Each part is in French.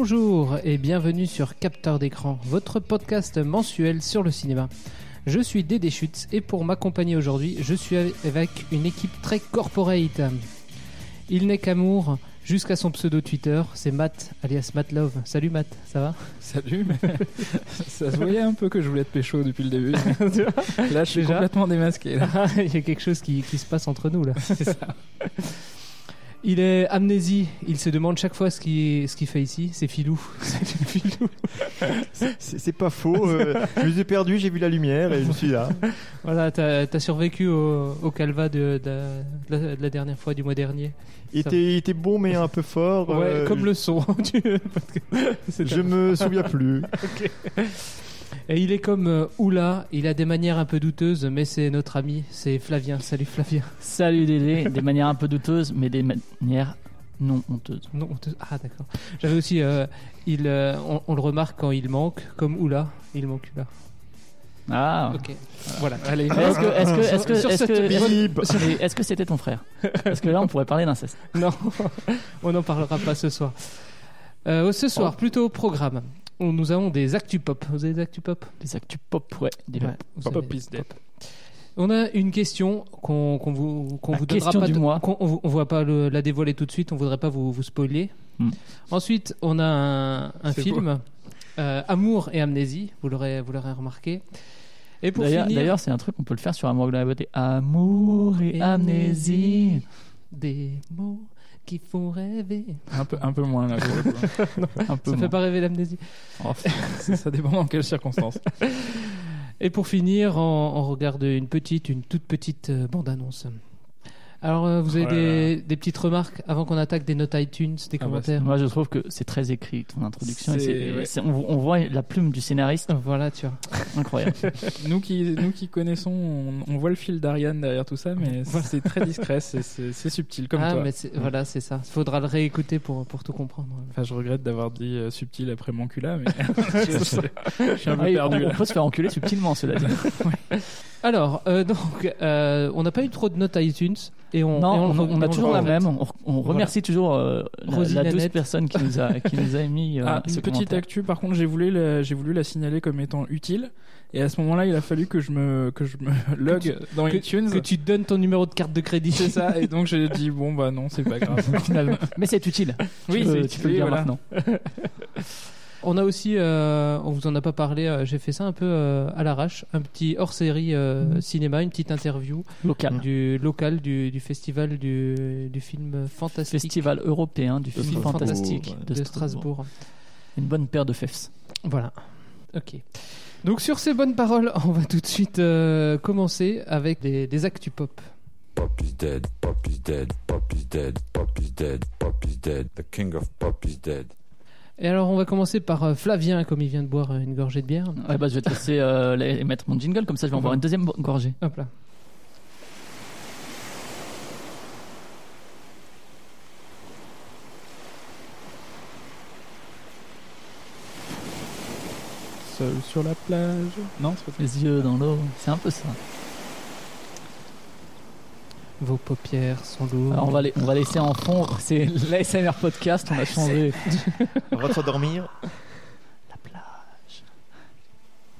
Bonjour et bienvenue sur Capteur d'écran, votre podcast mensuel sur le cinéma. Je suis Dédé Schutz et pour m'accompagner aujourd'hui, je suis avec une équipe très corporate. Il n'est qu'amour jusqu'à son pseudo Twitter, c'est Matt alias Matt Love. Salut Matt, ça va? Salut, mais ça se voyait un peu que je voulais être pécho depuis le début. Là, je suis Déjà? complètement démasqué. là. Il y a quelque chose qui, qui se passe entre nous là. C'est ça. Il est amnésie, il se demande chaque fois ce qu'il ce qu'il fait ici, c'est filou. C'est filou. C'est c'est pas faux. euh, je les ai perdus, j'ai vu la lumière et je suis là. Voilà, t'as as survécu au, au calva de, de la, de la dernière fois du mois dernier. Il était, il était bon mais un peu fort. Ouais, euh, comme le son. tu- parce que c'est Je me souviens plus. Et il est comme euh, Oula, il a des manières un peu douteuses, mais c'est notre ami, c'est Flavien. Salut Flavien. Salut Dédé, des manières un peu douteuses, mais des manières non honteuses. Non, on te- ah d'accord. J'avais aussi, euh, il, euh, on, on le remarque quand il manque, comme Oula, il manque Oula. Ah. Ok, voilà. Allez, Est-ce que, est-ce que, est-ce que, est-ce que, est-ce que c'était ton frère? Parce que là, on pourrait parler d'inceste. Non, on n'en parlera pas ce soir. Euh, ce soir, plutôt au programme. On- nous avons des actu pop. Vous avez des actu pop Des actus pop, ouais. Des Ouais, Pop Up is dead. On a une question qu'on qu'on vous qu'on vous donnera question pas du de- mois. on, va pas le- la dévoiler tout de suite. On voudrait pas vous, vous spoiler. Hmm. Ensuite, on a un, film euh, Amour et amnésie. Vous l'aurez vous l'aurez remarqué. Et pour D'ailleurs, finir, d'ailleurs, c'est un truc qu'on peut le faire sur Amour de la beauté. Amour et amnésie. des mots qui font rêver. Un peu, un peu moins là. pour le coup. Un peu Ça fait moins. pas rêver l'amnésie. Oh, ça, ça dépend dans quelles circonstances. Et pour finir, on, on regarde une petite, une toute petite euh, bande-annonce. Alors, euh, vous avez Oh là des, des petites remarques avant qu'on attaque des notes iTunes, des Ah bah, commentaires Moi, je trouve que c'est très écrit ton introduction. et ouais. c'est- on, on voit la plume du scénariste, Voilà, tu vois. incroyable. Nous qui, nous qui connaissons, on, on voit le fil d'Ariane derrière tout ça, mais c'est très discret, c'est- c'est c'est subtil comme ah, toi. mais c'est- voilà, c'est ça. Il faudra le réécouter pour, pour tout comprendre. Enfin, je regrette d'avoir dit euh, subtil après mon cul là, mais je, je- je suis un peu Ah, perdu. on, là. on peut se faire enculer subtilement, cela dit. Alors, euh, donc, euh, on n'a pas eu trop de notes iTunes. Et on, Non, et on, a toujours la même. On, on remercie toujours euh, la, douce Nanette. personne qui nous a, qui nous a émis euh, Ah, ce une petite actu, par contre, j'ai voulu, la, j'ai voulu la signaler comme étant utile. Et à ce moment-là, il a fallu que je me, que je me log dans que- iTunes. Que tu donnes ton numéro de carte de crédit. C'est ça. Et donc, j'ai dit, bon, bah non, c'est pas grave, finalement. Mais c'est utile. Oui, tu peux, c'est tu peux le utile, dire voilà. maintenant. On a aussi, euh, on vous en a pas parlé, euh, j'ai fait ça un peu euh, à l'arrache, un petit hors-série euh, Mhm. cinéma, une petite interview Local. du local du, du festival du, du film fantastique Festival européen du de film fantastique fantastique de, de Strasbourg. Strasbourg. Une bonne paire de fefs. Voilà. Ok. Donc sur ces bonnes paroles, on va tout de suite euh, commencer avec des, des actus pop. Pop is dead, pop is dead, pop is dead, pop is dead, pop is dead, the king of pop is dead. Et alors on va commencer par euh, Flavien, comme il vient de boire euh, une gorgée de bière. Ouais, bah, je vais te laisser euh, les- mettre mon jingle, comme ça je vais en boire une deuxième gorgée. Hop là. Seul sur la plage. Non, c'est pas ça. Les yeux dans l'eau, c'est un peu ça. Vos paupières sont lourdes. Alors, on, va les- on va laisser en fond, c'est l'ASMR podcast, on a changé. On va s'endormir. La plage.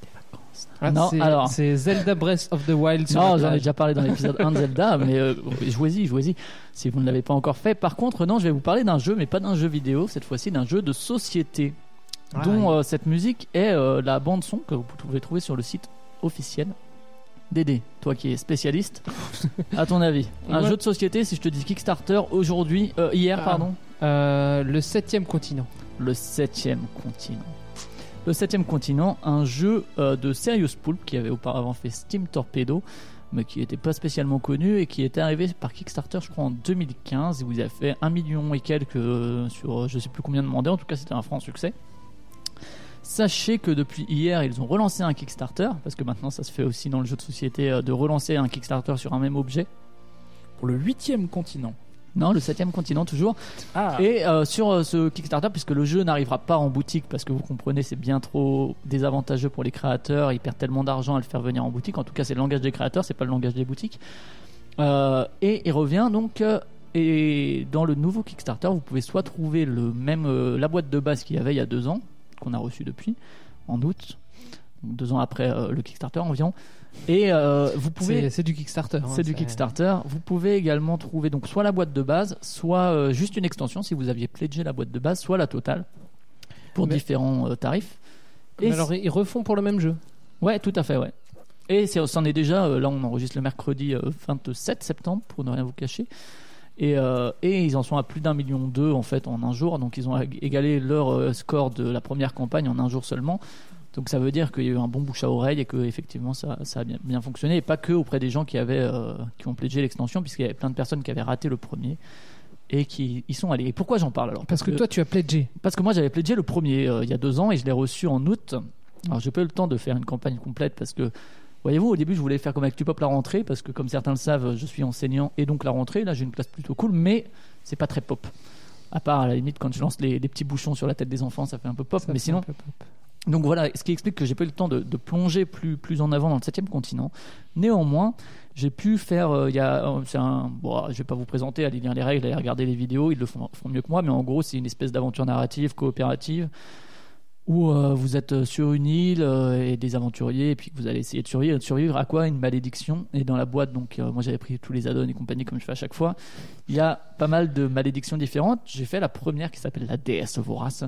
Des vacances. Ah, non, c'est- alors- c'est Zelda Breath of the Wild. sur Non, j'en ai déjà parlé dans l'épisode 1 de Zelda, mais euh, jouez-y, jouez-y, si vous ne l'avez pas encore fait. Par contre, non, je vais vous parler d'un jeu, mais pas d'un jeu vidéo, cette fois-ci d'un jeu de société, Ah, dont euh, cette musique est euh, la bande-son que vous pouvez trouver sur le site officiel. Dédé, toi qui es spécialiste, à ton avis, un Ouais. jeu de société, si je te dis Kickstarter aujourd'hui, euh, hier, Ah. pardon, Euh, le septième continent. le septième continent. Le septième continent, un jeu euh, de Serious Poulp qui avait auparavant fait Steam Torpedo, mais qui n'était pas spécialement connu et qui était arrivé par Kickstarter, je crois, en 2015. Et vous avez fait un million et quelques euh, sur je sais plus combien de demandeurs. En tout cas, c'était un franc succès. Sachez que depuis hier, ils ont relancé un Kickstarter, parce que maintenant ça se fait aussi dans le jeu de société euh, de relancer un Kickstarter sur un même objet. Pour le huitième continent. Non, le septième continent toujours. Ah, Et euh, sur euh, ce Kickstarter, puisque le jeu n'arrivera pas en boutique, parce que vous comprenez, c'est bien trop désavantageux pour les créateurs, ils perdent tellement d'argent à le faire venir en boutique. En tout cas, c'est le langage des créateurs, c'est pas le langage des boutiques. Euh, et il revient donc. et dans le nouveau Kickstarter, vous pouvez soit trouver le même la boîte de base qu'il y avait il y a deux ans, qu'on a reçue depuis en août, deux ans après euh, le Kickstarter environ. Et euh, vous pouvez C'est du Kickstarter. hein, c'est du Kickstarter. Vous pouvez également trouver donc soit la boîte de base, soit euh, juste une extension si vous aviez pledgé la boîte de base, soit la totale pour Mais- différents tarifs. Mais alors, ils refont pour le même jeu? ouais, tout à fait, ouais. Et c'en est déjà. là, on enregistre le mercredi euh, 27 septembre pour ne rien vous cacher. Et, euh, et ils en sont à plus d'un million deux en fait en un jour. Donc ils ont ég- égalé leur euh, score de la première campagne en un jour seulement. Donc ça veut dire qu'il y a eu un bon bouche à oreille et que effectivement ça, ça a bien, bien fonctionné et pas que auprès des gens qui avaient euh, qui ont pledgé l'extension puisqu'il y avait plein de personnes qui avaient raté le premier et qui y sont allés. Et pourquoi j'en parle alors? Parce que toi, tu as pledgé. parce que moi j'avais pledgé le premier euh, il y a deux ans et je l'ai reçu en août. Alors j'ai pas eu le temps de faire une campagne complète parce que voyez-vous au début je voulais faire comme ActuPop la rentrée parce que comme certains le savent je suis enseignant et donc la rentrée là j'ai une classe plutôt cool mais c'est pas très pop. À part à la limite quand je lance les, les petits bouchons sur la tête des enfants ça fait un peu pop Ça mais sinon pop. donc voilà, ce qui explique que j'ai pas eu le temps de, de plonger plus, plus en avant dans le septième continent. Néanmoins, j'ai pu faire. euh, y a, euh, c'est un, bon, je vais pas vous présenter, allez lire les règles, allez regarder les vidéos, ils le font, font mieux que moi, mais en gros, c'est une espèce d'aventure narrative coopérative où euh, vous êtes sur une île euh, et des aventuriers, et puis que vous allez essayer de survivre. De survivre à quoi? Une malédiction. Et dans la boîte, donc euh, moi j'avais pris tous les add-ons et compagnie comme je fais à chaque fois. Il y a pas mal de malédictions différentes. J'ai fait la première qui s'appelle La déesse vorace,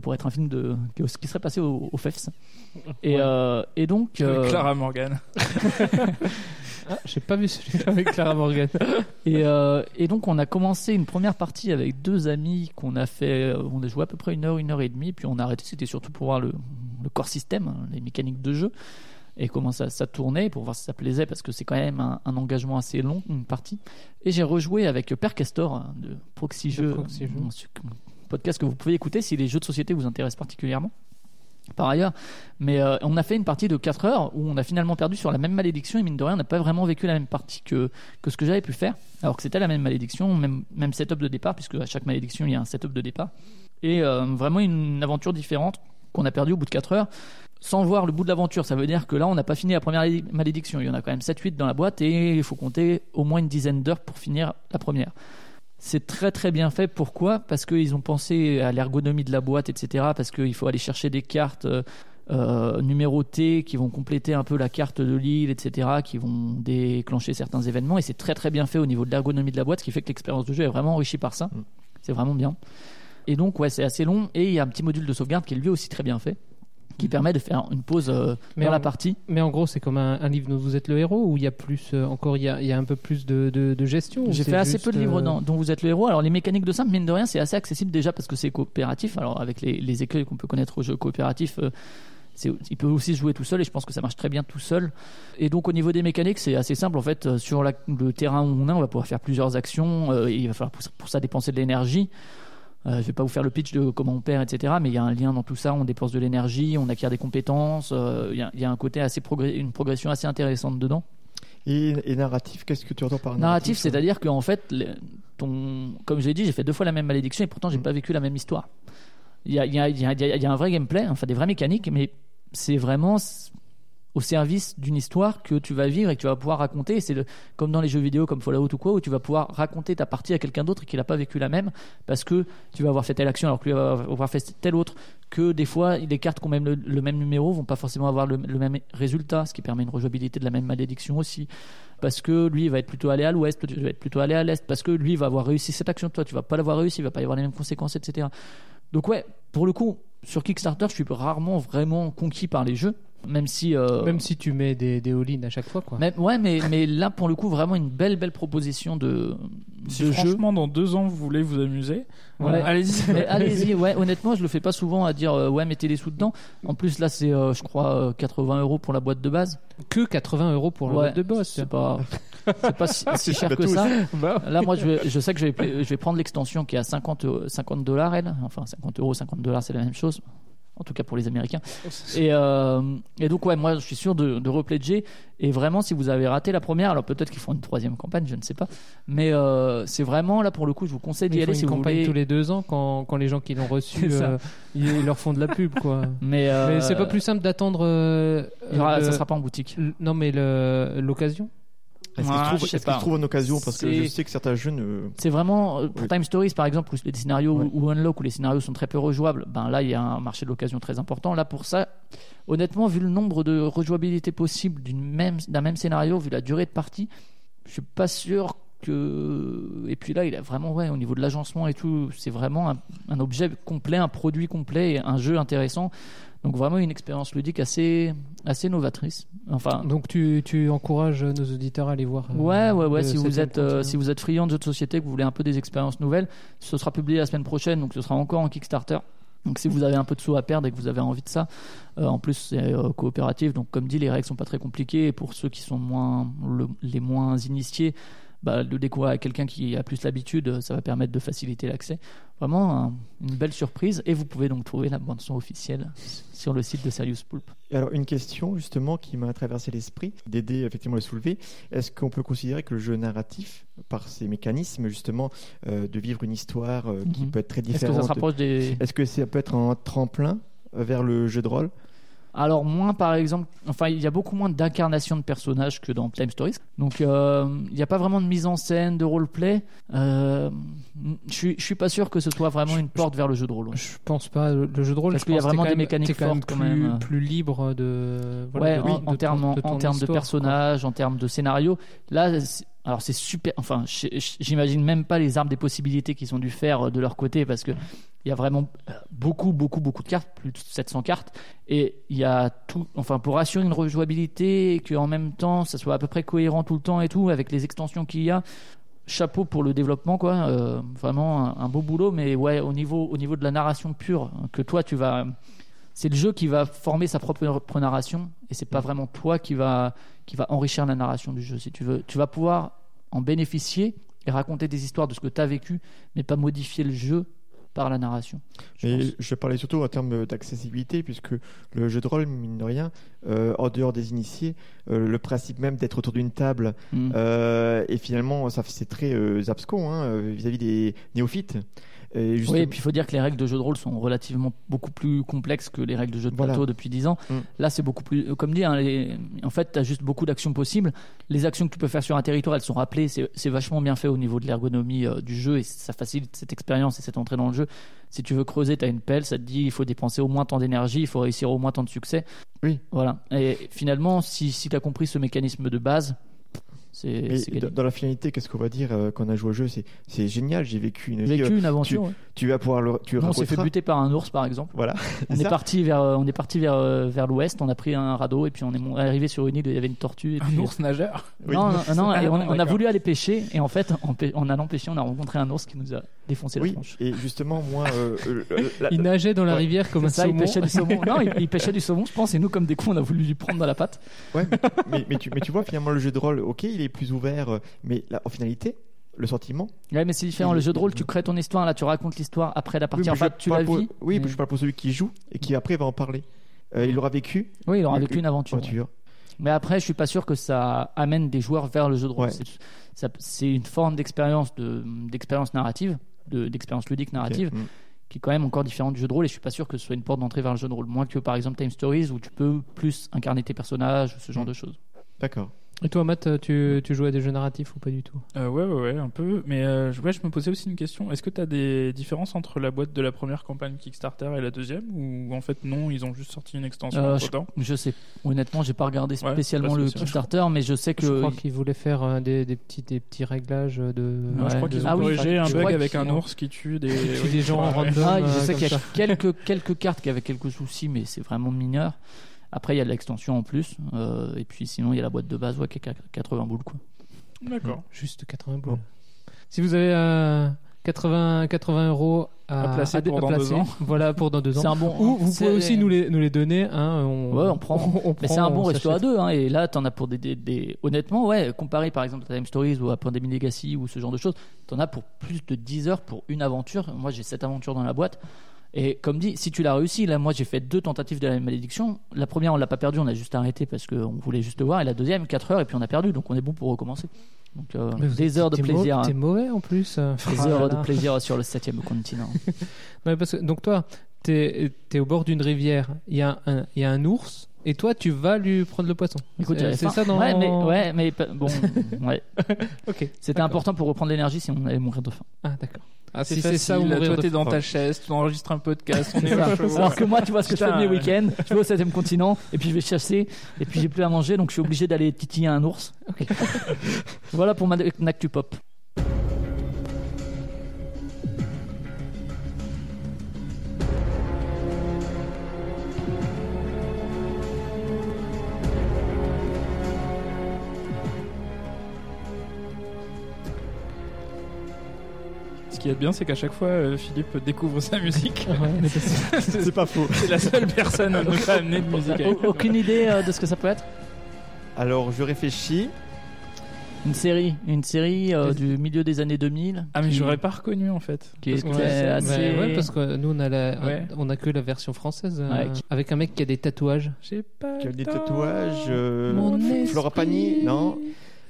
pour être un film de, qui serait passé au, au FEFS. Et, euh, et donc. euh, Clara Morgan. Ah, j'ai pas vu celui-là avec Clara Morgan. Et, euh, et donc on a commencé une première partie avec deux amis qu'on a fait, euh, on a joué à peu près une heure, une heure et demie, puis on a arrêté, c'était surtout pour voir le, le corps système, hein, les mécaniques de jeu, et comment ça, ça tournait, pour voir si ça plaisait, parce que c'est quand même un, un engagement assez long, une partie. Et j'ai rejoué avec Per Castor hein, de Proxy De Jeux, Proxy podcast que vous pouvez écouter si les jeux de société vous intéressent particulièrement. Par ailleurs, mais euh, on a fait une partie de 4 heures où on a finalement perdu sur la même malédiction et mine de rien, on n'a pas vraiment vécu la même partie que, ce que j'avais pu faire, alors que c'était la même malédiction, même, même setup de départ, puisque à chaque malédiction il y a un setup de départ. Et euh, vraiment une aventure différente qu'on a perdu au bout de 4 heures. Sans voir le bout de l'aventure, ça veut dire que là on n'a pas fini la première malédiction, il y en a quand même 7-8 dans la boîte et il faut compter au moins une dizaine d'heures pour finir la première. C'est très très bien fait. Pourquoi? Parce qu'ils ont pensé à l'ergonomie de la boîte, etc. Parce qu'il faut aller chercher des cartes euh, euh, numérotées qui vont compléter un peu la carte de l'île, etc. Qui vont déclencher certains événements. Et c'est très très bien fait au niveau de l'ergonomie de la boîte, ce qui fait que l'expérience de jeu est vraiment enrichie par ça. Mm. C'est vraiment bien. Et donc ouais, c'est assez long. Et il y a un petit module de sauvegarde qui est lui aussi très bien fait, qui permet de faire une pause euh, Mais dans en- la partie. Mais en gros, c'est comme un, un livre dont vous êtes le héros ou il y a plus euh, encore il y a, il y a un peu plus de, de, de gestion J'ai fait assez peu de livres euh, dans- dont vous êtes le héros. Alors les mécaniques de simple, mine de rien, c'est assez accessible déjà parce que c'est coopératif. Alors avec les, les écueils qu'on peut connaître au jeu coopératif, euh, il peut aussi se jouer tout seul et je pense que ça marche très bien tout seul. Et donc au niveau des mécaniques, c'est assez simple en fait. Sur la- le terrain où on est, on va pouvoir faire plusieurs actions. euh, et il va falloir pour, pour ça dépenser de l'énergie. Euh, je vais pas vous faire le pitch de comment on perd, etc. Mais il y a un lien dans tout ça. On dépense de l'énergie, on acquiert des compétences. euh, Il y, a, il y a un côté assez progr- une progression assez intéressante dedans. Et, et narratif, qu'est-ce que tu entends par Narratif, narratif, c'est-à-dire qu'en fait, ton, comme je l'ai dit, j'ai fait deux fois la même malédiction et pourtant j'ai Mm. pas vécu la même histoire. Il y y a- y un vrai gameplay, enfin des vraies mécaniques, mais c'est vraiment au service d'une histoire que tu vas vivre et que tu vas pouvoir raconter. C'est comme dans les jeux vidéo comme Fallout ou quoi, où tu vas pouvoir raconter ta partie à quelqu'un d'autre qui n'a pas vécu la même parce que tu vas avoir fait telle action alors que lui va avoir fait telle autre. Que des fois, les cartes qui ont même le, même numéro vont pas forcément avoir le, même résultat, ce qui permet une rejouabilité de la même malédiction aussi parce que lui il va être plutôt allé à l'ouest, toi tu vas être plutôt allé à l'est, parce que lui va avoir réussi cette action, toi tu vas pas l'avoir réussi, il va pas y avoir les mêmes conséquences, etc. Donc ouais, pour le coup, sur Kickstarter, je suis rarement vraiment conquis par les jeux, même si... euh, Même si tu mets des, des all-in à chaque fois, quoi. même- ouais, mais, mais là pour le coup, vraiment une belle belle proposition de, Si de jeu. franchement, dans deux ans, vous voulez vous amuser, Ouais. allez-y. Mais allez-y, ouais, honnêtement, je le fais pas souvent à dire euh, ouais, mettez des sous dedans. En plus, là, c'est, euh, je crois, euh, 80 euros pour la boîte de base. Que 80 euros pour le Ouais, mode de boss. C'est pas, c'est pas si, si cher que ça. Bah, Là, moi, je, vais- je sais que je vais, je vais prendre l'extension qui est à 50, euros- 50 dollars, elle. Enfin, 50 euros, 50 dollars, c'est la même chose. En tout cas pour les Américains. Et, euh, et donc, ouais, moi, je suis sûr de, de repledger. Et vraiment, si vous avez raté la première, alors peut-être qu'ils font une troisième campagne, je ne sais pas. Mais euh, c'est vraiment, là, pour le coup, je vous conseille d'y Ils font aller une si vous campagne voulez. tous les deux ans quand, quand les gens qui l'ont reçu, euh, ils leur font de la pub, quoi. Mais, euh, Mais c'est pas plus simple d'attendre. euh, le- Ça sera pas en boutique. Non, mais l'occasion. Est-ce qu'il se trouve, je sais est-ce qu'il se pas. trouve en occasion Parce que je sais que certains jeunes. euh, C'est vraiment euh, pour Oui. Time Stories par exemple où les scénarios Ouais. ou Unlock où les scénarios sont très peu rejouables. Ben là il y a un marché de l'occasion très important. Là pour ça, honnêtement vu le nombre de rejouabilités possibles d'une même d'un même scénario, vu la durée de partie, je suis pas sûr que et puis là il a vraiment ouais au niveau de l'agencement et tout c'est vraiment un, un objet complet un produit complet et un jeu intéressant donc vraiment une expérience ludique assez assez novatrice enfin Donc tu, tu encourages nos auditeurs à aller voir. euh, Ouais, ouais, ouais. le Si vous êtes, euh, si vous êtes friand de jeux de société, que vous voulez un peu des expériences nouvelles, ce sera publié la semaine prochaine, donc ce sera encore en Kickstarter. Donc si vous avez un peu de sous à perdre et que vous avez envie de ça, euh, en plus c'est euh, coopératif, donc comme dit les règles sont pas très compliquées et pour ceux qui sont moins le- les moins initiés, bah, de découvrir avec quelqu'un qui a plus l'habitude, ça va permettre de faciliter l'accès. Vraiment un- une belle surprise et vous pouvez donc trouver la bande son officielle sur le site de Serious Pulp. Alors, une question justement qui m'a traversé l'esprit, d'aider effectivement à le soulever. Est-ce qu'on peut considérer que le jeu narratif, par ses mécanismes justement, euh, de vivre une histoire euh, qui Mhm. peut être très Est-ce que différente ça se rapproche des Est-ce que ça peut être un tremplin vers le jeu de rôle? Alors moins par exemple, enfin il y a beaucoup moins d'incarnation de personnages que dans Time Stories. Donc euh, il n'y a pas vraiment de mise en scène, de roleplay. Euh, je suis je suis pas sûr que ce soit vraiment Je- une porte vers le jeu de rôle. Je pense pas. Le jeu de rôle, Parce je qu'il y a vraiment quand des même- mécaniques quand même fortes, quand plus, même. plus libre de. voilà, ouais, de- en, termes en termes de personnages, en termes de scénario. Là, alors c'est super. Enfin, j'imagine même pas les armes des possibilités qu'ils ont dû faire euh, de leur côté parce que il y a vraiment euh, beaucoup, beaucoup, beaucoup de cartes, plus de 700 cartes, et il y a tout. Enfin, pour assurer une rejouabilité et qu'en même temps, ça soit à peu près cohérent tout le temps et tout, avec les extensions qu'il y a. Chapeau pour le développement, quoi. Euh, vraiment un, beau boulot, mais ouais, au niveau, au niveau de la narration pure, que toi tu vas c'est le jeu qui va former sa propre narration et c'est pas vraiment toi qui va qui va enrichir la narration du jeu si tu veux tu vas pouvoir en bénéficier et raconter des histoires de ce que tu as vécu mais pas modifier le jeu par la narration je parlais surtout en termes d'accessibilité, puisque le jeu de rôle, mine de rien, euh, en dehors des initiés, euh, le principe même d'être autour d'une table, Mm. euh, et finalement, ça c'est très abscon hein, vis-à-vis des néophytes. Et Oui, et puis il faut dire que les règles de jeu de rôle sont relativement beaucoup plus complexes que les règles de jeu de Voilà. plateau depuis 10 ans. Mm. Là, c'est beaucoup plus. Comme dit, hein, les- en fait, tu as juste beaucoup d'actions possibles. Les actions que tu peux faire sur un territoire, elles sont rappelées. C'est vachement bien fait au niveau de l'ergonomie euh, du jeu et ça facilite cette expérience et cette entrée dans le jeu. Si tu veux creuser, tu as une pelle, ça te dit il faut dépenser au moins tant d'énergie, il faut réussir au moins tant de succès. Oui. Voilà. Et finalement, si, si tu as compris ce mécanisme de base, Mais c'est gagné. dans dans la finalité, qu'est-ce qu'on va dire euh, quand on a joué au jeu? C'est c'est génial, j'ai vécu une vie. euh, Vécu une aventure. ouais. Tu vas pouvoir le. Tu Nous, on s'est fait buter par un ours, par exemple. Voilà. On est parti vers, euh, on est parti vers, euh, vers l'ouest. On a pris un radeau et puis on est arrivé sur une île où il y avait une tortue. Et puis, Un ours nageur. Oui. Non, non, non, et on, on a voulu aller pêcher et en fait, en, allant pêcher, on a rencontré un ours qui nous a défoncé la Oui, tronche. et justement, moi, euh, euh, la- Il nageait dans la Ouais. rivière comme un ça, il saumon. pêchait du saumon. Non, il, il pêchait du saumon, je pense, et nous, comme des cons, on a voulu lui prendre dans la patte. Ouais, mais, mais, tu, mais tu vois, finalement, le jeu de rôle, ok, il est plus ouvert, euh, mais là, en finalité, le sentiment. Ouais, mais c'est différent. Le jeu de rôle, tu crées ton histoire, là, tu racontes l'histoire après la partie. Oui, enfin, tu la pour- vis. Oui, mais- je parle pour celui qui joue et qui après va en parler. Euh, il aura vécu. Oui, il aura une- vécu une aventure. aventure. Mais après, je suis pas sûr que ça amène des joueurs vers le jeu de rôle. Ouais. C'est- une forme d'expérience de d'expérience narrative, de- d'expérience ludique narrative. Mm. qui est quand même encore différente du jeu de rôle. Et je suis pas sûr que ce soit une porte d'entrée vers le jeu de rôle, moins que par exemple Time Stories où tu peux plus incarner tes personnages, ce genre Mm. de choses. D'accord. Et toi, Matt, tu, tu joues à des jeux narratifs ou pas du tout? Euh, ouais, ouais, ouais, un peu. Mais euh, je- ouais, je me posais aussi une question. Est-ce que tu as des différences entre la boîte de la première campagne Kickstarter et la deuxième? Ou en fait, non, ils ont juste sorti une extension Euh, entre temps? Je sais, honnêtement, j'ai pas regardé Ouais, spécialement pas le. Kickstarter, mais je sais que Je crois qu'ils voulaient faire euh, des, des, petits, des petits réglages de. Non, Je Ouais, crois de- qu'ils ont Ah oui, corrigé un je bug crois avec un ont- ours qui tue des, Qui tue oui, des gens en random. Ah, je euh, sais qu'il y a quelques, quelques cartes qui avaient quelques soucis, mais c'est vraiment mineur. Après, il y a de l'extension en plus. euh, et puis sinon, il y a la boîte de base ouais, qui est 80 boules. Quoi. D'accord. Juste 80 boules. Si vous avez euh, 80, 80 euros à, À placer dé- pour dans deux ans. Voilà, pour dans deux C'est ans. un bon. Ou vous c'est- pouvez aussi nous les, nous les donner. Hein, on, Ouais, on prend. on Mais prend, c'est un bon on resto à deux. Hein, et là, t'en as pour des, des, des- Honnêtement, ouais, comparé par exemple à Time Stories ou à Pandemic Legacy ou ce genre de choses, t'en as pour plus de 10 heures pour une aventure. Moi, j'ai cette aventure dans la boîte. Et comme dit, si tu l'as réussi, là, moi j'ai fait deux tentatives de la malédiction. La première, on l'a pas perdu, on a juste arrêté parce qu'on voulait juste le voir. Et la deuxième, 4 heures, et puis on a perdu, donc on est bon pour recommencer. Donc euh, des heures de plaisir. hein. T'es mauvais en plus. euh. Des heures de plaisir sur le septième continent. Non, mais parce que- donc toi, t'es es au bord d'une rivière, il y, a un- il y a un ours, et toi, tu vas lui prendre le poisson. Écoute, C'est- ça dans. Ouais, mais, ouais, mais bon, ouais. Ok. C'était important pour reprendre l'énergie si on allait mourir de faim. Ah d'accord. Ah, C'est si c'est facile, ça ou mourir toi t'es dans ta chaise, tu enregistres un podcast, on est ça. Alors que moi, tu vois ce que je fais de mes week-ends. Je vais au septième continent et puis je vais chasser et puis j'ai plus à manger donc je suis obligé d'aller titiller un ours. voilà pour ma ma actu pop. Ce qui est bien, c'est qu'à chaque fois, euh, Philippe découvre sa musique. c'est C'est pas faux. c'est la seule personne à ne pas amener de musique. avec Aucune idée euh, de ce que ça peut être Alors, je réfléchis. Une série, une série euh, du milieu des années 2000. Ah, mais qui- j'aurais pas reconnu en fait. qui Parce était qu'on- Ouais, assez. ouais, parce que nous on a la, Ouais. on a que la version française euh, Ouais. avec un mec qui a des tatouages. J'ai pas. Qui a des tatouages. euh, Mon Flora Pani, non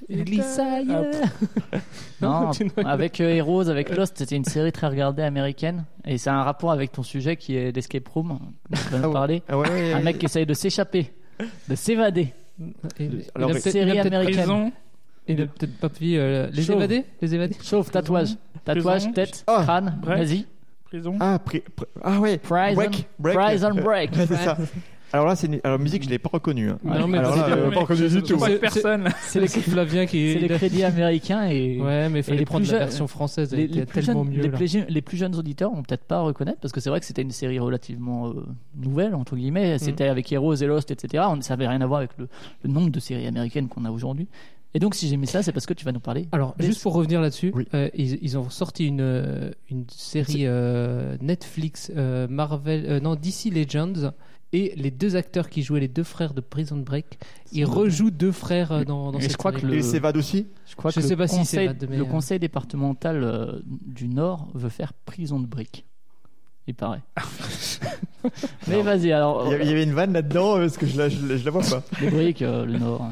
Il glisse ailleurs. Non, avec euh, Heroes, avec Lost, c'était une série très regardée américaine et c'est un rapport avec ton sujet qui est l'escape room. dont Tu vas nous Ah ouais. parler. Ah ouais, ouais, Un ouais. mec qui essaye de s'échapper, de s'évader. Alors, peut-être- série américaine. Prison. il a peut-être pas vu euh, les Chauve. évadés, les évadés. Sauf tatouage. Tatouage, Prison. tête, Ah. crâne, Break. vas-y. Prison. Ah, pri- pri- ah ouais. Prison, Break, break. Prison break. Ouais, c'est ça. Alors là, c'est une... alors musique, je l'ai pas reconnue. hein. Non, mais Alors là, euh, pas reconnu du tout. vois C'est- personne. C'est les Flavien qui. C'est les il a- crédits américains et Ouais, mais il fallait les prendre plus la jeunes- version française. Elle les, était plus tellement jeunes, mieux. les, là. plus, jeunes- les plus jeunes auditeurs vont peut-être pas reconnaître parce que c'est vrai que c'était une série relativement euh, nouvelle entre Mm. guillemets. C'était avec Heroes et Lost, etc. On, ça avait rien à voir avec le, le nombre de séries américaines qu'on a aujourd'hui. Et donc si j'ai mis ça, c'est parce que tu vas nous parler. Alors, des- juste pour revenir là-dessus, Oui. euh, ils, ils ont sorti une, euh, une série euh, Netflix euh, Marvel, euh, non DC Legends, et les deux acteurs qui jouaient les deux frères de Prison Break, ils rejouent deux frères euh, dans, dans Et cette je crois que le- Et s'évade aussi Je crois Je que sais le pas si conseil, mais, le euh, conseil départemental euh, du Nord veut faire prison de briques. Il paraît. Mais vas-y alors. il y, avait, il y avait une vanne là-dedans, parce que je la, je, la- je la vois pas. Les briques, euh, le Nord.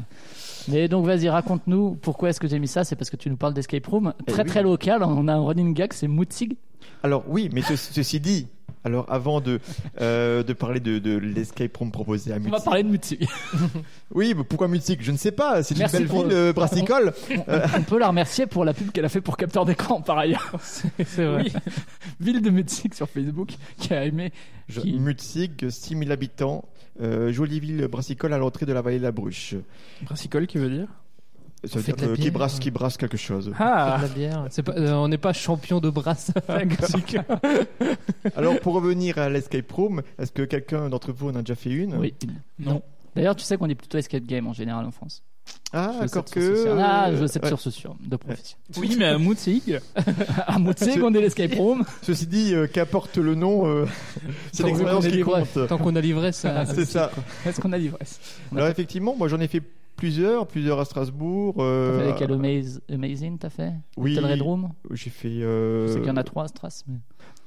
Mais donc vas-y, raconte-nous pourquoi est-ce que j'ai mis ça? C'est parce que tu nous parles d'escape room. Très oui. très local, on a un running gag, c'est Mutzig. Alors oui, mais ce- ceci dit, alors avant de, euh, de parler de, de l'escape room proposé à On va Mutzig. parler de Mutzig. Oui, mais pourquoi Mutzig Je ne sais pas, c'est une Merci belle pour- ville euh, brassicole. on, on peut la remercier pour la pub qu'elle a fait pour capteur d'écran par ailleurs. C'est vrai. Oui. Ville de Mutzig sur Facebook qui a aimé. Je- Qui- Mutzig, 6000 habitants, euh, jolie ville brassicole à l'entrée de la vallée de la Bruche. Brassicole qui veut dire? Ça veut dire que- qui brasse, qui brasse quelque chose. Ah La bière. Pas, euh, on n'est pas champion de brasse. Alors pour revenir à l'escape room, est-ce que quelqu'un d'entre vous en a déjà fait une? Oui. Non. D'ailleurs, tu sais qu'on est plutôt escape game en général en France. Ah, source que. Ah, je sais Ouais. source sûre, de profession. Oui, mais à Mutzig. À Mutzig, on est l'escape room. Ceci dit, euh, qu'apporte le nom, euh, c'est l'expérience qui livré. compte. Tant qu'on a l'ivresse, ça- C'est ça. Est-ce qu'on a l'ivresse Alors effectivement, moi j'en ai fait plusieurs, plusieurs à Strasbourg. euh, T'as fait lesquels Amaze- Amazing, t'as fait? Oui. Hotel Red Room? J'ai fait. euh, Je sais qu'il y en a trois à Stras, mais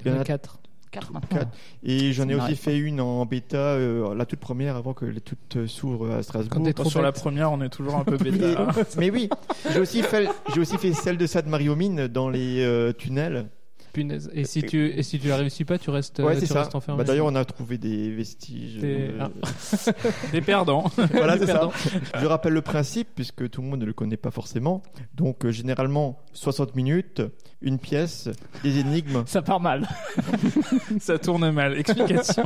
il y en a quatre. quatre maintenant. Quatre. Et j'en ai aussi fait une en bêta, euh, la toute première avant que les toutes euh, s'ouvrent à Strasbourg. Quand trop Sur la première, on est toujours un peu bêta. hein. mais oui, j'ai aussi fait, aussi fait celle de Sad Mario Mine dans les euh, tunnels. Punaise. Et si tu et si tu la réussis pas, tu restes, Ouais, tu ça. restes enfermé. Bah, D'ailleurs, on a trouvé des vestiges. Des- euh, ah. Des perdants. voilà, c'est ça. Je rappelle le principe puisque tout le monde ne le connaît pas forcément. Donc, euh, généralement, 60 minutes, une pièce, des énigmes, Ça part mal. Ça tourne mal. Explication.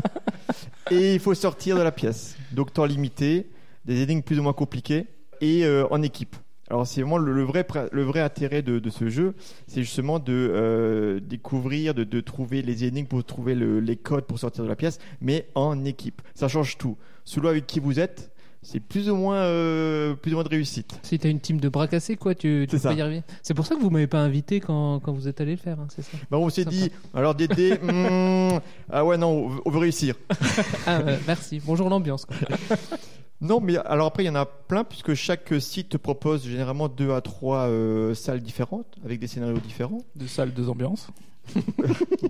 et il faut sortir de la pièce. Donc, temps limité, des énigmes plus ou moins compliquées et euh, en équipe. Alors, c'est vraiment le, le vrai, le vrai intérêt de, de ce jeu, c'est justement de euh, découvrir, de, de trouver les énigmes pour trouver le- les codes pour sortir de la pièce, mais en équipe. Ça change tout. Celui avec qui vous êtes, c'est plus ou moins, euh, plus ou moins de réussite. Si t'as une team de bras cassés, quoi, tu, tu peux ça. y arriver. C'est pour ça que vous m'avez pas invité quand, quand vous êtes allé le faire, hein, c'est ça Bah, on s'est dit, alors Dédé, hmm, ah ouais, non, on veut- on veut réussir. Ah, euh, merci. Bonjour l'ambiance. Non, mais alors après, il y en a plein, puisque chaque site te propose généralement deux à trois euh, salles différentes, avec des scénarios différents. Deux salles, deux ambiances.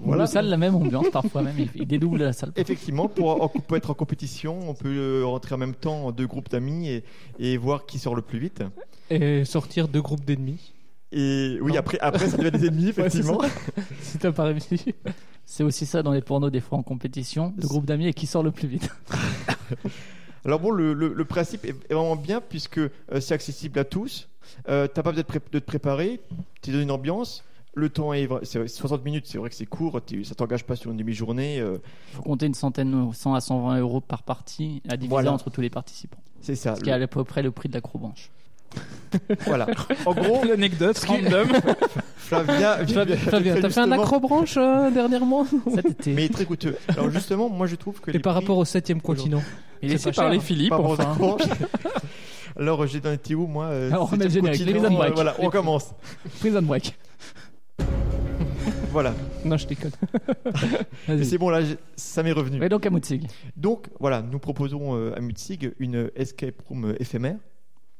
Voilà. salle, la même ambiance, parfois même. Il, dédouble la salle. Effectivement, pour, être en compétition, on peut euh, rentrer en même temps en deux groupes d'amis et, et voir qui sort le plus vite. Et sortir deux groupes d'ennemis. Et oui, Non. après, après, ça devient des ennemis, effectivement. Si t'as pas réussi. C'est aussi ça dans les pornos, des fois en compétition, de groupe d'amis et qui sort le plus vite. Alors bon, le, le- le principe est est vraiment bien puisque euh, c'est accessible à tous. Euh, T'as pas besoin de, te préparer. Tu es dans une ambiance. Le temps est, c'est 60 minutes. C'est vrai que c'est court. t'es- Ça t'engage pas sur une demi-journée. euh, Il faut compter une centaine, 100 à 120 euros par partie à diviser Voilà. entre tous les participants. c'est ça. Ce qui est à peu près le prix de l'acrobranche. Voilà. En gros, L'anecdote random. Flavia, Flavien, t'as fait un acrobranche euh, dernièrement Cet été. mais très coûteux. Alors justement, moi je trouve que Et les par prix- rapport au septième continent. Et C'est laissez pas parler. Philippe, par enfin. Alors j'ai dans les où moi euh, Alors, on met le générique, Prison Break. euh, Voilà, on commence. Prison Break. Voilà. Non, je déconne. Et Vas-y. c'est bon là, ça m'est revenu. Et donc à Mutzig. Donc voilà, nous proposons euh, à Mutzig une escape room éphémère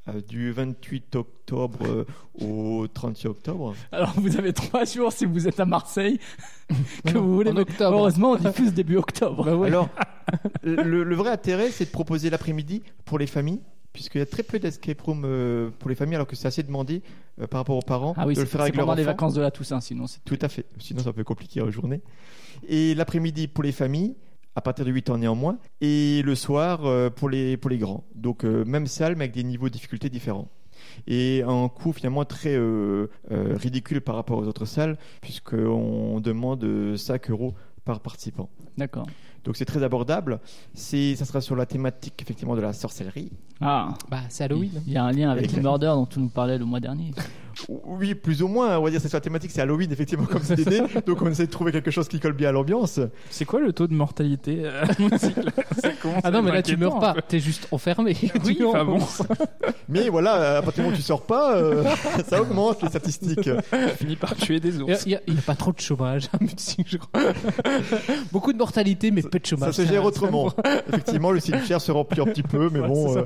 euh, du 28 octobre euh, au 36 octobre. Alors vous avez trois jours si vous êtes à Marseille que vous voulez. En octobre. Heureusement, on diffuse début octobre. Bah ouais. Alors, le, le vrai intérêt, c'est de proposer l'après-midi pour les familles, puisqu'il y a très peu d'escape room euh, pour les familles, alors que c'est assez demandé euh, par rapport aux parents Ah oui, de le c'est faire avec leur pendant les vacances de la Toussaint, sinon c'est Tout à fait. Sinon, c'est un peu compliqué en journée. Et l'après-midi pour les familles, à partir de 8 ans néanmoins. Et le soir euh, pour, les, pour les grands. Donc, euh, même salle, mais avec des niveaux de difficulté différents. Et un coût finalement très euh, euh, ridicule par rapport aux autres salles, puisqu'on demande euh, 5 euros par participant. d'accord. Donc c'est très abordable. C'est, ça sera sur la thématique effectivement de la sorcellerie. Ah, Bah, c'est Halloween. il y a un lien avec les Murder dont tu nous parlais le mois dernier. Oui, plus ou moins. On va dire c'est sur la thématique, c'est Halloween effectivement comme CD. Donc on essaie de trouver quelque chose qui colle bien à l'ambiance. C'est quoi le taux de mortalité euh, à Ça Ah non, mais là, tu meurs pas. T'es juste enfermé. Oui, enfin bon. Mais voilà, à partir du moment où tu sors pas, euh, ça augmente les statistiques. Tu finis par tuer des Il ours. n'y a, il y a pas trop de chômage à Mutzig, je crois. Beaucoup de mortalité, mais peu de Ça chômage. se gère autrement. Effectivement, le cimetière se remplit un petit peu, mais Ouais, bon.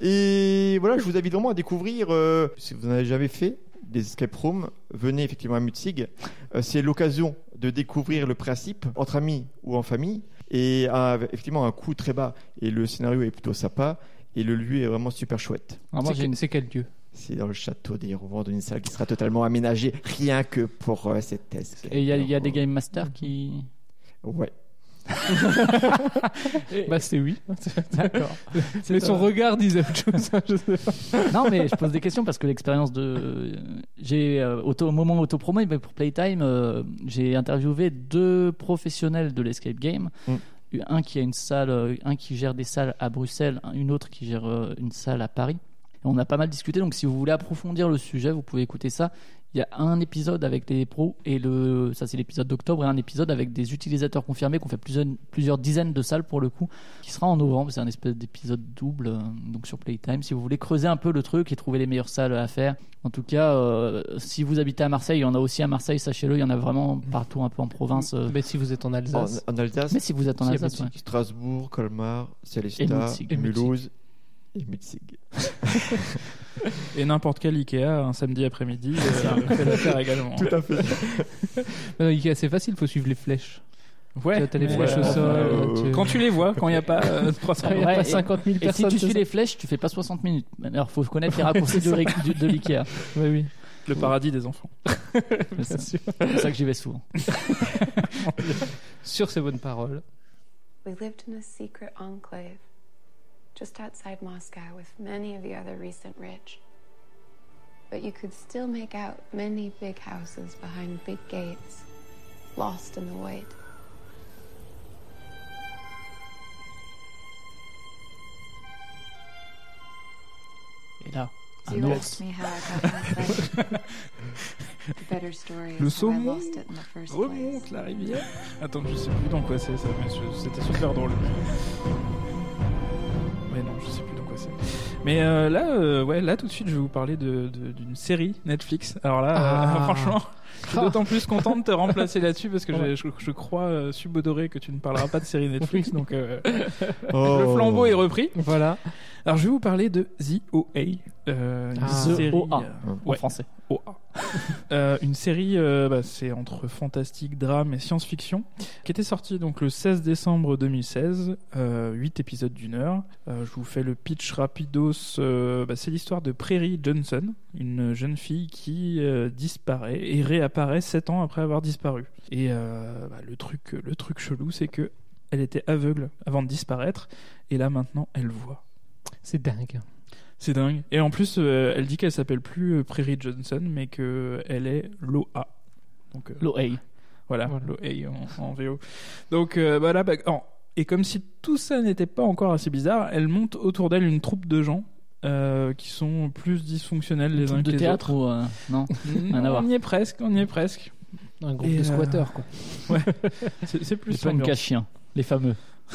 Et voilà, je vous invite vraiment à découvrir, euh, si vous n'en avez jamais fait, des escape rooms, venez effectivement à Mutzig. Euh, c'est l'occasion de découvrir le principe entre amis ou en famille, et à, effectivement un coût très bas. Et le scénario est plutôt sympa, et le lieu est vraiment super chouette. Alors, moi, C'est quel dieu C'est dans le château des Rouvres, dans une salle qui sera totalement aménagée rien que pour euh, cette escape. Et il y, a- il y a des Game Masters qui. Ouais. Bah, c'est oui. D'accord. Mais son regard disait autre chose. hein, je sais pas. non, mais je pose des questions parce que l'expérience de. J'ai, euh, auto, au moment auto-promo, mais pour Playtime, euh, j'ai interviewé deux professionnels de l'escape game. Mm. Un qui a une salle, euh, un qui gère des salles à Bruxelles, une autre qui gère une salle à Paris. Et on a pas mal discuté, donc si vous voulez approfondir le sujet, vous pouvez écouter ça. Il y a un épisode avec les pros et le, ça c'est l'épisode d'octobre et un épisode avec des utilisateurs confirmés qu'on fait plusieurs, plusieurs dizaines de salles pour le coup, qui sera en novembre. C'est un espèce d'épisode double, euh, donc sur Playtime. Si vous voulez creuser un peu le truc et trouver les meilleures salles à faire. En tout cas, euh, si vous habitez à Marseille, il y en a aussi à Marseille, sachez-le, il y en a vraiment partout un peu en province. euh. Mais si vous êtes en Alsace. en Alsace, Mais si vous êtes en Si, Alsace, ouais. Strasbourg, Colmar. Et Mulhouse et Mutzig. Et n'importe quel Ikea, un samedi après-midi, euh, fait l'affaire également. Tout à fait. Non, Ikea, c'est facile, faut suivre les flèches. Ouais, T'as les mais, flèches au sol. euh, tu- Quand tu les vois, quand il n'y a pas euh, 300 Il n'y a Ouais, pas et- 50 000 Et si personnes. tu suis les flèches, tu fais pas 60 minutes. Alors, faut connaître les raccourcis du, du- de l'IKEA. Ouais, oui. le paradis des enfants. C'est c'est pour ça que j'y vais souvent. Sur ces bonnes paroles. We lived in a secret enclave just outside Moscow with many of the other recent rich. But you could still make out many big houses behind big gates, lost in the white. Et là, you asked me how I got my the better story Le I saumon lost it in the first place. Remonte la rivière. Attends, je sais plus dans quoi c'est ça, mais je- c'était super drôle. Mais non, je sais plus dans quoi c'est- Mais euh, là, euh, ouais, là tout de suite, je vais vous parler de- de- d'une série Netflix. Alors là, Ah. euh, franchement, je suis d'autant plus content de te remplacer là-dessus parce que Ouais. je, je crois euh, subodoré que tu ne parleras pas de série Netflix, donc euh, Oh. le flambeau est repris. Voilà. Alors je vais vous parler de The OA, euh, Ah. série. The OA. euh, En ouais, français. OA. Une série, bah, c'est entre fantastique, drame et science-fiction, qui était sortie donc le 16 décembre 2016, euh, 8 épisodes d'une heure. Je vous fais le pitch rapidos. bah, c'est l'histoire de Prairie Johnson, une jeune fille qui euh, disparaît et réapparaît 7 ans après avoir disparu. Et euh, bah, le truc, le truc chelou, c'est que elle était aveugle avant de disparaître, et là maintenant elle voit. C'est dingue. C'est dingue. Et en plus, euh, elle dit qu'elle s'appelle plus Prairie Johnson, mais que elle est Loa. Donc L'OA. voilà, Voilà. Loa en, en VO. Donc bah là, bah, et comme si tout ça n'était pas encore assez bizarre, elle monte autour d'elle une troupe de gens. Euh, qui sont plus dysfonctionnels les uns que de les théâtre autres. ou euh, non Non, à voir. on y est presque, on y est presque. Un groupe Et, de euh, squatteurs, quoi. C'est c'est plus Les punk à chiens, les fameux.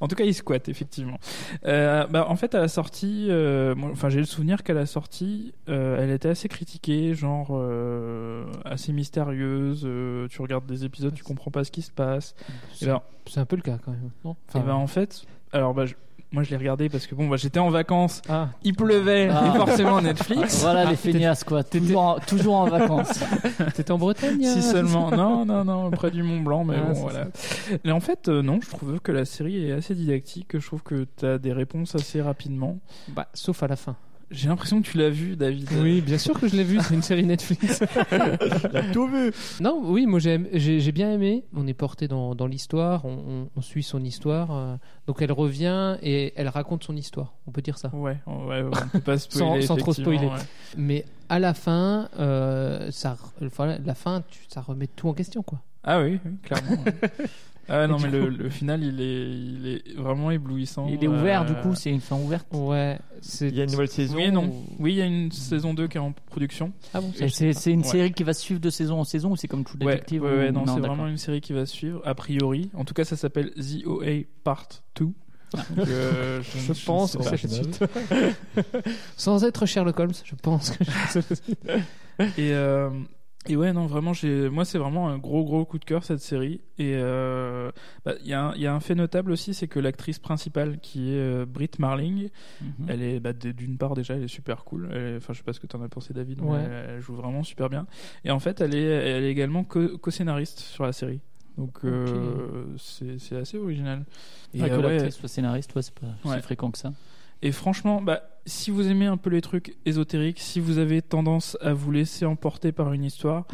En tout cas, il squatte, effectivement. Euh, bah, en fait, à la sortie, euh, moi, enfin, j'ai le souvenir qu'à la sortie, euh, elle était assez critiquée, genre euh, assez mystérieuse. euh, tu regardes des épisodes, tu comprends pas ce qui se passe. C'est ben, c'est un peu le cas, quand même. Non? Et ben, en fait, alors, bah, je- moi, je l'ai regardé parce que bon, bah, j'étais en vacances, ah, il pleuvait, Ah. et forcément Netflix. Voilà Ah, les feignasses quoi. Toujours en, toujours en vacances. t'étais en Bretagne Si euh, seulement. Non, non, non, près du Mont Blanc, mais Ah, bon, voilà. Et en fait, euh, non, je trouve que la série est assez didactique. Je trouve que tu as des réponses assez rapidement. Bah, sauf à la fin. J'ai l'impression que tu l'as vu, David. Oui, bien sûr que je l'ai vu, c'est une série Netflix. Tout vu. non, oui, moi j'ai bien aimé. On est porté dans, dans l'histoire, on, on- on suit son histoire. euh, donc elle revient et elle raconte son histoire, on peut dire ça. Ouais, ouais, ouais, on peut pas spoiler. Sans- sans trop spoiler. ouais. Mais à la fin, euh, ça, enfin, la fin, tu- ça remet tout en question, quoi. Ah oui, oui, clairement. Ah non, mais du le, le final, il est, il est vraiment éblouissant. Il est ouvert du Euh, coup, c'est une fin ouverte. Ouais. Il y a une nouvelle saison. Oui non. ou- Oui, il y a une saison 2 qui est en production. Ah bon, C'est une Ouais. série qui va se suivre de saison en saison ou c'est comme True Ouais, Detective ouais, ouais, ou- non, c'est vraiment une série qui va suivre, a priori. En tout cas, ça s'appelle The OA Part 2. Donc, euh, je, Je pense sais que c'est suite. Sans être Sherlock Holmes, je pense que je- Et, euh, et ouais, non, vraiment, moi, c'est vraiment un gros, gros coup de cœur cette série. Et euh, bah, il y, a un- il y a un fait notable aussi, c'est que l'actrice principale, qui est euh, Britt Marling, Mhm. elle est, bah, d'une part, déjà, elle est super cool. Enfin, je sais pas ce que t'en as pensé, David, mais Ouais. elle, elle joue vraiment super bien. Et en fait, elle est, elle est également co- co-scénariste sur la série. Donc, euh, c'est, assez original. Et, Ouais, que euh, ouais, l'actrice soit scénariste, ouais, c'est pas Ouais. si fréquent que ça. et franchement, bah, si vous aimez un peu les trucs ésotériques, si vous avez tendance à vous laisser emporter par une histoire,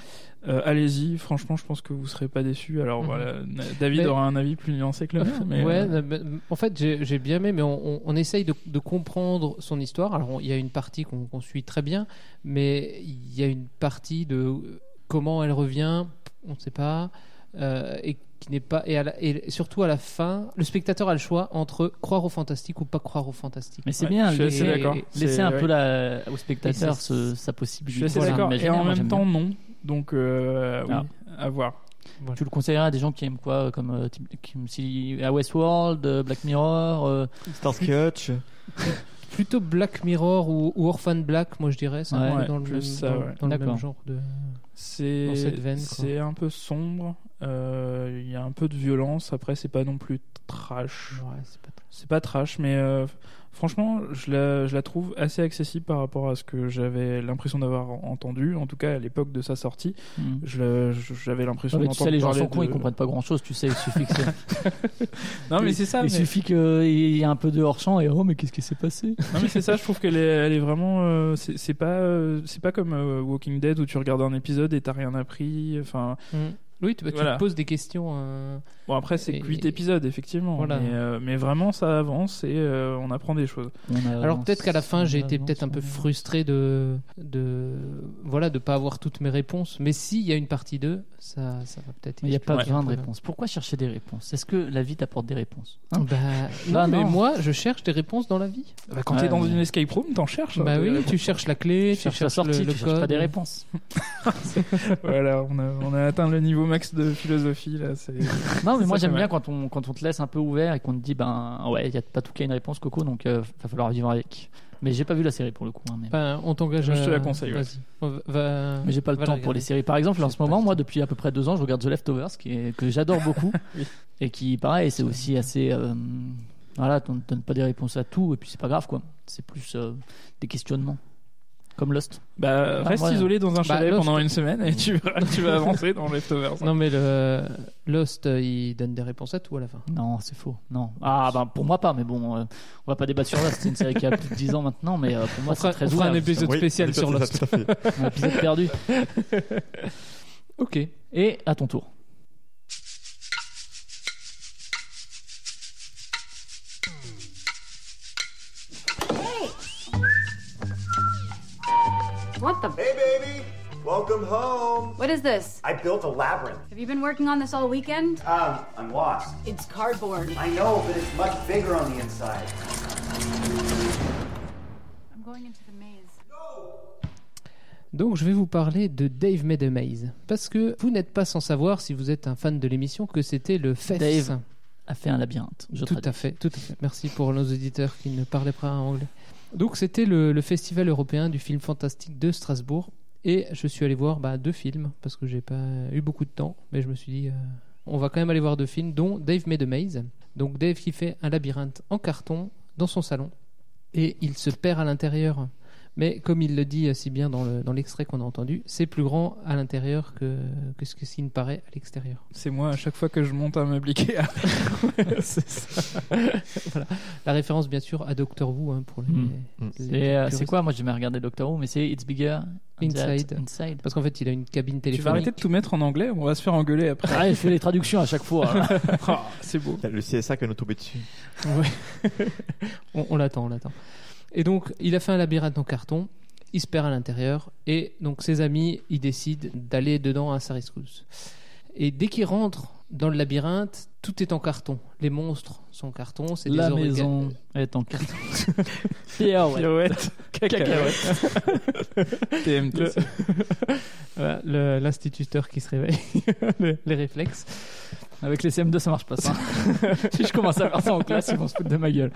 euh, allez-y. Franchement, je pense que vous serez pas déçus. Alors Mhm. voilà, David Mais- aura un avis plus nuancé que le mien. Mais, ouais, euh, en fait, j'ai bien aimé, mais on, on- on essaye de, de comprendre son histoire. Alors, il y a une partie qu'on suit très bien, mais il y a une partie de comment elle revient, on ne sait pas, euh, et qui n'est pas. Et, à la- et surtout à la fin, le spectateur a le choix entre croire au fantastique ou pas croire au fantastique. Mais c'est Ouais, bien, je suis d'accord. laisser un ouais. peu la, au spectateur ce- sa je possibilité. suis assez Voilà, d'accord. Et en même temps, bien. non. Donc, euh, oui, Ah. à voir. Tu le conseillerais à des gens qui aiment quoi, comme euh, à Westworld, euh, Black Mirror. euh, Starsky Hutch. Plutôt Black Mirror ou, ou Orphan Black, moi je dirais. C'est un Ouais, peu dans le, ça, dans- ouais. dans le même genre de. C'est c'est un peu sombre. euh, Il y a un peu de violence. Après, c'est pas non plus trash. Ouais, c'est pas C'est pas trash, mais euh, franchement, je la, je la trouve assez accessible par rapport à ce que j'avais l'impression d'avoir entendu. En tout cas, à l'époque de sa sortie, je- j'avais l'impression Ouais, mais tu sais, d'entendre les gens sont cons, de- ils comprennent pas grand chose, tu sais, il suffit que c'est- Non, mais c'est ça. il mais- suffit qu'il y ait un peu de hors-champ et oh, mais qu'est-ce qui s'est passé? Non, mais c'est ça. Je trouve qu'elle est, elle est vraiment. euh, c'est pas, euh, c'est pas comme euh, Walking Dead où tu regardes un épisode et t'as rien appris. Enfin, Mm. Oui, tu, tu Voilà. te poses des questions. euh, bon après c'est Et- que 8 épisodes effectivement, Voilà. mais, euh, mais vraiment ça avance et euh, on apprend des choses. Alors peut-être qu'à la fin j'ai été peut-être un peu frustré de de voilà de pas avoir toutes mes réponses. Mais s'il y a une partie 2, ça ça va peut-être. Mais il n'y a pas besoin de peu. réponses. Pourquoi chercher des réponses? Est-ce que la vie t'apporte des réponses? Hein? Bah, non, Bah, mais non. moi je cherche des réponses dans la vie. Bah, quand Ouais, t'es dans mais- une escape room, t'en cherches. Bah hein, oui, tu cherches la clé, Tu tu cherches la sortie, le, le tu cherches pas des réponses. voilà, on a, on a atteint le niveau max de philosophie là. Non, mais moi j'aime bien quand on, quand on te laisse un peu ouvert et qu'on te dit, ben ouais, il n'y a pas tout qui a une réponse, Coco, donc euh, va falloir vivre avec. Mais j'ai pas vu la série pour le coup. hein, mais Enfin, on t'engage Je te la conseille, ouais. Va- mais j'ai pas le va temps pour les séries. Par exemple, en ce moment, moi, depuis à peu près deux ans, je regarde The Leftovers, qui est, que j'adore beaucoup. Oui. Et qui, pareil, c'est aussi assez. euh, voilà, on ne donne pas des réponses à tout, et puis c'est pas grave, quoi. C'est plus euh, des questionnements. Comme Lost. Bah, Ah, reste ouais. isolé dans un chalet Lost. pendant une semaine et tu vas, tu vas avancer dans Leftovers. Non, mais le Lost, euh, il donne des réponses à tout à la fin. Non, c'est faux. Non. Ah, bah pour moi pas, mais bon, euh, on va pas débattre sur Lost. C'est une série qui a plus de 10 ans maintenant, mais euh, pour moi c'est très on fera un épisode spécial sur ça, Lost. tout à fait. Un épisode perdu. Ok. Et à ton tour. What the? Hey, baby! Welcome home! What is this? I built a labyrinth. Have you been working on this all weekend? Um, I'm lost. It's cardboard. I know, but it's much bigger on the inside. I'm going into the maze. Donc, je vais vous parler de Dave Made a Maze. Parce que vous n'êtes pas sans savoir, si vous êtes un fan de l'émission, que c'était le FES. Dave. A fait un labyrinthe. Je Tout traduis. à fait, tout à fait. Merci pour nos auditeurs qui ne parlaient pas anglais. Donc c'était le, festival européen du film fantastique de Strasbourg et je suis allé voir bah, deux films parce que j'ai pas eu beaucoup de temps, mais je me suis dit euh, on va quand même aller voir deux films, dont Dave Made a Maze. Donc Dave qui fait un labyrinthe en carton dans son salon et il se perd à l'intérieur. Mais comme il le dit si bien dans le- dans l'extrait qu'on a entendu, c'est plus grand à l'intérieur que, que ce que s'il ne paraît à l'extérieur. C'est moi à chaque fois que je monte un meuble Ikea. c'est ça. voilà. La référence, bien sûr, à Doctor Who hein, pour les. Mm. les euh, c'est quoi? Moi j'ai jamais regardé Doctor Who, mais c'est It's Bigger Inside. Inside. Parce qu'en fait, il a une cabine Tu vas téléphonique. arrêter de tout mettre en anglais, on va se faire engueuler après. Ah, je fais les traductions à chaque fois. hein. Ah, c'est beau. Il le CSA qui va nous tomber dessus. on on l'attend, on l'attend. Et donc, il a fait un labyrinthe en carton. Il se perd à l'intérieur. Et donc, ses amis, ils décident d'aller dedans à Sariscous. Et dès qu'il rentre dans le labyrinthe, tout est en carton. Les monstres sont en carton. C'est La des maison est en carton. Pirouette, cacahuète. TMT. Voilà, L'instituteur qui se réveille. les réflexes. Avec les CM2, ça marche pas ça. si je commence à faire ça en classe, ils vont se foutre de ma gueule.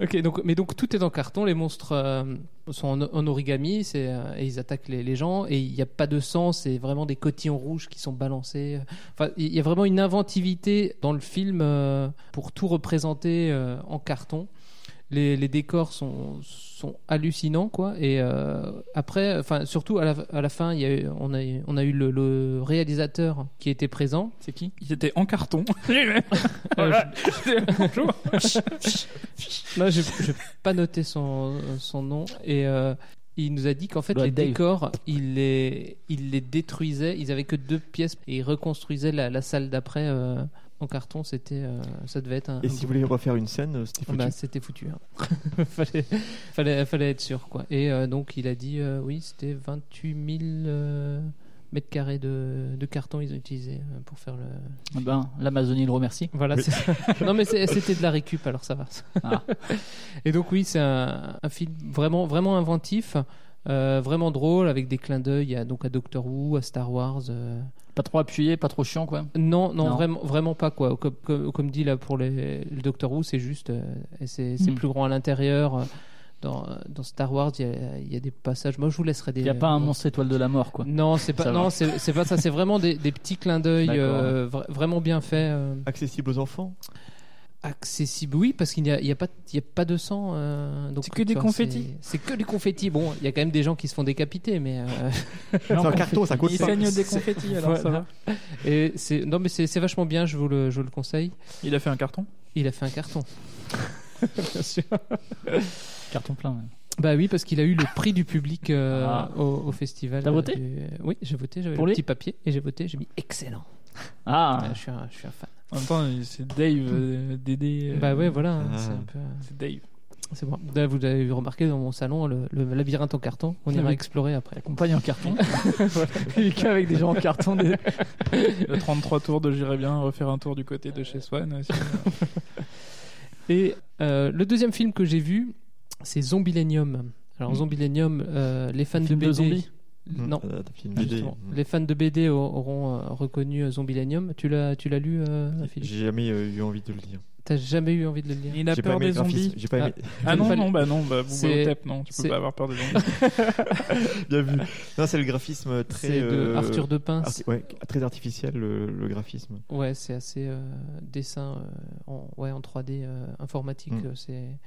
Ok, donc, mais donc tout est en carton, les monstres euh, sont en, en origami c'est, euh, et ils attaquent les, les gens et il n'y a pas de sang, c'est vraiment des cotillons rouges qui sont balancés. Enfin, il y a vraiment une inventivité dans le film euh, pour tout représenter en carton. Les, les décors sont, sont hallucinants, quoi. Et euh, après, enfin, surtout à la, à la fin, il y a eu, on, a, eu- on a eu le, le réalisateur qui était présent. C'est qui? Il était en carton. Euh, Voilà. Bonjour. Là, j'ai pas noté son, son nom et euh, il nous a dit qu'en fait Doit les Dave. décors, il les, il les détruisait. Ils avaient que deux pièces et ils reconstruisaient la, la salle d'après euh, en carton. C'était, euh, ça devait être un. Et un si vous voulez refaire une scène, euh, c'était foutu. bah, c'était foutu. hein. fallait, fallait, fallait être sûr quoi. Et euh, donc il a dit euh, oui, c'était 28 000 euh, mètres carrés de, de carton ils ont utilisé euh, pour faire le. Ben, l'Amazonie le remercie. Voilà. Oui. c'est ça. non mais c'est- c'était de la récup alors ça va. Ah. Et donc oui, c'est un, un film vraiment vraiment inventif, euh, vraiment drôle avec des clins d'œil à donc à Doctor Who, à Star Wars. euh. Pas trop appuyé, pas trop chiant, quoi. Non, non, Non. vraiment vraiment pas quoi. Comme, comme, comme dit là pour les, le Doctor Who, c'est juste euh, c'est c'est Hmm. plus grand à l'intérieur. euh, Dans, dans Star Wars, il y a, il y a des passages. Moi, je vous laisserai des. Il n'y a pas un monstre étoile de la mort, quoi. Non, c'est pas. Ça. Non, c'est c'est pas ça. C'est vraiment des, des petits clins d'œil euh, vra- vraiment bien faits. euh. Accessible aux enfants? Accessible oui parce qu'il n'y a, il y a pas il y a pas de sang euh, donc C'est que des vois, confettis. c'est- c'est que du confetti bon il y a quand même des gens qui se font décapiter mais euh, C'est en carton, ça coûte Il pas. saigne des confettis, alors ça va. et c'est non mais c'est c'est vachement bien je vous le je vous le conseille Il a fait un carton? il a fait un carton bien sûr Carton plein, même. bah oui parce qu'il a eu le prix du public euh, Ah. au, au festival T'as euh, voté du- oui j'ai voté j'avais Pour le lui? petit papier et j'ai voté j'ai mis excellent Ah, Ouais, je suis un, je suis un fan En même temps, c'est Dave, euh, Dédé. euh, bah ouais voilà hein, Ah. c'est un peu C'est Dave. c'est bon Là, vous avez remarqué dans mon salon le, le labyrinthe en carton on ira Oui. explorer après compagnie en carton. avec des gens en carton. Des... Le 33 tours de J'irais bien refaire un tour du côté de chez Swan. aussi. Et euh, le deuxième film que j'ai vu, c'est Zombilenium. Alors Mm. Zombilenium, euh, les fans de film BD, de zombies Non. Ah, Ah, BD. justement. Mm. Les fans de BD au- auront euh, reconnu euh, Zombilenium. Tu l'as, tu l'as lu, euh, Philippe? J'ai jamais euh, eu envie de le lire. T'as jamais eu envie de le lire? Il a peur aimé des zombies. J'ai pas aimé. Ah non, non, bah non, bah C'est- Boubou non, tu peux pas avoir peur des zombies. Bien vu. Non, c'est le graphisme très. C'est de Arthur de Pince. arti- ouais, très artificiel le, le graphisme. Ouais, c'est assez euh, dessin euh, en, ouais, en 3D euh, informatique. Mm. euh, C'est,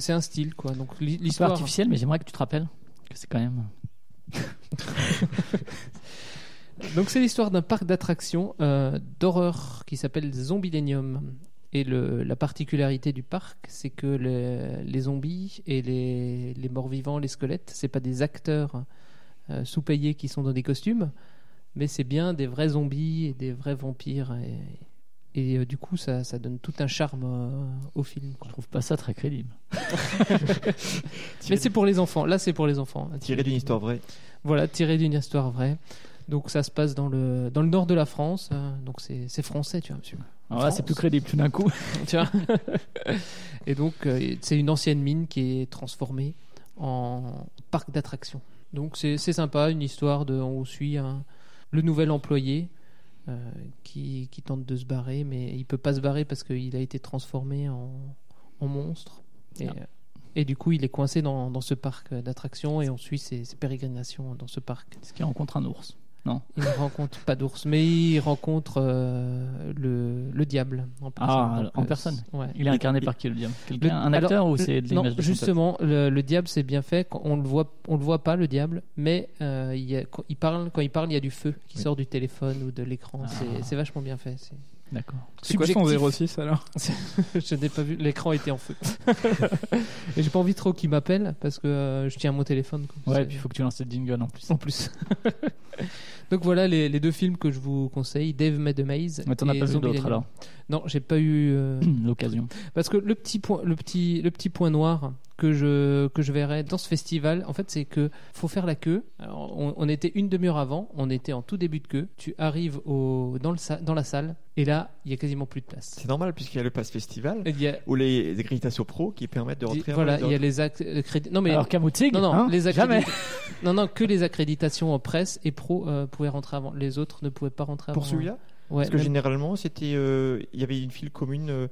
c'est, un style, quoi. Donc l'histoire. artificiel, mais j'aimerais que tu te rappelles c'est quand même. Donc c'est l'histoire d'un parc d'attractions euh, d'horreur qui s'appelle Zombilenium. Et la particularité du parc, c'est que les, zombies et les, les morts-vivants, les squelettes, c'est pas des acteurs euh, sous-payés qui sont dans des costumes, mais c'est bien des vrais zombies et des vrais vampires. Et, et, euh, du coup, ça, ça donne tout un charme euh, au film. quoi. Je trouve pas ça très crédible. Mais c'est pour les enfants. Là, c'est pour les enfants. Tiré d'une histoire vraie. Voilà, tiré d'une histoire vraie. Donc ça se passe dans le, dans le nord de la France. euh, donc c'est c'est français, tu vois, monsieur. Alors là, c'est plus crédible tout d'un coup. tu vois Et donc, euh, c'est une ancienne mine qui est transformée en parc d'attractions. Donc, c'est c'est sympa, une histoire de. On suit un- le nouvel employé euh, qui, qui tente de se barrer, mais il peut pas se barrer parce qu'il a été transformé en, en monstre. Et, Ah. euh, et du coup, il est coincé dans, dans ce parc d'attractions et on suit ses, ses pérégrinations dans ce parc. Est-ce qu'il rencontre un ours Non. Il ne rencontre pas d'ours, mais il rencontre euh, le, le diable en personne. Ah, Donc, en euh, personne ouais. Il est incarné par qui le diable? Le- Un alors, acteur ou c'est de Non, l'image tête justement, le, le diable c'est bien fait. On le voit, on le voit pas le diable, mais euh, il, a- quand il parle, quand il parle, il y a du feu qui Oui. sort du téléphone ou de l'écran. Ah. C'est- C'est vachement bien fait. D'accord. C'est quoi son Subjectif. 06 alors je n'ai pas vu, l'écran était en feu. Et j'ai pas envie trop qu'il m'appelle parce que euh, je tiens mon téléphone. quoi. Ouais, et puis il faut que tu lances le jingle en plus. en plus. Donc voilà les, les deux films que je vous conseille, Dave Made a Maze. Mais t'en as pas vu d'autres alors? Non, j'ai pas eu. euh, L'occasion. Parce que le petit point, le petit, le petit point noir que je que je verrais dans ce festival, en fait, c'est que faut faire la queue. Alors, on, on était une demi-heure avant, on était en tout début de queue. Tu arrives au dans le dans la salle et là, il y a quasiment plus de place. C'est normal puisqu'il y a le Pass Festival Et Il y a ou les accréditations pro qui permettent de rentrer. avant voilà, il y a les acc- les crédits. Non mais Alors Kamoutig non non, hein les Jamais. non non que les accréditations en presse et pro euh, pouvaient rentrer avant. Les autres ne pouvaient pas rentrer Pour avant. celui-là? Ouais. Parce que même- généralement, c'était, euh, il y avait une file commune euh,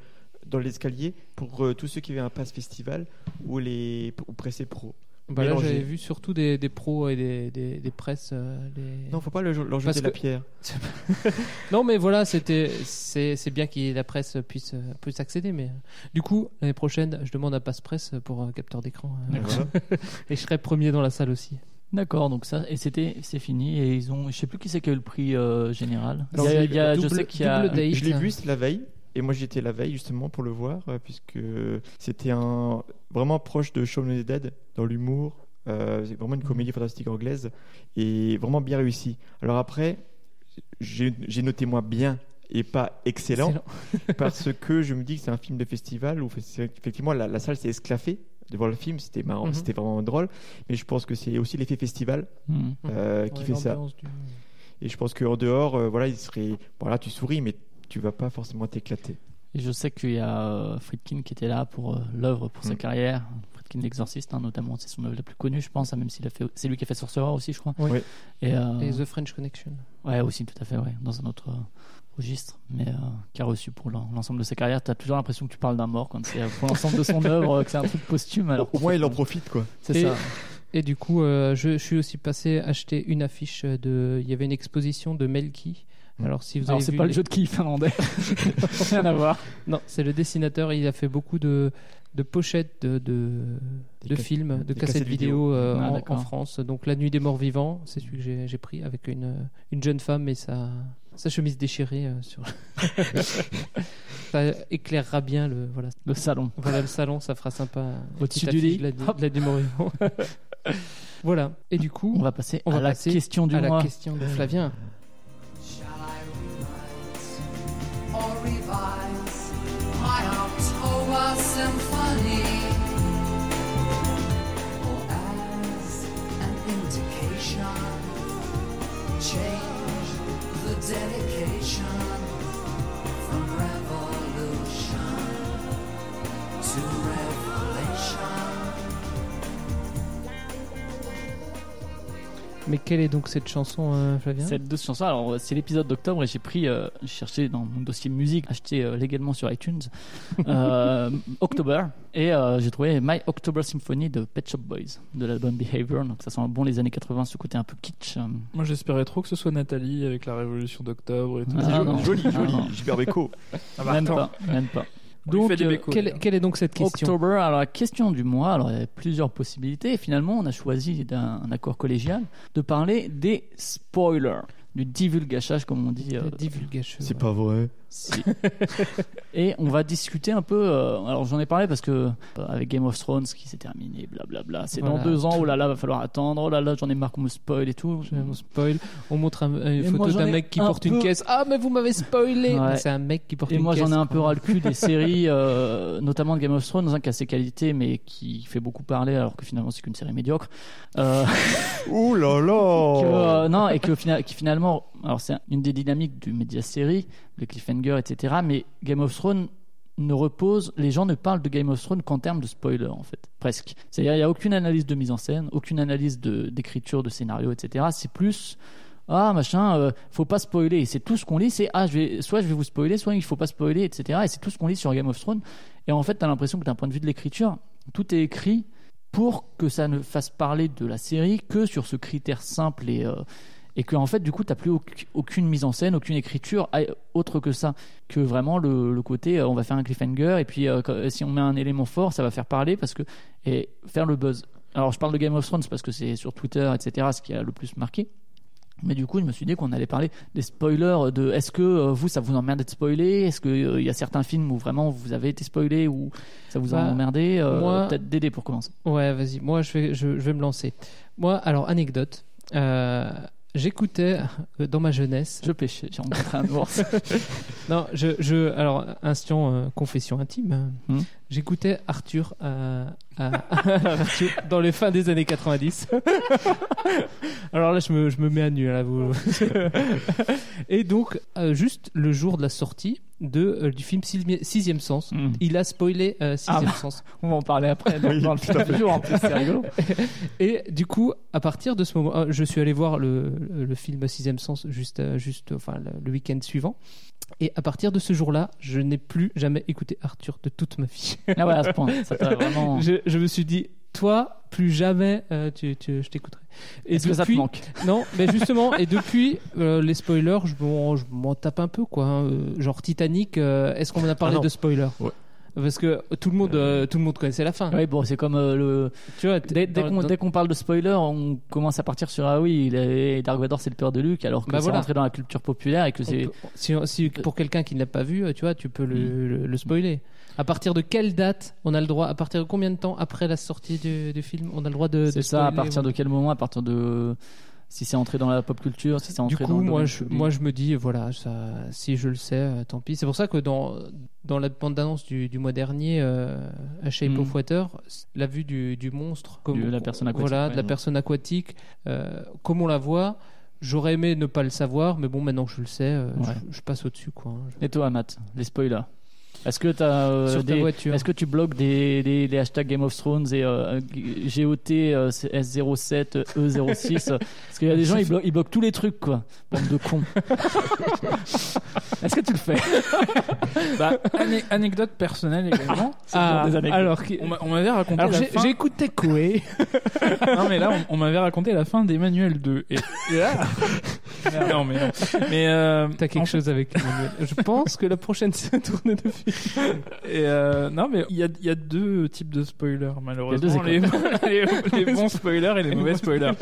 dans l'escalier pour euh, tous ceux qui avaient un pass festival ou les ou pressés pro. bah là, j'avais vu surtout des, des pros et des, des, des presses. euh, les... Non, faut pas leur, leur jeter la pierre. Non, mais voilà, c'était, c'est, c'est bien que la presse puisse, euh, puisse accéder. Mais euh, du coup, l'année prochaine, je demande à Passe Presse pour un capteur d'écran. euh, Et je serai premier dans la salle aussi. D'accord, donc ça, et c'était, c'est fini, et ils ont, je sais plus qui c'est qui a eu le prix euh, général. Alors, il y a, c'est il y a- je double- sais qu'il y a. Je l'ai vu, c'est la veille. Et moi, j'étais la veille justement pour le voir, euh, puisque c'était un vraiment proche de Shaun of the Dead dans l'humour. Euh, c'est vraiment une comédie fantastique anglaise et vraiment bien réussi. Alors après, j'ai noté moi bien et pas excellent, Excellent. parce que je me dis que c'est un film de festival où effectivement la, la salle s'est esclaffée de voir le film. C'était marrant, Mhm. c'était vraiment drôle. Mais je pense que c'est aussi l'effet festival Hmm. euh, qui Ouais, fait ça. du- Et je pense qu'en dehors, euh, voilà, il serait. Voilà, tu souris, mais tu vas pas forcément t'éclater. Et je sais qu'il y a euh, Friedkin qui était là pour euh, l'œuvre, pour sa Mm. carrière. Friedkin l'exorciste, hein, notamment, c'est son œuvre la plus connue, je pense, hein, même s'il a fait, c'est lui qui a fait Sorcerer aussi, je crois. Oui. Oui. Et, euh, Et The French Connection. ouais, aussi, tout à fait, ouais, dans un autre euh, registre, mais euh, qui a reçu pour l'en- l'ensemble de sa carrière. Tu as toujours l'impression que tu parles d'un mort quand c'est pour l'ensemble de son œuvre, que c'est un truc posthume. Alors Au moins, il en profite, quoi. C'est Et- ça. Et du coup, euh, je, je suis aussi passé acheter une affiche de. Il y avait une exposition de Melky. Alors, si vous Alors, avez c'est vu pas le jeu de qui finlandais. Rien à voir. Non, c'est le dessinateur. Il a fait beaucoup de, de pochettes de, de, Des de ca- films, de cassettes cassettes vidéo, vidéo. euh, Ah, en-. France. Donc, La Nuit des Morts Vivants, c'est celui que j'ai- j'ai pris avec une, une jeune femme et sa, sa chemise déchirée. euh, sur... ça éclairera bien le, voilà, Le salon. voilà, le salon, ça fera sympa. Au-dessus du lit. de La, la nuit des morts vivants. voilà. Et du coup, On va passer On à va la passer question du à mois. la question de Flavien. Dedication from revolution to revelation? Mais quelle est donc cette chanson, euh, Flavien Cette deux chansons, alors euh, c'est l'épisode d'octobre et j'ai pris, euh, j'ai cherché dans mon dossier musique, acheté euh, légalement sur iTunes, euh, October, et euh, j'ai trouvé My October Symphony de Pet Shop Boys, de l'album Behavior, donc ça sent bon les années 80, ce côté un peu kitsch. euh. Moi, j'espérais trop que ce soit Nathalie avec la révolution d'octobre et tout. Ah. Joli, Ah, joli. non. Gilbert Bécaud. Ah bah, même attends. pas, même pas. Donc, fait des euh, bécos, quelle, est donc cette question October, alors la question du mois, alors il y a plusieurs possibilités, et finalement on a choisi d'un un accord collégial de parler des spoilers, du divulgachage comme on dit. euh. C'est pas vrai. Si. et on va discuter un peu. euh, alors j'en ai parlé parce que euh, avec Game of Thrones qui s'est terminé, blablabla. C'est dans Voilà. deux ans. Oh là là, va falloir attendre. Oh là là, j'en ai marre qu'on me spoil et tout. Je- On spoil. On montre un- une Et moi, photo j'en d'un ai mec qui un porte une peu- caisse. Ah, mais vous m'avez spoilé Ouais. Mais C'est un mec qui porte Et une moi caisse. j'en ai un peu ras le cul des séries, euh, notamment de Game of Thrones, hein, qui a ses qualités mais qui fait beaucoup parler alors que finalement c'est qu'une série médiocre. Euh, Ouh là là que, euh, non, et que fina- qui finalement, alors c'est une des dynamiques du média série, le cliffhanger, etc. Mais Game of Thrones ne repose, les gens ne parlent de Game of Thrones qu'en termes de spoiler en fait, presque. C'est-à-dire il n'y a aucune analyse de mise en scène, aucune analyse d'écriture, de scénario, etc. C'est plus ah machin, euh, faut pas spoiler. C'est tout ce qu'on lit, c'est ah soit je vais vous spoiler, soit il faut pas spoiler, etc. Et c'est tout ce qu'on lit sur Game of Thrones. Et en fait, t'as l'impression que d'un point de vue de l'écriture, tout est écrit pour que ça ne fasse parler de la série que sur ce critère simple et euh, et que en fait du coup t'as plus auc- aucune mise en scène aucune écriture autre que ça que vraiment le, le côté euh, on va faire un cliffhanger et puis euh, quand- si on met un élément fort ça va faire parler parce que et faire le buzz alors je parle de Game of Thrones parce que c'est sur Twitter etc ce qui a le plus marqué mais du coup, je me suis dit qu'on allait parler des spoilers. De est-ce que euh, vous, ça vous emmerde d'être spoilé? Est-ce qu'il y a certains films où vraiment vous avez été spoilé ou ça vous a Bah, emmerdé? Euh, moi- Peut-être Dédé pour commencer. Ouais, vas-y. Moi, je vais, je, je vais me lancer. Moi, alors, anecdote. J'écoutais euh, dans ma jeunesse. Je pêchais, j'ai rencontré un ours. Non, je, je alors instant euh, confession intime. Hmm. J'écoutais Arthur, euh, Arthur dans les fins des années 90. alors là, je me, je me mets à nu là. Vous... Et donc, euh, juste le jour de la sortie de euh, du film Sixième Sens, Hmm. il a spoilé euh, Sixième Ah bah. Sens. On va en parler après Oui, dans le film du jour en plus, c'est rigolo. Et du coup, à partir de ce moment, je suis allé voir le, le film Sixième Sens juste, juste, enfin le week-end suivant. Et à partir de ce jour-là, je n'ai plus jamais écouté Arthur de toute ma vie. Ah ouais, à ce point, ça t'a vraiment. je, je me suis dit, toi, plus jamais, euh, tu, tu- je t'écouterai. Et Est-ce que ça te manque Non, mais justement, et depuis, euh, les spoilers, je m'en, je m'en tape un peu, quoi. hein. Euh, Genre Titanic, euh, est-ce qu'on en a parlé Ah de spoilers Ouais. Parce que tout le monde, tout le monde connaissait la fin. Oui, bon, c'est comme le. Tu vois, Dès, qu'on dans- dès qu'on parle de spoiler, on commence à partir sur ah oui, Dark Vador c'est le père de Luke, alors que Bah c'est voilà. rentré dans la culture populaire et que c'est. peut- si, si- pour quelqu'un qui ne l'a pas vu, tu vois, tu peux le, Mm. le- le spoiler. À partir de quelle date on a le droit À partir de combien de temps après la sortie du, du film on a le droit de, C'est ça, à partir de quel moment À partir de. Si c'est entré dans la pop culture, si c'est Du entré coup, dans le moi je, public. moi, je me dis, voilà, ça, si je le sais, euh, tant pis. C'est pour ça que dans, dans la bande-annonce du, du mois dernier, euh, à Shape Mm. of Water, la vue du, du monstre, comme, De la personne aquatique, voilà, ouais. de la personne aquatique, euh, comme on la voit, j'aurais aimé ne pas le savoir, mais bon, maintenant que je le sais, euh, Ouais. je, je passe au-dessus, quoi. hein. Et toi, Matt, les spoilers? Est-ce que t'as euh, Sur des-. Est-ce que tu bloques des, des, des hashtags Game of Thrones et euh, GOT euh, S07 E06 euh, Parce qu'il y a des gens ils bloquent, ils bloquent tous les trucs quoi. Bande de cons. Est-ce que tu le fais? Bah, ane- anecdote personnelle également. Ah, des anecdotes. alors, On m'a- on m'avait raconté alors j'ai fin. j'ai écouté Koé. Non mais là, on, on m'avait raconté la fin d'Emmanuel 2. Et... non mais non. Mais euh, T'as quelque en chose avec Emmanuel. Je pense que la prochaine tournée de film. Et euh, non, mais il y a, il y a deux types de spoilers, malheureusement. Les, les- les bons spoilers et les mauvais spoilers.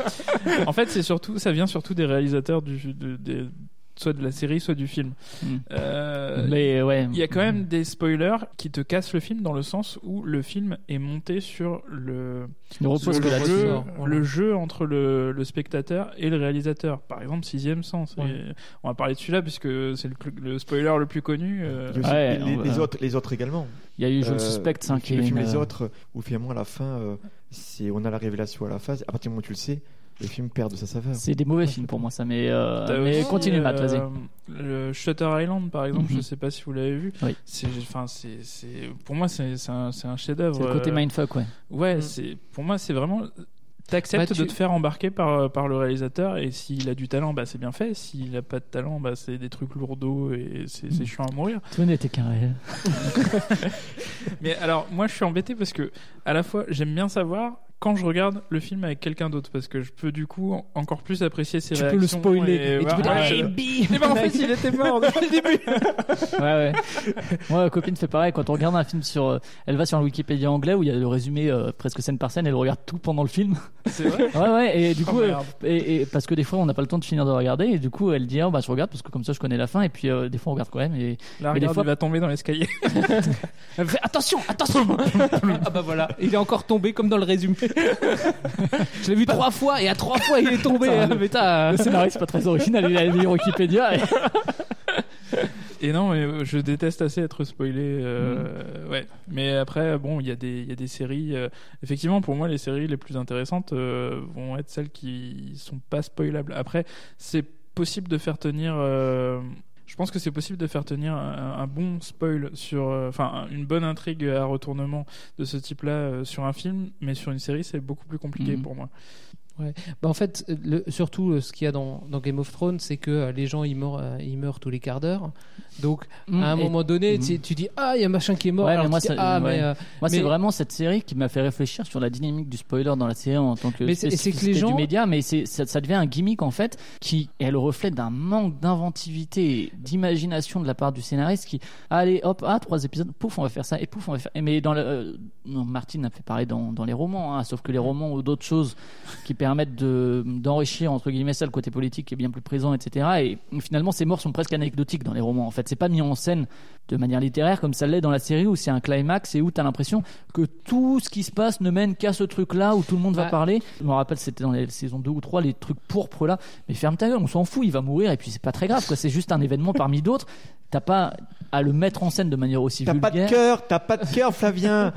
en fait, c'est surtout, ça vient surtout des réalisateurs du, de, des- soit de la série, soit du film. Hmm. Euh, Mais ouais. il y a quand même des spoilers qui te cassent le film dans le sens où le film est monté sur le, repose sur le, jeu, voilà. le jeu entre le, le spectateur et le réalisateur. Par exemple, Sixième Sens. Et on va parler de celui-là puisque c'est le, le spoiler le plus connu. euh, Ouais, les, on les va- autres, les autres également. Il y a eu Je le Euh, suspecte, le hein, qui est film une, Les euh, autres, où finalement à la fin, euh, c'est on a la révélation à la fin. À partir du moment où tu le sais, le film perd de sa saveur. C'est des mauvais films pour moi, ça. Mais, euh, T'as mais aussi, continue, Matt, vas-y. euh, Le Shutter Island, par exemple, Mhm. je sais pas si vous l'avez vu. Oui. C'est, enfin, c'est, c'est, pour moi, c'est, c'est un, c'est un chef-d'œuvre. C'est le côté euh, mindfuck, ouais. Ouais, Mm. c'est, pour moi, c'est vraiment. T'acceptes Bah, tu- de te faire embarquer par, par le réalisateur et s'il a du talent, bah c'est bien fait. S'il a pas de talent, bah c'est des trucs lourdeaux et c'est c'est chiant à mourir. Tout n'était qu'un réel. Mais alors, moi, je suis embêté parce que, à la fois, j'aime bien savoir quand je regarde le film avec quelqu'un d'autre parce que je peux du coup en- encore plus apprécier ses Tu peux réactions. le spoiler et tu peux dire, Hey, je- Bi Eh ben, en fait, il était mort depuis le début. Ouais, ouais. Moi, ma copine fait pareil. Quand on regarde un film sur. euh, Elle va sur un Wikipédia anglais où il y a le résumé euh, presque scène par scène. Elle regarde tout pendant le film. C'est vrai? Ouais, ouais. Et du Oh, coup, euh, et, et parce que des fois, on n'a pas le temps de finir de regarder. Et du coup, elle dit oh, bah, je regarde parce que comme ça, je connais la fin. Et puis, euh, des fois, on regarde quand même. Et, Là, Mais des fois- il va tomber dans l'escalier. Elle fait attention, attention Ah bah voilà, il est encore tombé comme dans le résumé. Je l'ai vu trois fois et à trois fois il est tombé. Hein, le- mais t'as- le scénario, c'est pas très original. Il a lu Wikipédia. Et... Et non, mais euh, je déteste assez être spoilé. euh, Ouais. Mais après, bon, il y a des, il y a des séries. euh, Effectivement, pour moi, les séries les plus intéressantes euh, vont être celles qui sont pas spoilables. Après, c'est possible de faire tenir. Je pense que c'est possible de faire tenir un, un bon spoil sur, euh, enfin, une bonne intrigue à retournement de ce type-là euh, sur un film, mais sur une série, c'est beaucoup plus compliqué Mhm. pour moi. Bah, en fait, le- surtout euh, ce qu'il y a dans, dans Game of Thrones, c'est que euh, les gens ils meurent, euh, ils meurent tous les quarts d'heure. Donc Mm, à un moment donné, Mm. tu, tu dis ah il y a machin qui est mort. Ouais, Alors mais moi, tu dis, ça- ah ouais. mais euh, Moi, c'est vraiment cette série qui m'a fait réfléchir sur la dynamique du spoiler dans la série en tant que Mais c'est- que les gens- du média, mais ça, ça devient un gimmick en fait qui est le reflet d'un manque d'inventivité et d'imagination de la part du scénariste qui allez hop ah trois épisodes pouf on va faire ça et pouf on va faire mais dans le euh, non, Martin a fait pareil dans, dans les romans hein, sauf que les romans ou d'autres choses qui permettent de d'enrichir entre guillemets ça le côté politique qui est bien plus présent etc et finalement ces morts sont presque anecdotiques dans les romans en fait. C'est pas mis en scène de manière littéraire comme ça l'est dans la série où c'est un climax et où tu as l'impression que tout ce qui se passe ne mène qu'à ce truc là où tout le monde va parler. Je me rappelle c'était dans les saisons 2 ou 3 les trucs pourpres là mais ferme ta gueule on s'en fout il va mourir et puis c'est pas très grave quoi. C'est juste un événement parmi d'autres. T'as pas à le mettre en scène de manière aussi T'as pas de vulgaire. cœur, t'as pas de cœur, Flavien.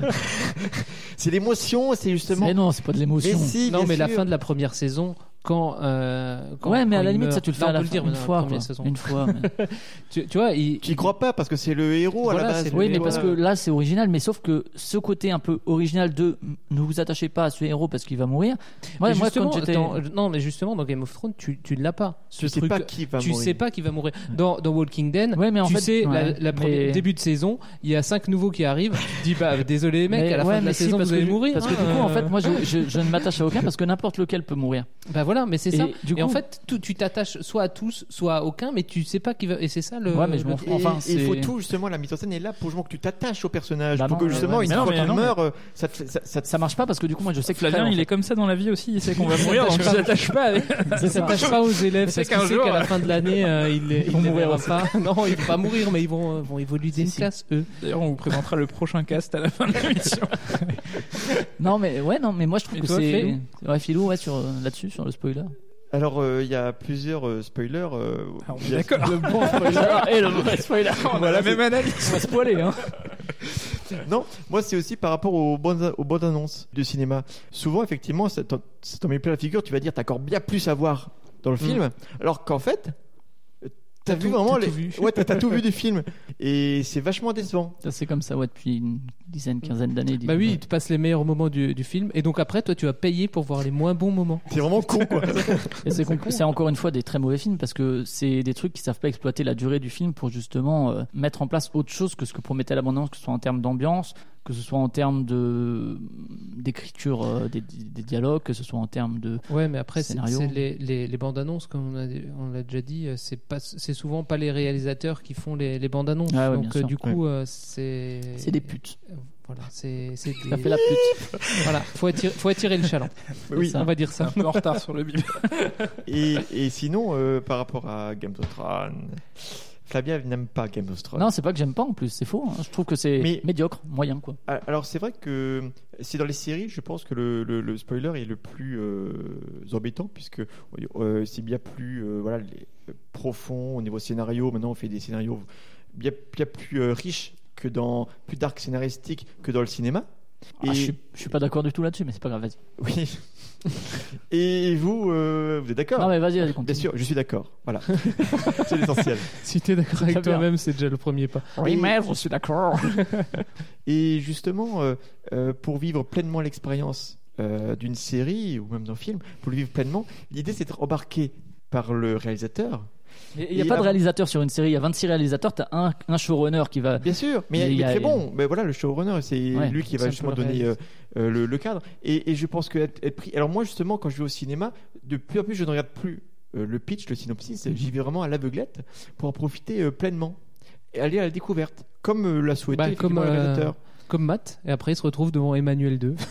c'est l'émotion, c'est justement. mais non c'est pas de l'émotion. Mais si, non mais la fin de la première saison quand, euh, quand ouais mais quand à la limite meurt- ça tu le fais Non, à la fin dire, une fois quoi. une fois mais- tu, tu vois il, Tu y crois pas parce que c'est le héros à la base. Oui, mais parce que là, c'est original. Mais sauf que ce côté un peu original de ne vous attachez pas à ce héros parce qu'il va mourir. Ouais, Mais moi, quand j'étais. non, mais justement, dans Game of Thrones, tu, tu ne l'as pas. Ce Tu sais truc, pas qui va tu mourir. sais pas qui va mourir. Dans, dans Walking Dead, Ouais, mais en tu fait, sais, ouais, la, la première- mais- début de saison, il y a cinq nouveaux qui arrivent. Tu te dis, bah, désolé les mecs, Mais à la fin de la saison, parce vous allez mourir. Parce que du coup, en euh. fait, moi, je ne m'attache à aucun parce que n'importe lequel peut mourir. Bah voilà, mais c'est Et ça. du et en coup- fait, tout- tu t'attaches soit à tous, soit à aucun, mais tu sais pas qui va. Et c'est ça le. Ouais, mais je le m'en fous. Enfin, et il faut tout justement la mise en scène est là pour justement que tu t'attaches au personnage Bah pour non, que justement ouais, une mais non, fois mais qu'il meurt euh, ça te fait ça, ça Ça marche pas parce que du coup, moi, je sais que Flavien, en il fait. est comme ça dans la vie aussi, il sait qu'on va mourir, donc il s'attache s'attache pas avec. Il s'attache pas aux élèves C'est parce qu'il qu'un sait qu'à la ouais. fin de l'année, euh, ils, ils, vont mourir pas. Non, ils vont pas mourir, mais ils vont, euh, vont évoluer d'une classe, eux. D'ailleurs, on vous présentera le prochain cast à la fin de l'émission. Non, mais ouais, non, mais moi, je trouve que c'est. Ouais, Philou, ouais, sur, là-dessus, sur le spoiler. alors euh, il y a plusieurs euh, spoilers euh, Ah, d'accord. Le bon spoiler et le mauvais spoiler. On a la même analyse. On va spoiler, hein. Non, moi c'est aussi par rapport aux bonnes, aux bonnes annonces du cinéma. Souvent, effectivement, ça t'en met plein la figure. Tu vas dire, t'as encore bien plus à voir dans le film, alors qu'en fait, t'as vu tout- vraiment les. tout vu. Ouais, t'as tout vu du film, et c'est vachement décevant. Ça, C'est comme ça, ouais, depuis une dizaine, quinzaine d'années. Bah oui, tu passes les meilleurs moments du, du film. Et donc après, toi, tu vas payer pour voir les moins bons moments. C'est vraiment con, quoi. Et c'est c'est encore une fois des très mauvais films parce que c'est des trucs qui savent pas exploiter la durée du film pour justement euh, mettre en place autre chose que ce que promettait l'abondance, que ce soit en termes d'ambiance, que ce soit en termes de d'écriture euh, des, des dialogues, que ce soit en termes de Ouais, mais après, c'est Scénario. c'est les, les, les bandes annonces, comme on a- on l'a déjà dit, euh, c'est pas, c'est souvent pas les réalisateurs qui font les, les bandes annonces. Ah ouais, donc euh, du coup, euh, c'est. c'est des putes. Voilà, c'est. c'est Ça des- fait la pute. Voilà, faut attirer, faut attirer le chaland. Oui. on va dire C'est un ça. peu en retard sur le bip. Et, et sinon, euh, par rapport à Game of Thrones, Flavien n'aime pas Game of Thrones. Non, c'est pas que j'aime pas en plus, c'est faux. hein. Je trouve que c'est Mais- médiocre, moyen quoi. Alors c'est vrai que c'est dans les séries, je pense que le, le- le spoiler est le plus euh, embêtant puisque euh, c'est bien plus euh, voilà les- profond au niveau scénario. Maintenant on fait des scénarios bien, bien plus riches que dans plus d'arc scénaristique que dans le cinéma. Ah, je, suis, je suis pas d'accord du tout là-dessus, mais c'est pas grave, vas-y. oui. Et vous, euh, vous êtes d'accord Non mais vas-y, vas-y, Bien sûr, je suis d'accord. Voilà, c'est l'essentiel. Si t'es d'accord Très avec toi-même, c'est déjà le premier pas. Oui, mais je suis d'accord. Et justement, euh, euh, pour vivre pleinement l'expérience euh, d'une série ou même d'un film, pour le vivre pleinement, l'idée c'est d'être embarqué par le réalisateur. Il n'y a Et pas de réalisateur sur une série, il y a 26 réalisateurs, tu as un, un showrunner qui va. Bien sûr, mais Il est a- très bon. Mais voilà, le showrunner, c'est Ouais, lui qui va justement donner euh. Euh, le, le cadre. Et, et je pense que être, être pris. Alors moi, justement, quand je vais au cinéma, de plus en plus, je ne regarde plus euh, le pitch, le synopsis. J'y vais vraiment à l'aveuglette pour en profiter euh, pleinement et aller à la découverte, comme euh, l'a souhaité Bah, comme, le réalisateur. Comme Matt, et après il se retrouve devant Emmanuel 2.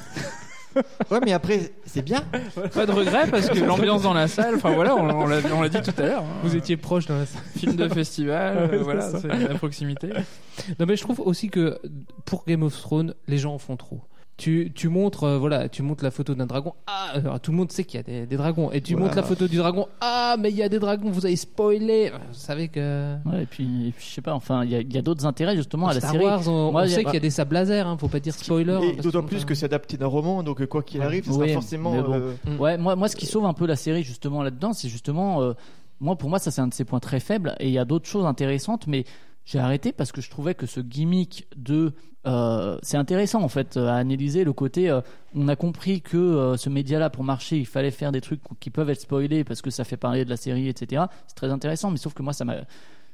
Ouais, mais après, c'est bien. Pas de regret parce que l'ambiance dans la salle, enfin voilà, on, on l'a dit tout à l'heure. hein. Vous étiez proche dans la salle. film de festival, Ouais, voilà, c'est la proximité. Non mais je trouve aussi que pour Game of Thrones, les gens en font trop. Tu, tu montres euh, voilà, tu montres la photo d'un dragon. Ah, alors, tout le monde sait qu'il y a des, des dragons. Et tu Voilà. montres la photo du dragon. Ah, mais il y a des dragons. Vous avez spoilé. Vous savez que Ouais, et puis, et puis, je sais pas, enfin, il y a, il y a d'autres intérêts justement à la Star série. Wars, on, Moi, on il y a- sait qu'il y a des sables laser. Hein, faut pas dire spoiler. Et parce d'autant que- plus que c'est adapté d'un roman, donc euh, quoi qu'il Ouais. arrive, ce sera Oui, forcément. mais bon. euh, Mm. Ouais, moi, moi, ce qui sauve un peu la série justement là-dedans, c'est justement, euh, moi, pour moi, ça c'est un de ses points très faibles. Et il y a d'autres choses intéressantes, mais j'ai arrêté parce que je trouvais que ce gimmick de, euh, c'est intéressant en fait à analyser le côté. euh, on a compris que euh, ce média-là, pour marcher, il fallait faire des trucs qui peuvent être spoilés parce que ça fait parler de la série, etc. C'est très intéressant, mais sauf que moi, ça m'a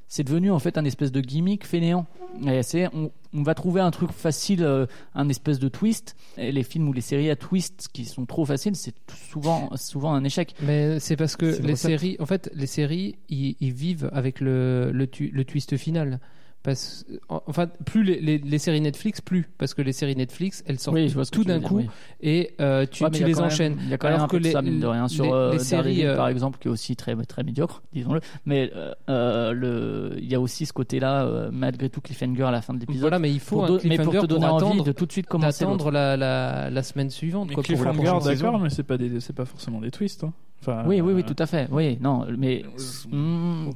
c'est devenu en fait un espèce de gimmick fainéant. Et c'est, on, on va trouver un truc facile, euh, un espèce de twist. Et les films ou les séries à twist qui sont trop faciles, c'est souvent, souvent un échec. Mais c'est parce que les séries, en fait, les séries, ils, ils vivent avec le, le, tu- le twist final. Parce, en- enfin, plus les, les, les séries Netflix, plus. Parce que les séries Netflix, elles sortent Oui, tout d'un dire, coup oui. et euh, tu, Ouais, mais tu il y a les enchaînes. Il y a quand même un peu que de les- ça, mine de rien. Sur les- euh, les séries, Daredevil, euh, par exemple, qui est aussi très, très médiocre, disons-le. Mais euh, euh, le, il y a aussi ce côté-là, euh, malgré tout, cliffhanger à la fin de l'épisode. Voilà, mais il faut Pour un do- mais pour cliffhanger te donner pour envie attendre, de tout de suite commencer l'autre. d'attendre la, la, la semaine suivante. Mais Quoi, pour la cliffhanger, d'accord, mais c'est pas des, c'est pas forcément des twists. hein. Enfin, Oui, oui, oui, tout à fait. Oui, non, mais Euh, hmm,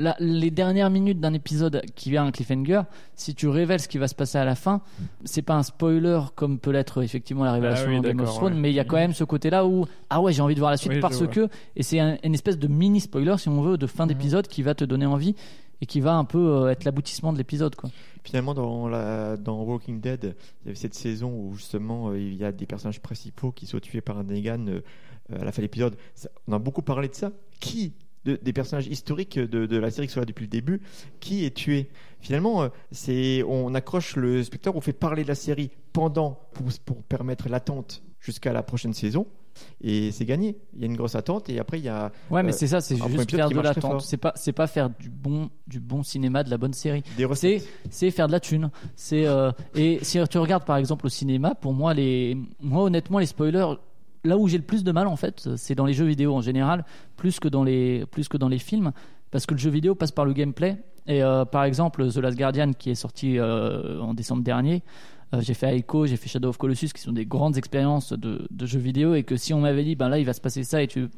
la- les dernières minutes d'un épisode qui vient un cliffhanger, si tu révèles ce qui va se passer à la fin, c'est pas un spoiler comme peut l'être effectivement la révélation Ah oui, de Game of Thrones, ouais. mais il y a quand même ce côté-là où ah ouais, j'ai envie de voir la suite Oui, parce que et c'est un- une espèce de mini spoiler si on veut de fin d'épisode qui va te donner envie et qui va un peu euh, être l'aboutissement de l'épisode quoi. Finalement, dans, la, dans Walking Dead, il y avait cette saison où justement euh, il y a des personnages principaux qui sont tués par un Negan euh, à la fin de l'épisode. Ça- On a beaucoup parlé de ça. Qui de- des personnages historiques de, de la série qui sont là depuis le début, qui est tué Finalement, euh, c'est on accroche le spectateur, on fait parler de la série pendant pour, pour permettre l'attente jusqu'à la prochaine saison. Et c'est gagné. Il y a une grosse attente et après il y a Ouais, mais Euh, c'est ça, c'est juste faire de l'attente. C'est pas, c'est pas faire du bon, du bon cinéma, de la bonne série. C'est, c'est faire de la thune. C'est euh, et si tu regardes par exemple au cinéma, pour moi les, moi honnêtement les spoilers, là où j'ai le plus de mal en fait, c'est dans les jeux vidéo en général, plus que dans les, plus que dans les films, parce que le jeu vidéo passe par le gameplay. Et euh, par exemple The Last Guardian qui est sorti euh, en décembre dernier. Euh, j'ai fait Ico, j'ai fait Shadow of Colossus, qui sont des grandes expériences de, jeux vidéo, et que si on m'avait dit, ben là, il va se passer ça, et tu,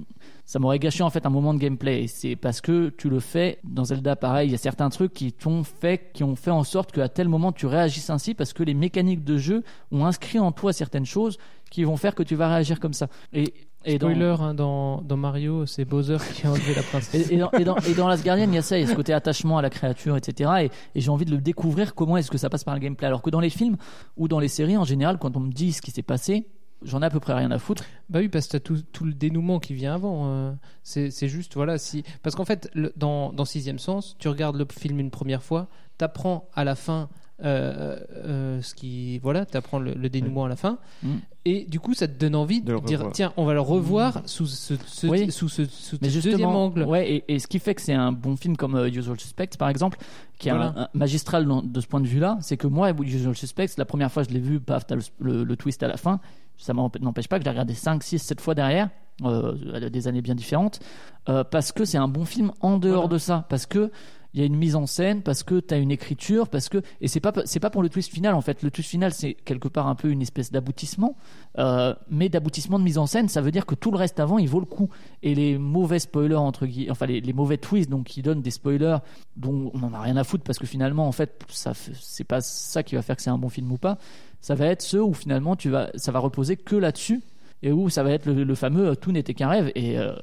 ça m'aurait gâché en fait un moment de gameplay. C'est parce que tu le fais dans Zelda, pareil. Il y a certains trucs qui t'ont fait, qui ont fait en sorte qu'à tel moment tu réagisses ainsi parce que les mécaniques de jeu ont inscrit en toi certaines choses qui vont faire que tu vas réagir comme ça. Et, et dans- Spoiler, hein, dans, dans Mario, c'est Bowser qui a enlevé la princesse. et, et dans, et, dans, et dans Last Guardian, il y a ça, il y a ce côté attachement à la créature, etc. Et, et j'ai envie de le découvrir comment est-ce que ça passe par le gameplay. Alors que dans les films ou dans les séries, en général, quand on me dit ce qui s'est passé, j'en ai à peu près rien à foutre. Bah oui, parce que t'as tout, tout le dénouement qui vient avant. euh, c'est juste, voilà. Si... Parce qu'en fait, le- dans, dans Sixième Sens, tu regardes le film une première fois, t'apprends à la fin ce qui. Voilà, t'apprends le, le dénouement à la fin. Mm. Et du coup, ça te donne envie de, dire tiens, on va le revoir sous ce, ce- Oui. sous ce, sous Mais deuxième angle. Ouais, et, et ce qui fait que c'est un bon film comme euh, Usual Suspects, par exemple, qui est Voilà. un, un magistral dans- de ce point de vue-là, c'est que moi, Usual Suspects, la première fois que je l'ai vu, paf, t'as le, le- le twist à la fin. Ça n'empêche pas que je l'ai regardé 5, 6, 7 fois derrière, euh, à des années bien différentes, euh, parce que c'est un bon film en dehors Voilà. de ça, parce que il y a une mise en scène, parce que tu as une écriture, parce que et c'est pas c'est pas pour le twist final en fait. Le twist final c'est quelque part un peu une espèce d'aboutissement, euh, mais d'aboutissement de mise en scène, ça veut dire que tout le reste avant il vaut le coup. Et les mauvais spoilers entre guillemets, enfin les, les mauvais twists donc qui donnent des spoilers dont on n'en a rien à foutre parce que finalement en fait ça c'est pas ça qui va faire que c'est un bon film ou pas. Ça va être ceux où finalement tu vas ça va reposer que là-dessus et où ça va être le, le fameux euh, tout n'était qu'un rêve et euh,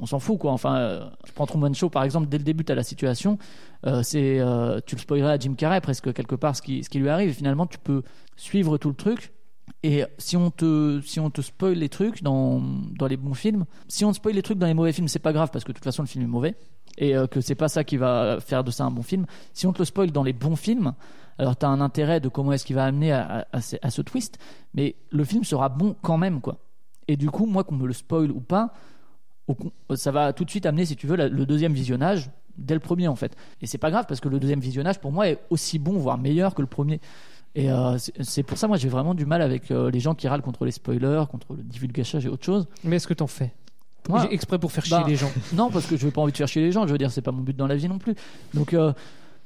on s'en fout quoi enfin euh, je prends Truman Show par exemple dès le début tu as la situation euh, c'est euh, tu le spoilerais à Jim Carrey presque quelque part ce qui, ce qui lui arrive et finalement tu peux suivre tout le truc Et si on te, si on te spoil les trucs dans, dans les bons films, si on te spoil les trucs dans les mauvais films, c'est pas grave parce que de toute façon le film est mauvais et que c'est pas ça qui va faire de ça un bon film. Si on te le spoil dans les bons films, alors tu as un intérêt de comment est-ce qu'il va amener à, à- à ce- twist, mais le film sera bon quand même, quoi. Et du coup, moi, qu'on me le spoil ou pas, ça va tout de suite amener, si tu veux, le deuxième visionnage dès le premier, en fait. Et c'est pas grave parce que le deuxième visionnage, pour moi, est aussi bon, voire meilleur que le premier. Et euh, c'est- pour ça, moi, j'ai vraiment du mal avec euh, les gens qui râlent contre les spoilers, contre le divulgachage et autre chose. Mais est-ce que t'en fais? Moi, J'ai exprès pour faire chier bah, les gens. Non, parce que je n'ai pas envie de faire chier les gens. Je veux dire, c'est pas mon but dans la vie non plus. Donc, euh,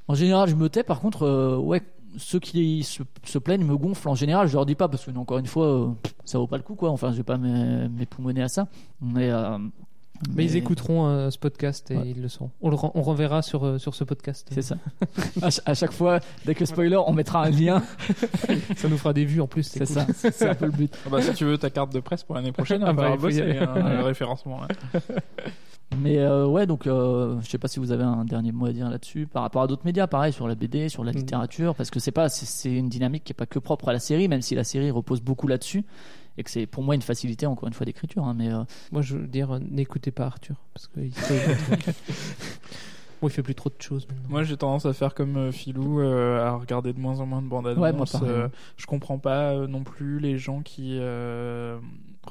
en général, je me tais. Par contre, euh, ouais, ceux qui se, se plaignent me gonflent. En général, je leur dis pas parce que, encore une fois, euh, ça vaut pas le coup, quoi. Enfin, je vais pas m'é- m'époumoner à ça. Mais, euh, Mais ils écouteront euh, ce podcast et Ouais. ils le sauront. On le on renverra sur, euh, sur ce podcast. C'est ça. à, ch- à chaque fois, dès que spoiler, on mettra un lien. Ça nous fera des vues en plus. C'est cool. ça. C'est un peu le but. Ah bah, si tu veux ta carte de presse pour l'année prochaine, Ah on bah, va bosser aller. hein, référencement. hein. Mais euh, ouais, donc euh, je sais pas si vous avez un dernier mot à dire là-dessus par rapport à d'autres médias, pareil sur la BD, sur la Mm. littérature, parce que c'est pas c'est une dynamique qui est pas que propre à la série, même si la série repose beaucoup là-dessus et que c'est pour moi une facilité encore une fois d'écriture. hein, mais euh, Moi, je veux dire, euh, n'écoutez pas Arthur. Parce qu'il. Bon, il fait plus trop de choses maintenant. Moi, j'ai tendance à faire comme euh, Philou, euh, à regarder de moins en moins de bandes annonces. Ouais, moi. Euh, je comprends pas euh, non plus les gens qui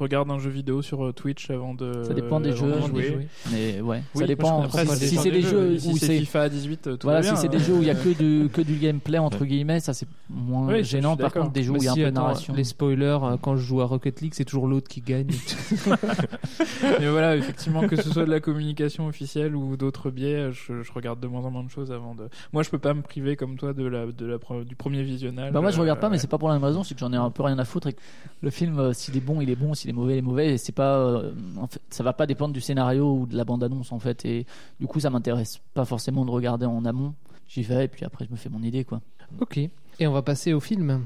euh, regardent un jeu vidéo sur euh, Twitch avant de. ça dépend des jeux, de avant de jouer. jouer. mais ouais, Oui, ça dépend. après, si ça si dépend c'est des jeux Si où c'est c'est FIFA 18, euh, tout voilà, va bien. si c'est des jeux où il y a que du que du gameplay entre guillemets, ça c'est moins Oui, gênant. Par contre, des jeux où il y a un peu de narration. Les spoilers, euh, quand je joue à Rocket League, c'est toujours l'autre qui gagne. Mais voilà, effectivement, que ce soit de la communication officielle ou d'autres biais, je, je regarde de moins en moins de choses avant de. Moi, je peux pas me priver comme toi de la, de la, pre- du premier visionnage. Bah moi je regarde pas, Euh, mais c'est pas pour la même raison, c'est que j'en ai un peu rien à foutre. Et que le film, euh, s'il est bon, il est bon, s'il est mauvais, il est mauvais. Et c'est pas, euh, en fait, ça va pas dépendre du scénario ou de la bande annonce en fait. Et du coup, ça m'intéresse pas forcément de regarder en amont. J'y vais et puis après je me fais mon idée quoi. ok. Et on va passer au film.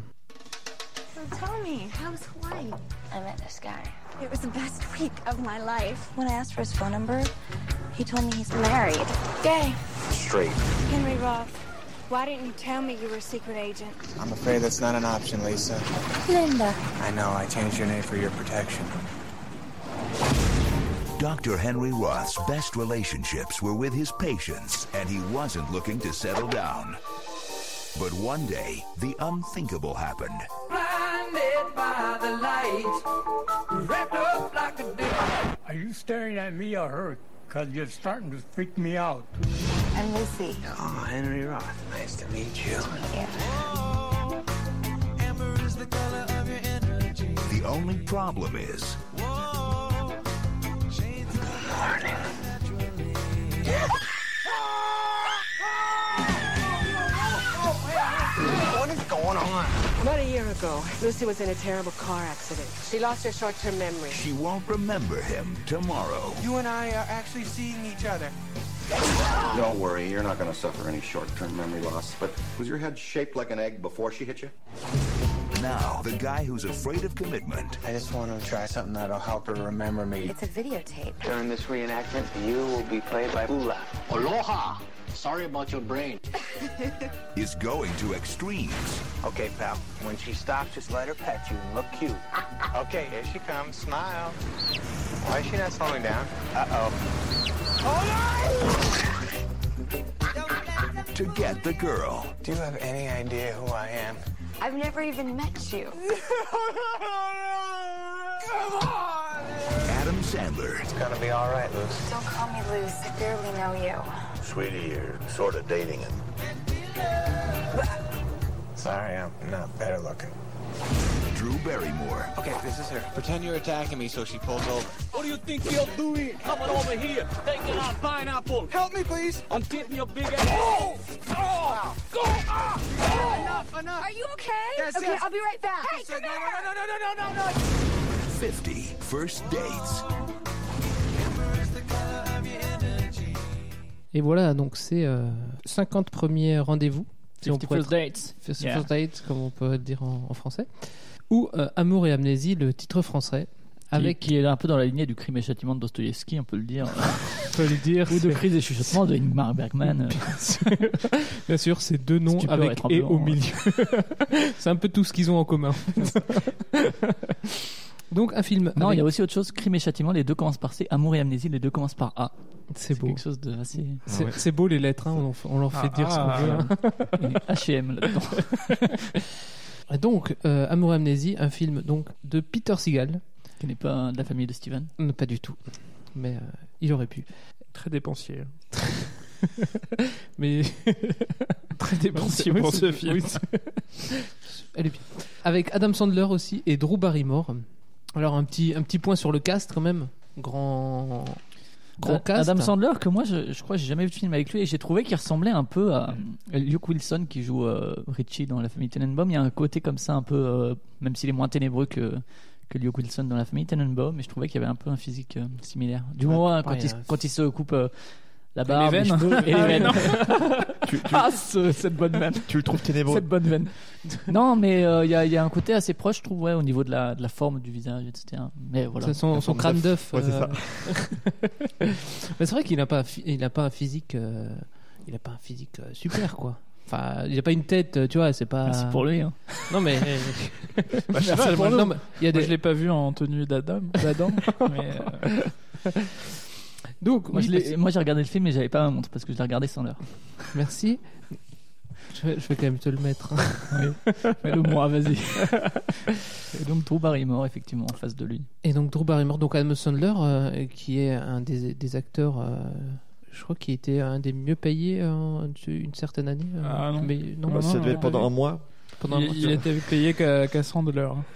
So tell me, how was Hawaii? I met this guy. It was the best week of my life. When I asked for his phone number, he told me he's married. Gay. Straight. Henry Roth. Why didn't you tell me you were a secret agent? I'm afraid that's not an option, Lisa. Linda. I know, I changed your name for your protection. Dr. Henry Roth's best relationships were with his patients, and he wasn't looking to settle down. But one day, the unthinkable happened. Blinded by the light, wrapped up like a dick. Are you staring at me or her? Because you're starting to freak me out. I'm Lucy. Oh, Henry Roth. Nice to meet you. The only problem is, What is going on? About a year ago, Lucy was in a terrible car accident. She lost her short-term memory. she won't remember him tomorrow. You and I are actually seeing each other. Don't worry, you're not going to suffer any short-term memory loss. But was your head shaped like an egg before she hit you? Now, the guy who's afraid of commitment I just want to try something that'll help her remember me. It's a videotape. During this reenactment, you will be played by Ula. Aloha! Sorry about your brain. is going to extremes. Okay, pal. When she stops, just let her pet you and look cute. Okay, here she comes. Smile. Why is she not slowing down? Uh-oh. To get the girl. Do you have any idea who I am? I've never even met you. Come on! Adam Sandler It's gonna be all right, Luce. Don't call me Luz. I barely know you. Sweetie, you're sort of dating him. Sorry, I'm not better looking. Drew Barrymore. Okay, this is her. Pretend you're attacking me so she pulls over. What do you think you're doing? Coming over here, taking our pineapple. Help me, please. I'm getting your big ass. Oh! Oh! Go! Ah! Oh! Enough, enough. Are you okay? Yes, okay, yes. I'll be right back. Hey, come no, here. no, no, no, no, no, no, no. 50 first dates. Et voilà, donc c'est euh, 50 premiers rendez-vous. si on 50 pourrait first dates. First Yeah. dates, comme on peut dire en, en français. Ou euh, Amour et amnésie, le titre français. Avec- qui, est un peu dans la lignée du crime et châtiment de Dostoïevski, on peut le dire. On peut le dire. Ou de crise et chuchotement de Ingmar Bergman. Bien sûr, c'est deux noms avec et au milieu. c'est un peu tout ce qu'ils ont en commun. Donc un film. Non, il avec- y a aussi autre chose. Crime et châtiment, les deux commencent par C. Amour et amnésie, les deux commencent par A. C'est beau. quelque chose de assez. C'est beau les lettres, hein, on, en fait- on leur fait Ah, dire ce qu'on ah, veut. hein. H&M là-dedans. Et Donc, euh, Amour et Amnésie, un film donc de Peter Seagal. Qui n'est pas de la famille de Steven. Non, pas du tout, mais euh, il aurait pu. Très dépensier. Mais Très dépensier pour ce film. Elle est bien. Avec Adam Sandler aussi et Drew Barrymore. Alors un petit un petit point sur le cast quand même. Grand grand cast. Adam Sandler, que moi je, je crois que j'ai jamais vu de film avec lui et j'ai trouvé qu'il ressemblait un peu à euh, Luke Wilson qui joue euh, Richie dans la famille Tenenbaum. Il y a un côté comme ça un peu, euh, même s'il est moins ténébreux que, que Luke Wilson dans la famille Tenenbaum, mais je trouvais qu'il y avait un peu un physique euh, similaire. Du Ouais, moins quand, il il, a- quand il se coupe la barbe, veines. cheveux et les Ah, veines. non. Tu, tu- Ah, ce- cette bonne veine. tu le trouves ténébreux. Cette bonne veine. non, mais euh, il y, a, y a un côté assez proche, je trouve, ouais, au niveau de la, de la forme du visage, etc. Mais voilà. C'est son, son crâne d'œuf. Ouais, c'est euh. Mais c'est vrai qu'il n'a pas, il n'a pas un physique, euh, il a pas un physique euh, super quoi. Enfin, il n'a pas une tête, euh, tu vois, c'est pas. Merci pour lui. Hein. Non mais. Bah, je pas, pour moi, nous. non, mais il y a Moi, des. je l'ai pas vu en tenue d'Adam, d'Adam, mais euh, Donc, Moi, oui, parce- j'ai regardé le film, mais j'avais pas ma montre parce que je l'ai regardé sans l'heure. Merci. Je vais, je vais quand même te le mettre. hein. Mets-le moi, vas-y. Et donc, Drew Barrymore, effectivement, en face de lui. Et donc Drew Barrymore, donc Adam Sandler, euh, qui est un des, des acteurs, euh, je crois qu'il était un des mieux payés euh, une certaine année. euh, Ah, non. Mais non, Non, Bah, ça non, devait être pendant un mois. pendant un il, mois, il était payé qu'à qu'à 100 dollars.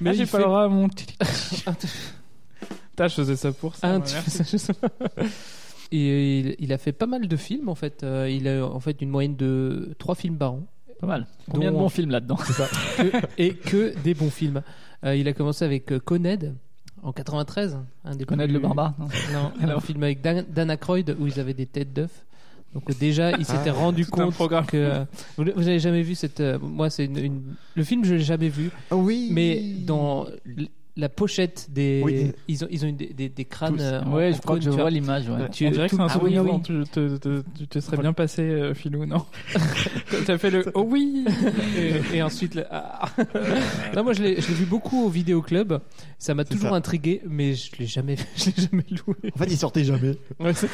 Mais ah, j'ai il pas fait- le droit à mon petit. Je faisais ça pour ça. Ah, moi, tu merci. fais ça, je sais pas. Et il, il a fait pas mal de films en fait. Euh, il a en fait une moyenne de 3 films par an. Pas mal. Combien Dont- de bons films là-dedans? Que- et que des bons films. Euh, il a commencé avec euh, Coned en 93. Un des Coned plus- le barbare, non? Non, Alors. un film avec Dan, Dan Aykroyd où ils avaient des têtes d'œufs. Donc déjà, il s'était Ah, rendu tout un compte que vous, vous avez jamais vu cette. moi, c'est une, une- le film, je l'ai jamais vu. Ah oui. Mais dans la pochette des, Oui. ils ont ils ont une- des, des, des crânes. Tous. euh, Ouais, je crois que je tu vois l'image. Ouais. Tu- On dirait que c'est un ah oui, souvenir oui. tu te, te- tu te serais bien passé, euh, Philou, non Quand T'as fait le oh oui et, et ensuite le- ah. non moi je l'ai je l'ai vu beaucoup au vidéo club ça m'a C'est toujours ça. intrigué mais je l'ai jamais je l'ai jamais loué En fait, il sortait jamais. Ouais, ça.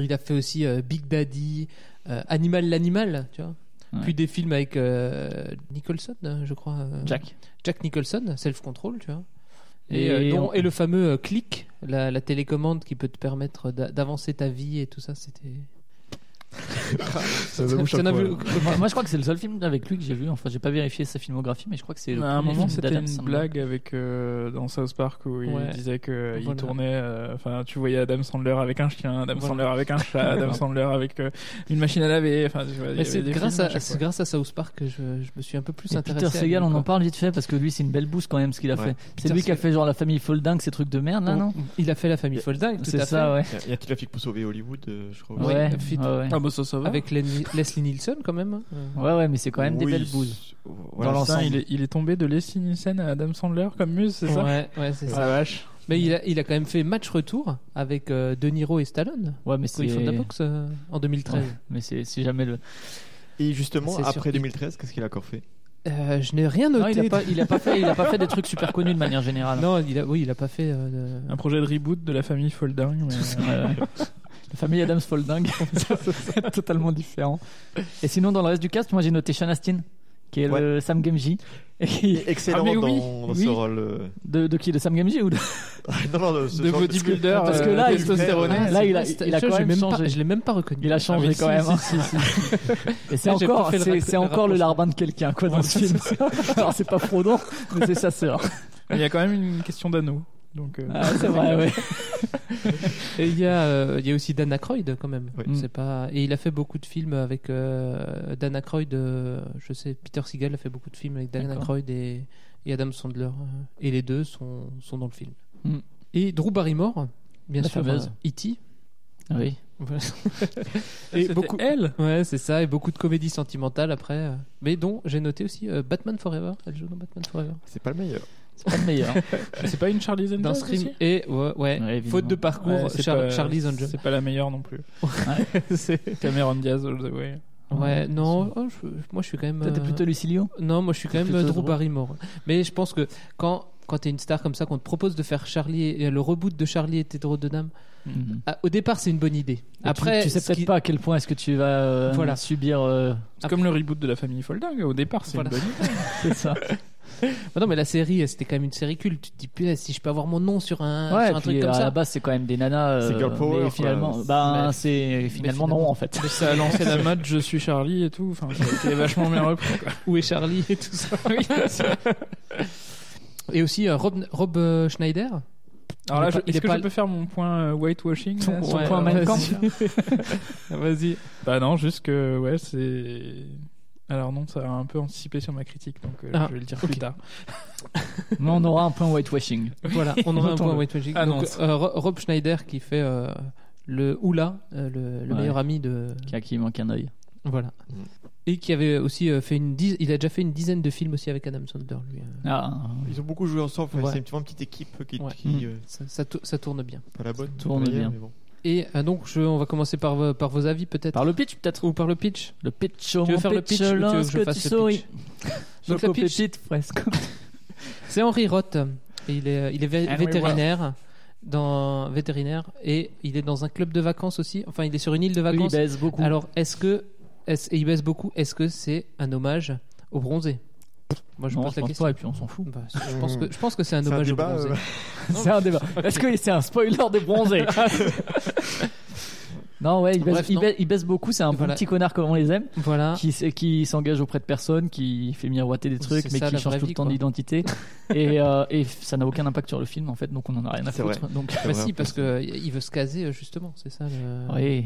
il a fait aussi euh, Big Daddy euh, Animal l'animal tu vois Ouais. puis des films avec euh, Nicholson je crois euh, Jack. Jack Nicholson Self Control tu vois et, Et euh, dont- on- et le fameux clic la, la télécommande qui peut te permettre d'a- d'avancer ta vie et tout ça c'était Ça moi, je crois que c'est le seul film avec lui que j'ai vu. Enfin, j'ai pas vérifié sa filmographie, mais je crois que c'est le À un moment, c'était une blague avec euh, dans South Park où il disait que il Voilà. tournait. euh, Enfin, tu voyais Adam Sandler avec un chien, Adam Voilà. Sandler avec un chat, Adam Sandler avec euh, une machine à laver. Enfin, Mais c'est grâce, à, grâce South Park que je, je me suis un peu plus Et intéressé. Peter Segal, on en parle vite fait parce que lui, c'est une belle boost quand même ce qu'il a fait. C'est lui qui a fait genre la famille Folding, ces trucs de merde là, non Il a fait la famille Folding, C'est ça, ouais. Il y a- pour sauver Hollywood, euh, je crois. Ouais. Ah bah ça, ça va. Avec Len- Leslie Nielsen quand même. Euh, Ouais, ouais, mais c'est quand même des Oui, belles bouses. Voilà, Dans Putain, l'ensemble. il est, il est tombé de Leslie Nielsen à Adam Sandler comme muse, c'est ça? Ouais, ouais, c'est Ah ça. la vache. Mais il a, il a quand même fait match retour avec euh, De Niro et Stallone. Ouais, mais Quand ils font de la c'est. boxe euh, en 2013. Ouais, mais c'est c'est jamais le. Et justement, C'est après qu'il- 2013, qu'est-ce qu'il a encore fait? Euh, je n'ai rien noté. Non, il a pas, il a pas fait, il a pas fait des trucs super connus de manière générale. Non, il a, oui, il a pas fait. euh, de- Un projet de reboot de la famille Folding. Mais... Ouais. La famille Adams Folding, c'est totalement différent. Et sinon, dans le reste du cast, moi j'ai noté Sean Astin, qui est le Sam. Et qui- Excellent Ah, dans, oui, dans oui. ce rôle. euh. De, de qui De Sam Gamgee ou de... non, non, de, ce De genre- bodybuilder, Parce que euh, là, il- testostéroné. Ah, là, il a, il quand même même pas- changé. je l'ai même pas reconnu. Il a changé Ah, quand si, même. hein. si, si, si. Et c'est pas encore, le c'est, encore larbin de quelqu'un quoi dans Ouais, ce film. Alors c'est pas Frodon, mais c'est sa sœur. Il y a quand même une question d'anneau. Donc, euh, Ah, c'est vrai, ouais. Et il y a, euh, il y a aussi Dan Aykroyd quand même. Oui. C'est pas. Et il a fait beaucoup de films avec euh, Dan Aykroyd. euh, je sais, Peter Seagal a fait beaucoup de films avec Dan. Aykroyd et, et Adam Sandler. et les deux sont, sont dans le film. Mm. Et Drew Barrymore, bien La sûr, fameuse. euh, E.T. Oui. Et beaucoup elle. Ouais, c'est ça, et beaucoup de comédies sentimentales après. Mais dont j'ai noté aussi euh, Batman Forever. Elle joue dans Batman Forever. C'est pas le meilleur. C'est pas le meilleur. c'est pas une Charlie's Angels Dans Scream aussi et ouais, faute de parcours, Ouais, c'est Char- pas- Charlie's Angel. C'est pas la meilleure non plus. C'est- Cameron Diaz all the way. Ouais, non, oh, je- moi je suis quand même. T'es euh, plutôt Lucilio Non, moi je suis quand même Drew. Barrymore. Mais je pense que quand, quand t'es une star comme ça, qu'on te propose de faire Charlie et le reboot de Charlie et Théodore de Dame, au départ c'est une bonne idée. Après, tu, tu sais peut-être qui- pas à quel point est-ce que tu vas euh, Voilà. subir. euh, C'est comme le reboot de la famille Folding. Au départ, c'est Voilà. une bonne idée. c'est ça. Bah non, mais la série, c'était quand même une série culte. Tu te dis, putain, si je peux avoir mon nom sur un, Ouais, sur un puis truc comme à ça. la base, c'est quand même des nanas. C'est euh, girl power, mais quoi. finalement, bah, Mais- c'est finalement finalement- non en fait. Mais ça a lancé la mode Je suis Charlie et tout. Enfin, été vachement bien repris. Quoi. Où est Charlie et tout ça? Oui, et aussi euh, Rob, Rob euh, Schneider? Alors là, je- est-ce est que pas- je peux faire mon point euh, whitewashing là, Ton sur- point. Vas-y. Bah non, juste que ouais, c'est. Alors non, ça a un peu anticipé sur ma critique, donc euh, Ah, je vais le dire plus tard. Mais on aura un point whitewashing. Voilà, on aura un point whitewashing. Ah Donc, euh, Ro- Rob Schneider qui fait euh, le Oula, euh, le, le Ouais. meilleur ami de. Qui a qui manque un œil. Voilà. Et qui avait aussi euh, fait une dizaine, il a déjà fait une dizaine de films aussi avec Adam Sandler, lui. euh. Ah, Ils ont beaucoup joué ensemble. Ouais. C'est une petite équipe qui, Ouais. qui, Ça, ça tou- ça tourne bien. pas la bonne. tourne meilleure, bien. mais bon. Et euh, donc, je, on va commencer par, vos- par vos avis peut-être. Par le pitch peut-être. Ou par le pitch. Le pitch Tu veux faire le pitch ou tu veux que je fasse tu le souris. Donc, le pitch- pépite fresque. C'est Henry Roth. Et il est, il est vé- Henry vétérinaire. Dans vétérinaire et il est dans un club de vacances aussi. Enfin, il est sur une île de Oui, il vacances. baise beaucoup. Alors, est-ce que est-ce- et il baisse beaucoup Est-ce que c'est un hommage au bronzé? Moi, je non, pose je la pense question. pas et puis on s'en fout. Bah, je pense que je pense que c'est un hommage débat, au bronzé. euh, C'est un débat. Est-ce que c'est un spoiler des bronzés Non, ouais, il baisse, Bref, il non. baisse- il baisse beaucoup. C'est un Voilà. bon petit connard comme on les aime, Voilà. qui, s'engage auprès de personne, qui fait miroiter des trucs, mais ça, qui change tout le temps d'identité. et, euh, et ça n'a aucun impact sur le film, en fait, donc on en a rien à foutre. vrai. Donc, Bah si, parce plus. que il veut se caser euh, justement, c'est ça. Le... oui,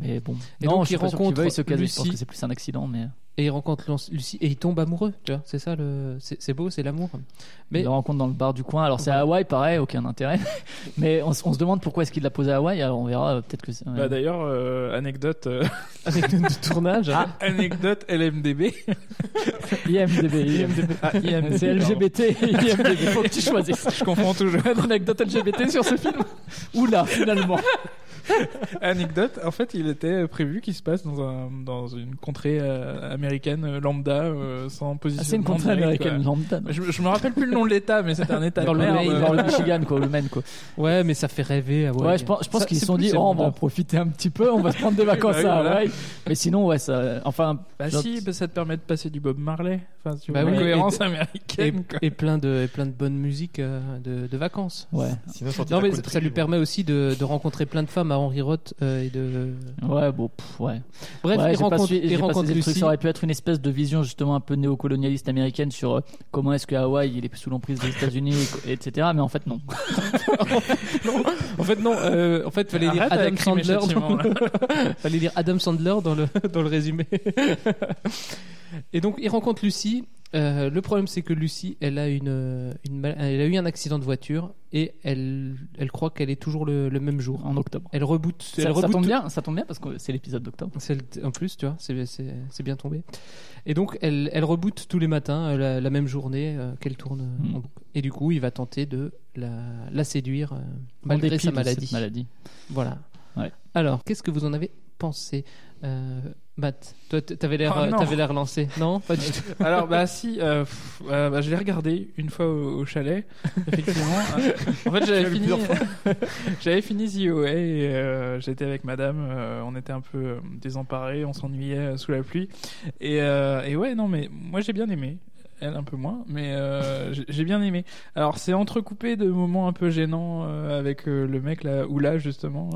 mais bon. Et non, donc, je suis il pas sûr qu'il rencontre veuille se caser. Je pense Lucie. que c'est plus un accident, mais Et il rencontre Lucie et il tombe amoureux. Tu vois, c'est ça le. C'est beau, c'est l'amour. Mais il le rencontre dans le bar du coin. Alors c'est à Hawaï, pareil, aucun intérêt. mais on, se demande pourquoi est-ce qu'il l'a posé à Hawaï. Alors on verra. Peut-être que c'est. ouais. Bah d'ailleurs, euh, anecdote, euh, anecdote de tournage. Ah. anecdote LMDB. IMDb. Ah, IMDb, C'est LGBT. IMDb. Faut que tu choisisses. Je confonds toujours. Une anecdote LGBT sur ce film Oula, finalement. Anecdote, en fait, il était prévu qu'il se passe dans, un, dans une contrée euh, américaine euh, lambda, euh, sans position. Ah, c'est une contrée américaine lambda. Je, je me rappelle plus le nom de l'État, mais c'était un État Dans de le. Maine, dans le Michigan, quoi, le Maine, quoi. Ouais, mais ça fait rêver. Ouais, Hawaï. je pense, je pense qu'ils se c'est sont dit, c'est oh, on va en profiter un petit peu, on va se prendre des vacances Bah à voilà. Mais sinon, ouais, ça. Enfin. Bah genre- si, bah, ça te permet de passer du Bob Marley. Enfin, tu Bah vois, oui, cohérence et- Et, américaine. quoi. et plein de et plein de bonne musique euh, de, de vacances. Ouais. Non mais ça lui permet aussi de, de rencontrer plein de femmes à Henry Roth euh, et de. Ouais, bon, pff, ouais. Bref, Ouais, il rencontre, il rencontre. Lucie. Une espèce de vision justement un peu néocolonialiste américaine sur euh, comment est-ce que Hawaï il est sous l'emprise des États-Unis, etc. Mais en fait, non. En fait non, euh, en fait fallait dire Adam Sandler. Dans... fallait dire Adam Sandler dans le dans le résumé. et donc il rencontre Lucie. Euh, le problème c'est que Lucie, elle a une, euh, une mal- elle a eu un accident de voiture et elle elle croit qu'elle est toujours le, le même jour. En octobre. Elle reboot. Ça, elle ça reboot tombe tout- bien, ça tombe bien parce que c'est l'épisode d'octobre. C'est le- en plus, tu vois, c'est, c'est, c'est bien tombé. Et donc, elle, elle reboot tous les matins euh, la, la même journée euh, qu'elle tourne. euh, Mm. en boucle. Et du coup, il va tenter de la, la séduire euh, En malgré dépit sa de maladie. cette maladie. Voilà. Ouais. Alors, qu'est-ce que vous en avez pensé? Euh, Matt, toi, t'avais l'air, Oh, non. t'avais l'air lancé, non Pas du tout. Alors bah si, euh, pff, euh, bah, je l'ai regardé une fois au, au chalet. Effectivement. En fait, j'avais fini, j'avais fini The OA et euh, j'étais avec Madame. on était un peu désemparés, on s'ennuyait sous la pluie. Et, et ouais, non mais moi j'ai bien aimé. Elle un peu moins, mais euh, j'ai- bien aimé. Alors c'est entrecoupé de moments un peu gênants euh, avec euh, le mec là ou là justement.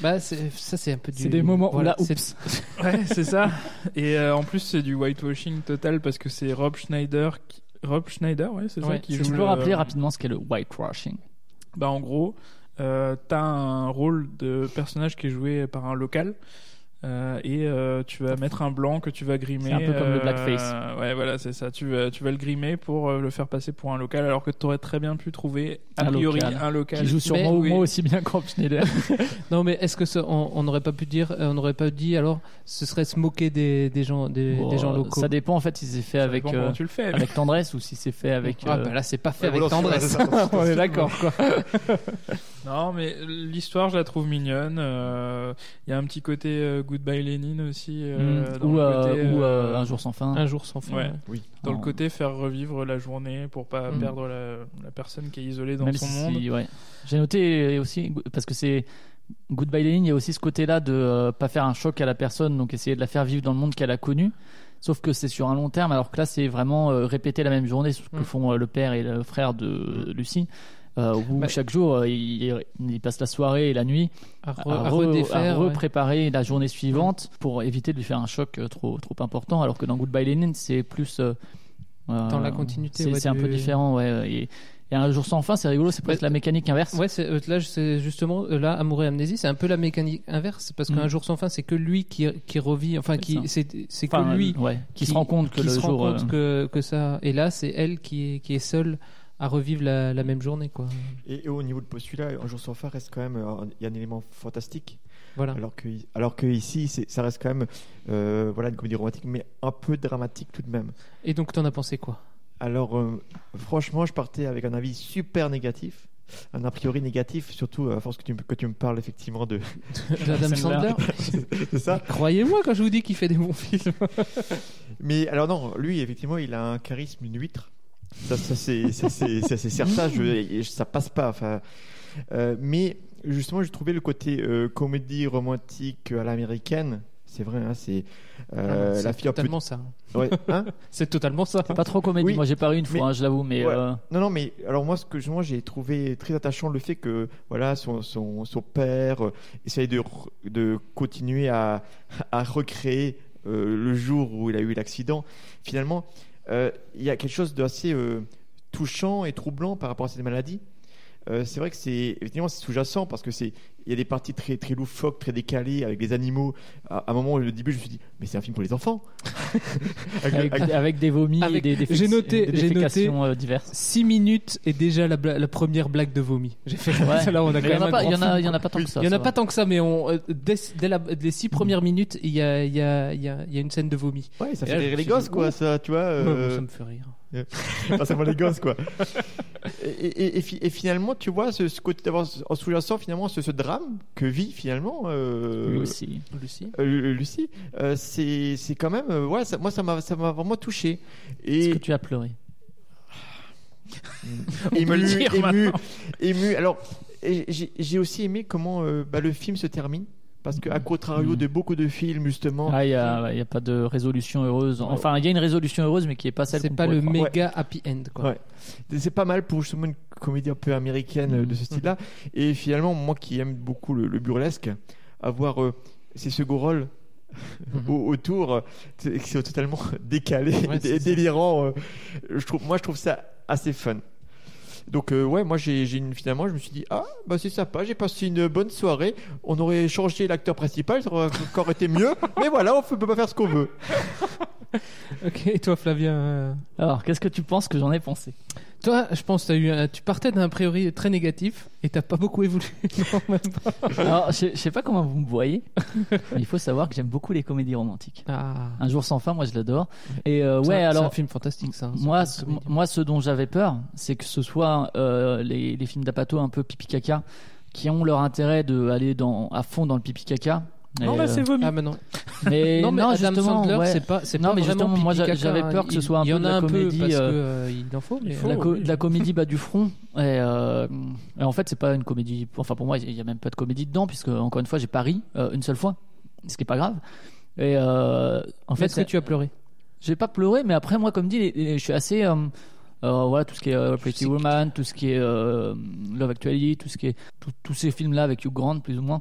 Bah, ça, c'est un peu du. C'est des moments où voilà, là, oups. Ouais, c'est ça. Et euh, en plus, c'est du whitewashing total parce que c'est Rob Schneider. Qui... Rob Schneider, ouais, c'est ça Ouais. qui Tu joue peux le- rappeler rapidement ce qu'est le whitewashing Bah, en gros, euh, t'as un rôle de personnage qui est joué par un local. Euh, et euh, tu vas mettre un blanc que tu vas grimer. C'est un peu comme le euh, blackface. Ouais, voilà, c'est ça. Tu vas, tu vas le grimer pour euh, le faire passer pour un local, alors que tu aurais très bien pu trouver a Un priori local. un local Qui joue sur Mais- moi, oui. moi aussi bien qu'Rob Schneider. Non, mais est-ce que ça, on n'aurait pas pu dire, euh, on n'aurait pas dit alors, ce serait se moquer des, des gens, des, Bon, des gens euh, locaux? Ça dépend en fait si c'est fait avec, euh, tu le fais, mais- avec tendresse ou si c'est fait avec. Ah, euh, bah là, c'est pas fait Ouais, avec tendresse. on est d'accord, quoi. Non, mais l'histoire, je la trouve mignonne. Euh, Il y a un petit côté euh, Goodbye Lénine aussi. euh, Mm. dans ou le euh, côté, ou, euh, un jour sans fin. Un jour sans fin. Ouais. Oui. Dans le En- côté faire revivre la journée pour pas Mm. perdre la, la personne qui est isolée dans Même son si- monde. ouais. J'ai noté aussi parce que c'est Goodbye Lenin, il y a aussi ce côté-là de euh, pas faire un choc à la personne, donc essayer de la faire vivre dans le monde qu'elle a connu. Sauf que c'est sur un long terme, alors que là c'est vraiment euh, répéter la même journée, ce que Mm. font euh, le père et le frère de Lucie, euh, où Bah- chaque jour euh, il, il passe la soirée et la nuit À, re- à re- redéfaire. à ouais. repréparer la journée suivante pour éviter de lui faire un choc euh, trop trop important. Alors que dans Goodbye Lenin, c'est plus euh, Dans la continuité, C'est ouais, un peu différent, ouais. Et, et un jour sans fin, c'est rigolo, c'est presque Ouais. la mécanique inverse. Ouais, là, c'est justement, là, Amour et Amnésie, c'est un peu la mécanique inverse, parce qu'un Mm. jour sans fin, c'est que lui qui, qui revit, enfin, C'est qui, ça. c'est, c'est Enfin, que lui ouais, qui se rend compte que qui le se rend jour, compte euh, que, que ça, et là, c'est elle qui est, qui est seule à revivre la, la même journée, quoi. Et, et au niveau de postulat, Un jour sans fin reste quand même, il y a un élément fantastique. Voilà. Alors que, alors que ici, c'est- ça reste quand même, euh, voilà, une comédie romantique, mais un peu dramatique tout de même. Et donc, t'en as pensé quoi? Alors, euh, franchement, je partais avec un avis super négatif. Un a priori négatif, surtout à force que tu, me- que tu me parles effectivement de. Adam Sandler. c'est ça Croyez-moi quand je vous dis qu'il fait des bons films. Mais alors, non, lui, effectivement, il a un charisme, une huître. Ça, ça c'est ça, c'est- ça, c'est certain, je, ça passe pas. Enfin, euh, mais justement, j'ai trouvé le côté euh, comédie romantique à l'américaine. C'est vrai, hein, c'est euh, Ah, c'est la fille peu. totalement ça. Ouais, hein C'est totalement ça. Pas trop comédie. Oui, Moi, j'ai pas ri une fois, mais- hein, je l'avoue, mais Ouais. euh, Non, non, mais alors moi, ce que moi j'ai trouvé très attachant le fait que voilà son, son, son père euh, essaye de, de continuer à, à recréer euh, le jour où il a eu l'accident. Finalement, euh, il y a quelque chose d'assez euh, touchant et troublant par rapport à cette maladie. Euh, c'est vrai que c'est effectivement c'est sous-jacent parce que c'est il y a des parties très très loufoques, très décalées avec des animaux. À, à un moment, au début, je me suis dit mais c'est un film pour les enfants. avec, avec des vomis Avec- et des, des j'ai noté, des j'ai noté euh, diverses. 6 minutes et déjà la, première blague de vomi. J'ai fait Ouais. là, on a quand même en a un pas- grand il y en a- film, il y en a quoi. pas tant que ça, Il y en a pas tant que ça, mais on, euh, dès, dès la- les 6 premières minutes, il y a, il y, a, il y, a, il y a une scène de vomi. Ouais, ça Et fait rire les gosses quoi, ça, tu vois. Ouais, ça me fait rire. seulement les gosses quoi. Et, et- et fi- et finalement, tu vois, ce, ce côté d'avoir en sous-jacent finalement ce, ce drame que vit finalement euh, Lucie. Lucie. euh, Lucie, euh, c'est quand même, euh, ouais, ça- moi ça m'a ça m'a vraiment touché. Est-ce Et que tu as pleuré? Peut ému, ému, maintenant. ému. Alors, j'ai aussi aimé comment bah, le film se termine. Parce qu'à contrario Mhm. de beaucoup de films, justement, Ah, il y a, y a pas de résolution heureuse. Enfin, il y a une résolution heureuse, mais qui est pas celle. C'est pas le croire. méga happy end, quoi. Ouais. C'est pas mal pour justement une comédie un peu américaine euh, de ce style-là. Et finalement, moi qui aime beaucoup le, le burlesque, avoir euh, ces second rôles au- autour, c'est- qui sont totalement décalés Ouais, et délirants. euh, je trouve, moi, je trouve ça assez fun. Donc euh, ouais, moi j'ai j'ai une finalement je me suis dit ah bah c'est sympa, j'ai passé une bonne soirée. On aurait changé l'acteur principal, ça aurait encore été mieux. Mais voilà, on peut pas faire ce qu'on veut. Ok, et toi, Flavien euh, Alors, qu'est-ce que tu penses que j'en ai pensé? Toi, je pense que as eu un- tu partais d'un priori très négatif et t'as pas beaucoup évolué. Non, même pas. Alors, je, je sais pas comment vous me voyez, mais il faut savoir que j'aime beaucoup les comédies romantiques. Ah. Un jour sans fin, moi je l'adore. Et euh, C'est ouais, un- c'est alors un film fantastique, ça. hein, moi, c'est ce, moi, ce dont j'avais peur, c'est que ce soit euh, les, les films d'Apato un peu pipi caca, qui ont leur intérêt de aller dans à fond dans le pipi caca. Non, là, euh, c'est vomi. Ah, mais non. Mais non, mais Adam justement, Sandler, ouais. c'est pas, c'est Non, pas mais vraiment justement, moi, j'avais peur que ce soit un il y peu en de a la un peu comédie, parce que euh, euh, il en faut, mais de la, co- oui. de la comédie bas du front. Et, euh, et en fait, c'est pas une comédie. Enfin, pour moi, il y a même pas de comédie dedans, puisque encore une fois, j'ai pas ri euh, une seule fois, ce qui est pas grave. Et euh, en fait, est-ce que tu as pleuré? J'ai pas pleuré, mais après, moi, comme dit, je suis assez. Euh, voilà, tout ce qui est euh, Pretty Woman, tout ce qui est euh, Love Actually, tout ce qui est tous ces films-là avec Hugh Grant, plus ou moins.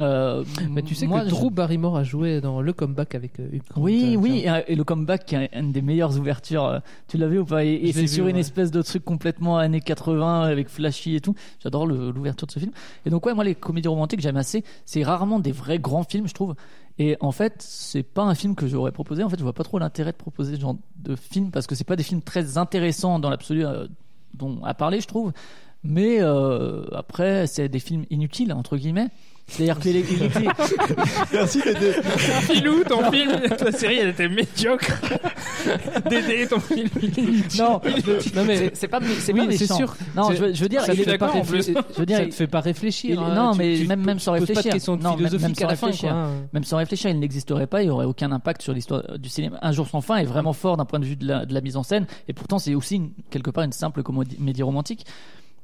Euh, Mais tu sais moi, que je- Drew Barrymore a joué dans le comeback avec Hugh Grant, oui, oui, et, et le comeback qui est une des meilleures ouvertures. Tu l'as vu ou pas? Et, et c'est vu, sur une ouais. espèce de truc complètement années 80 avec flashy et tout. J'adore l'ouverture de ce film. Et donc ouais, moi les comédies romantiques j'aime assez. C'est rarement des vrais grands films, je trouve. Et en fait, c'est pas un film que j'aurais proposé. En fait, je vois pas trop l'intérêt de proposer ce genre de film parce que c'est pas des films très intéressants dans l'absolu euh, dont à parler, je trouve. Mais euh, après, c'est des films inutiles entre guillemets. C'est-à-dire que les, il était- Merci Dédé. Filou, ton film, ta série, elle était médiocre. Dédé, ton film, il est inutile. non, Non, mais- c'est- c'est pas c'est Oui, pas c'est méchant. sûr. Non, C'est- je veux, je veux dire, ça il te est fait pas d'accord, en plus. réfléchir. Je veux dire, ça il- te fait pas réfléchir. Il- hein. non, Tu- mais tu même, même sans poses pas de réfléchir. questions Non, même- même philosophiques sans à la fin, réfléchir. quoi. Même sans réfléchir, il n'existerait pas, il n'y aurait aucun impact sur l'histoire du cinéma. Un jour sans fin est vraiment fort d'un point de vue de la, de la mise en scène, et pourtant c'est aussi une- quelque part une simple comédie romantique.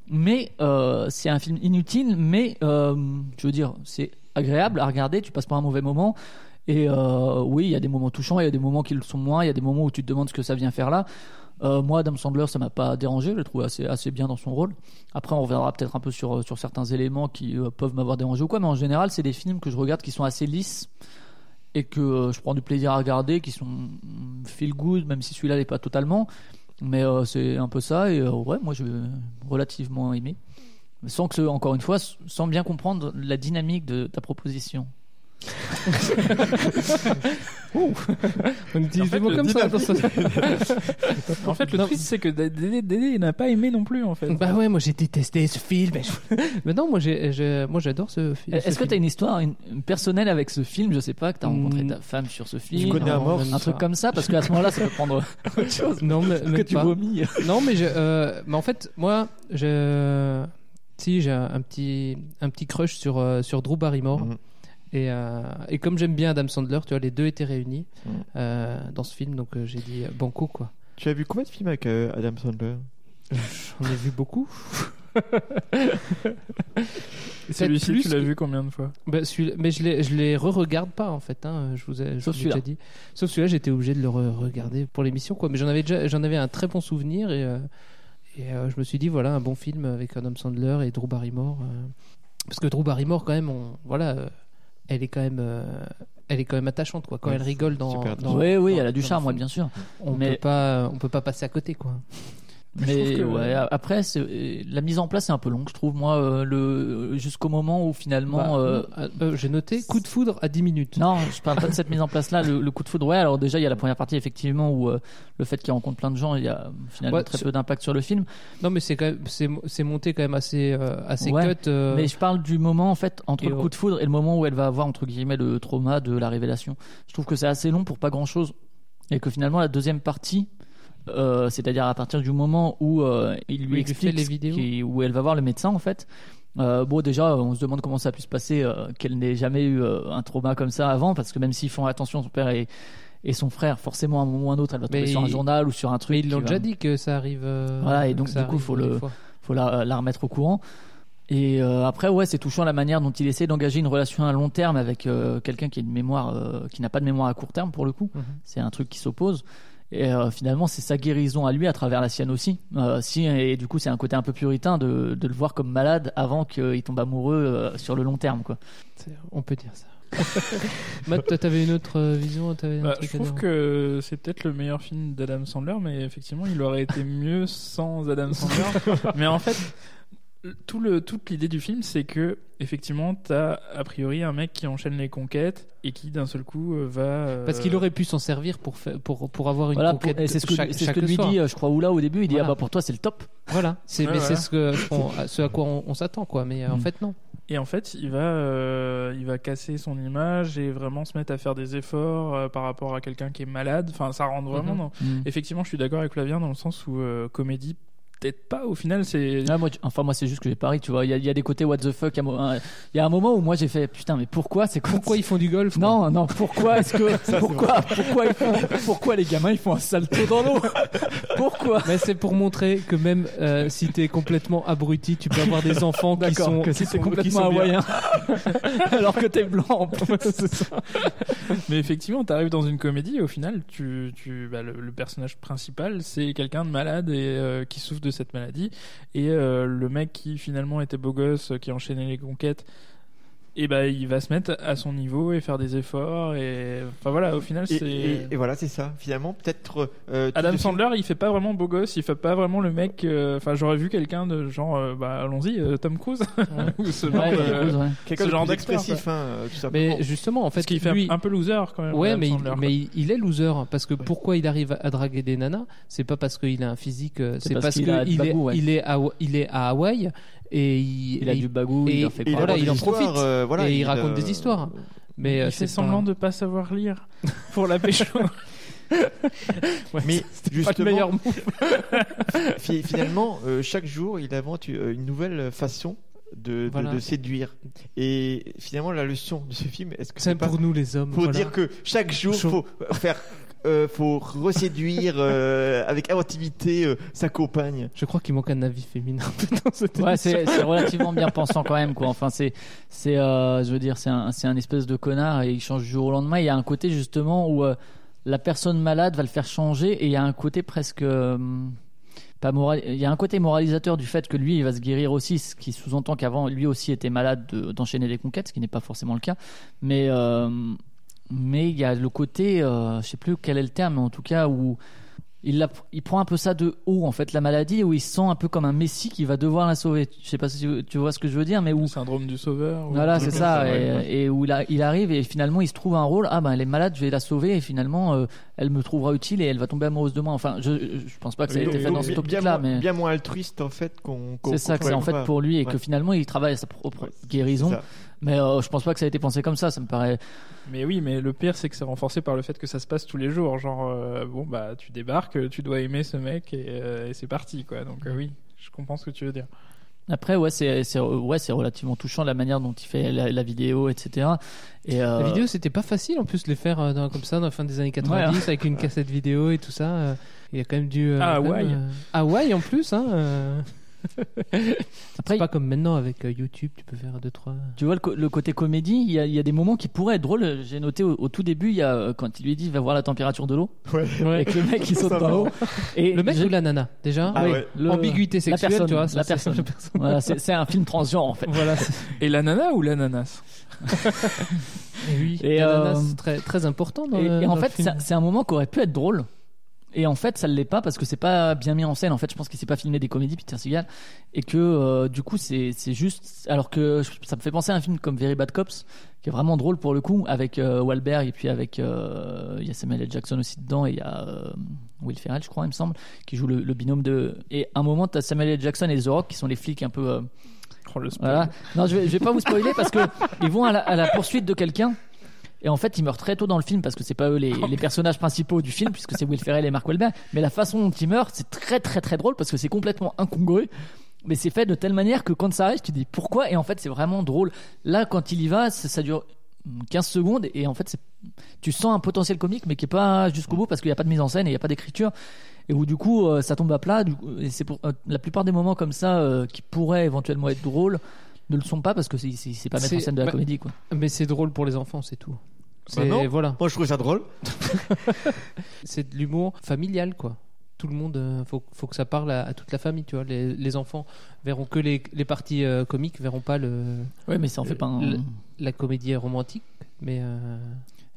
Mais euh, c'est un film inutile, mais euh, je veux dire, c'est agréable à regarder, tu passes pas un mauvais moment. Et euh, oui, il y a des moments touchants, il y a des moments qui le sont moins, il y a des moments où tu te demandes ce que ça vient faire là. Moi, Adam Sandler, ça m'a pas dérangé, je le trouve assez, bien dans son rôle. Après, on reviendra peut-être un peu sur, certains éléments qui peuvent m'avoir dérangé ou quoi, mais en général, c'est des films que je regarde qui sont assez lisses et que je prends du plaisir à regarder, qui sont mm, feel good, même si celui-là n'est pas totalement. Mais euh, c'est un peu ça, et euh, ouais, moi, je relativement aimé. Sans que, encore une fois, sans bien comprendre la dynamique de ta proposition. On utilise des mots comme ça. En fait, le Non. triste, c'est que Dédé, Dédé, il n'a pas aimé non plus, en fait. Bah ouais, moi j'ai détesté ce film. Mais non, moi j'ai, j'ai- moi j'adore ce film. Est-ce que tu as une histoire une, une personnelle avec ce film? Je sais pas, que tu as rencontré Mm. ta femme sur ce film. connais un mort, un truc comme ça, parce qu'à ce moment-là, ça peut prendre autre chose. Non, mais, que tu vomis. Non, mais, je, euh, mais en fait, moi, je, si j'ai un petit, un petit crush sur euh, sur Drew Barrymore. Mhm. Et, euh, et comme j'aime bien Adam Sandler, tu vois, les deux étaient réunis Mhm. euh, dans ce film, donc euh, j'ai dit euh, banco quoi. Tu as vu combien de films avec euh, Adam Sandler? J'en ai vu beaucoup. Celui-ci, tu l'as que- vu combien de fois? Bah, celui- mais je les, je les re-regarde pas en fait. Hein, je vous ai, je Sauf vous déjà celui-là. dit. Sauf celui-là, j'étais obligé de le re- regarder pour l'émission quoi. Mais j'en avais déjà, j'en avais un très bon souvenir et, euh, et euh, je me suis dit voilà un bon film avec Adam Sandler et Drew Barrymore. euh, parce que Drew Barrymore quand même, on, voilà, euh, elle est quand même, euh, elle est quand même attachante quoi. Quand Ouais, elle rigole dans, oui, oui, dans- elle a du charme, ouais, bien sûr. On Mais- peut pas, on peut pas passer à côté quoi. Mais que- ouais, après, euh, la mise en place est un peu longue, je trouve, moi, euh, le, jusqu'au moment où finalement. Bah, euh, euh, euh, j'ai noté coup de foudre à 10 minutes. Non, je parle pas de cette mise en place là, le, le coup de foudre. Ouais, alors déjà, il y a la première partie, effectivement, où euh, le fait qu'il rencontre plein de gens, il y a finalement Ouais, très peu d'impact sur le film. Non mais c'est c'est, monté quand même assez, euh, assez Ouais, cut. euh, Mais je parle du moment, en fait, entre et le coup de foudre et le moment où elle va avoir, entre guillemets, le trauma de la révélation. Je trouve que c'est assez long pour pas grand chose. Et que finalement, la deuxième partie, euh, c'est-à-dire à partir du moment où euh, il lui explique fait les ce vidéos. qui- où elle va voir le médecin, en fait. Euh, bon, déjà, on se demande comment ça a pu se passer, qu'elle n'ait jamais eu un trauma comme ça avant, parce que même s'ils font attention, son père et, et son frère, forcément, à un moment ou à un autre, elle va tomber Mais sur un il- journal ou sur un truc. Mais ils l'ont va- déjà dit que ça arrive. voilà, et donc du coup, faut le, faut la, la remettre au courant. Et euh, après, ouais, c'est touchant la manière dont il essaie d'engager une relation à long terme avec euh, quelqu'un qui a une mémoire, euh, qui n'a pas de mémoire à court terme pour le coup. Mhm. C'est un truc qui s'oppose. Et euh, finalement, c'est sa guérison à lui à travers la sienne aussi. Euh, si, et du coup, c'est un côté un peu puritain de, de le voir comme malade avant qu'il tombe amoureux euh, sur le long terme, quoi. On peut dire ça. Matt, toi, t'avais une autre vision t'avais un Bah, truc je trouve que c'est peut-être le meilleur film d'Adam Sandler, mais effectivement, il aurait été mieux sans Adam Sandler. mais en fait, tout le, toute l'idée du film, c'est que effectivement, t'as a priori un mec qui enchaîne les conquêtes et qui d'un seul coup euh, va. euh, Parce qu'il aurait pu s'en servir pour, pour, pour avoir une Voilà, conquête c'est ce que, chaque, c'est ce que lui soir. dit, euh, je crois, Oula au début. Il dit. Ah bah pour toi, c'est le top. Voilà, c'est, Ouais, mais c'est ce, que, on- ce à quoi on, on s'attend, quoi. Mais euh, en Mm. fait, non. Et en fait, il va, euh, il va casser son image et vraiment se mettre à faire des efforts euh, par rapport à quelqu'un qui est malade. Enfin, ça rentre vraiment Mhm. dans. Mm. Effectivement, je suis d'accord avec Flavien dans le sens où euh, comédie, peut-être pas. Au final, c'est. Ah, moi, enfin, moi, c'est juste que j'ai pari, tu vois. Il y, a- il y a des côtés what the fuck. Il y a un- il y a un moment où moi, j'ai fait putain, mais pourquoi c'est quoi Pourquoi ils font du golf Non, non, pourquoi est-ce que. pourquoi, pourquoi, ils font, pourquoi les gamins ils font un salto dans l'eau Pourquoi Mais c'est pour montrer que même euh, si t'es complètement abruti, tu peux avoir des enfants qui sont, que qui si complètement hawaïen. Alors que t'es blanc en plus. Ça. Mais effectivement, tu arrives dans une comédie et au final, tu, tu, bah, le, le personnage principal, c'est quelqu'un de malade et euh, qui souffre de cette maladie. Et euh, le mec qui finalement était beau gosse, euh, qui enchaînait les conquêtes, et bah il va se mettre à son niveau et faire des efforts et enfin voilà au final c'est et- et voilà, c'est ça. Finalement, peut-être. euh, Adam Sandler il fait pas vraiment beau gosse il fait pas vraiment le mec euh, enfin j'aurais vu quelqu'un de genre euh, bah allons-y euh, Tom Cruise ou ce genre Ouais, de- Tom Cruise, ouais. Quelqu'un ce genre plus d'acteur, expressif, quoi. hein, tout simplement. Mais justement, en fait, Parce qu'il fait lui, un peu loser quand même Ouais, Adam mais, il, Sandler, mais il, il est loser parce que pourquoi il arrive à draguer des nanas? C'est pas parce qu'il a un physique, C'est parce parce qu'il qu'il a du est, il est à il est à Hawaï et il, Il a et du bagou, et, il en fait et croire. voilà, Il en profite histoires, euh, voilà, et il, il, raconte euh, des histoires. Mais euh, il c'est fait pas- semblant de pas savoir lire pour la pécho Ouais, Mais c'était pas justement, le meilleur fi- finalement, euh, chaque jour, il invente euh, une nouvelle façon de, de- Voilà. de séduire. Et finalement, la leçon de ce film, est-ce que C'est pas pour nous les hommes. pour voilà. dire que chaque jour, Chaud. faut faire, euh, faut reséduire euh, avec inventivité euh, sa compagne. Je crois qu'il manque un avis féminin dans cette Ouais, c'est c'est relativement bien pensant quand même, quoi. Enfin, c'est, c'est, euh, je veux dire, c'est un, c'est un espèce de connard et il change du jour au lendemain. Il y a un côté justement où euh, la personne malade va le faire changer et il y a un côté presque euh, pas moral. Il y a un côté moralisateur du fait que lui, il va se guérir aussi, ce qui sous-entend qu'avant, lui aussi était malade de- d'enchaîner les conquêtes, ce qui n'est pas forcément le cas. Mais euh, mais il y a le côté, euh, je sais plus quel est le terme, mais en tout cas où il, la- il prend un peu ça de haut en fait la maladie où il se sent un peu comme un messie qui va devoir la sauver. Je sais pas si tu, vois ce que je veux dire, mais où le syndrome du sauveur voilà c'est ça et, ouais. et où il, a- il arrive et finalement il se trouve un rôle. Ah ben elle est malade, je vais la sauver et finalement euh, elle me trouvera utile et elle va tomber amoureuse de moi. Enfin je, je pense pas que ça a été fait dans cette optique bien là, moins- mais bien moins altruiste en fait qu'on. qu'on- c'est ça que c'est en fait pour lui et que finalement il travaille à sa propre Ouais, guérison. Mais euh, je pense pas que ça a été pensé comme ça. Ça me paraît. Mais oui, mais le pire, c'est que c'est renforcé par le fait que ça se passe tous les jours. Genre, euh, bon, bah, tu débarques, tu dois aimer ce mec et, euh, et c'est parti, quoi. Donc, euh, oui, je comprends ce que tu veux dire. Après, ouais, c'est ouais, c'est relativement touchant la manière dont il fait la, la vidéo, etc. Et euh, La vidéo, c'était pas facile en plus de les faire euh, dans- comme ça dans la fin des années 90 Ouais, hein. avec une cassette vidéo et tout ça. euh, il y a quand même dû. euh, Ah, Hawaï. euh, Hawaï en plus, hein. Après, c'est pas comme maintenant avec euh, YouTube, tu peux faire deux trois. Tu vois le, côté comédie, il y, a, il y a des moments qui pourraient être drôles. J'ai noté au, au tout début, il y a euh, quand il lui dit va voir la température de l'eau, Ouais. et que le mec il saute dans l'eau. Et Le mec ou la nana déjà Ah oui, ouais. le- Ambiguïté la sexuelle, personne, tu vois, la c'est- personne. la personne. Voilà, c'est un film transgenre en fait. Voilà. Et l'ananas ou l'ananas Et oui. Et, l'ananas, euh, c'est très très important dans Et, le- et en dans fait, c'est un moment qui aurait pu être drôle. Et en fait, ça ne l'est pas parce que c'est pas bien mis en scène. En fait, je pense qu'il s'est pas filmé des comédies, Peter Seagal, et que euh, du coup, c'est juste. Alors que ça me fait penser à un film comme Very Bad Cops, qui est vraiment drôle pour le coup, avec euh, Wahlberg et puis avec euh, il y a Samuel L. Jackson aussi dedans et il y a euh, Will Ferrell, je crois, il me semble, qui joue le, le binôme de. Et à un moment, tu as Samuel L. Jackson et The Rock qui sont les flics un peu. Oh, le spoil. voilà. Non, je vais, je vais pas vous spoiler parce que ils vont à la, à la poursuite de quelqu'un. Et en fait, ils meurent très tôt dans le film parce que c'est pas eux les, les personnages principaux du film, puisque c'est Will Ferrell et Mark Wahlberg. Mais la façon dont ils meurent, c'est très très très drôle parce que c'est complètement incongru. Mais c'est fait de telle manière que quand ça arrive, tu te dis pourquoi? Et en fait, c'est vraiment drôle. Là, quand il y va, ça, ça dure 15 secondes et en fait, tu sens un potentiel comique, mais qui est pas jusqu'au bout parce qu'il n'y a pas de mise en scène et il n'y a pas d'écriture. Et où du coup, euh, ça tombe à plat. du coup, et c'est pour euh, la plupart des moments comme ça euh, qui pourraient éventuellement être drôles ne le sont pas parce que c'est- c'est c'est pas mettre en C'est- scène de la bah, comédie quoi. Mais c'est drôle pour les enfants, c'est tout. Bah C'est voilà. Moi, je trouve ça drôle. c'est de l'humour familial quoi tout le monde euh, faut, faut que ça parle à, à toute la famille tu vois les, les enfants verront que les, les parties euh, comiques verront pas le Ouais, mais ça en fait pas un- le- la comédie romantique mais euh,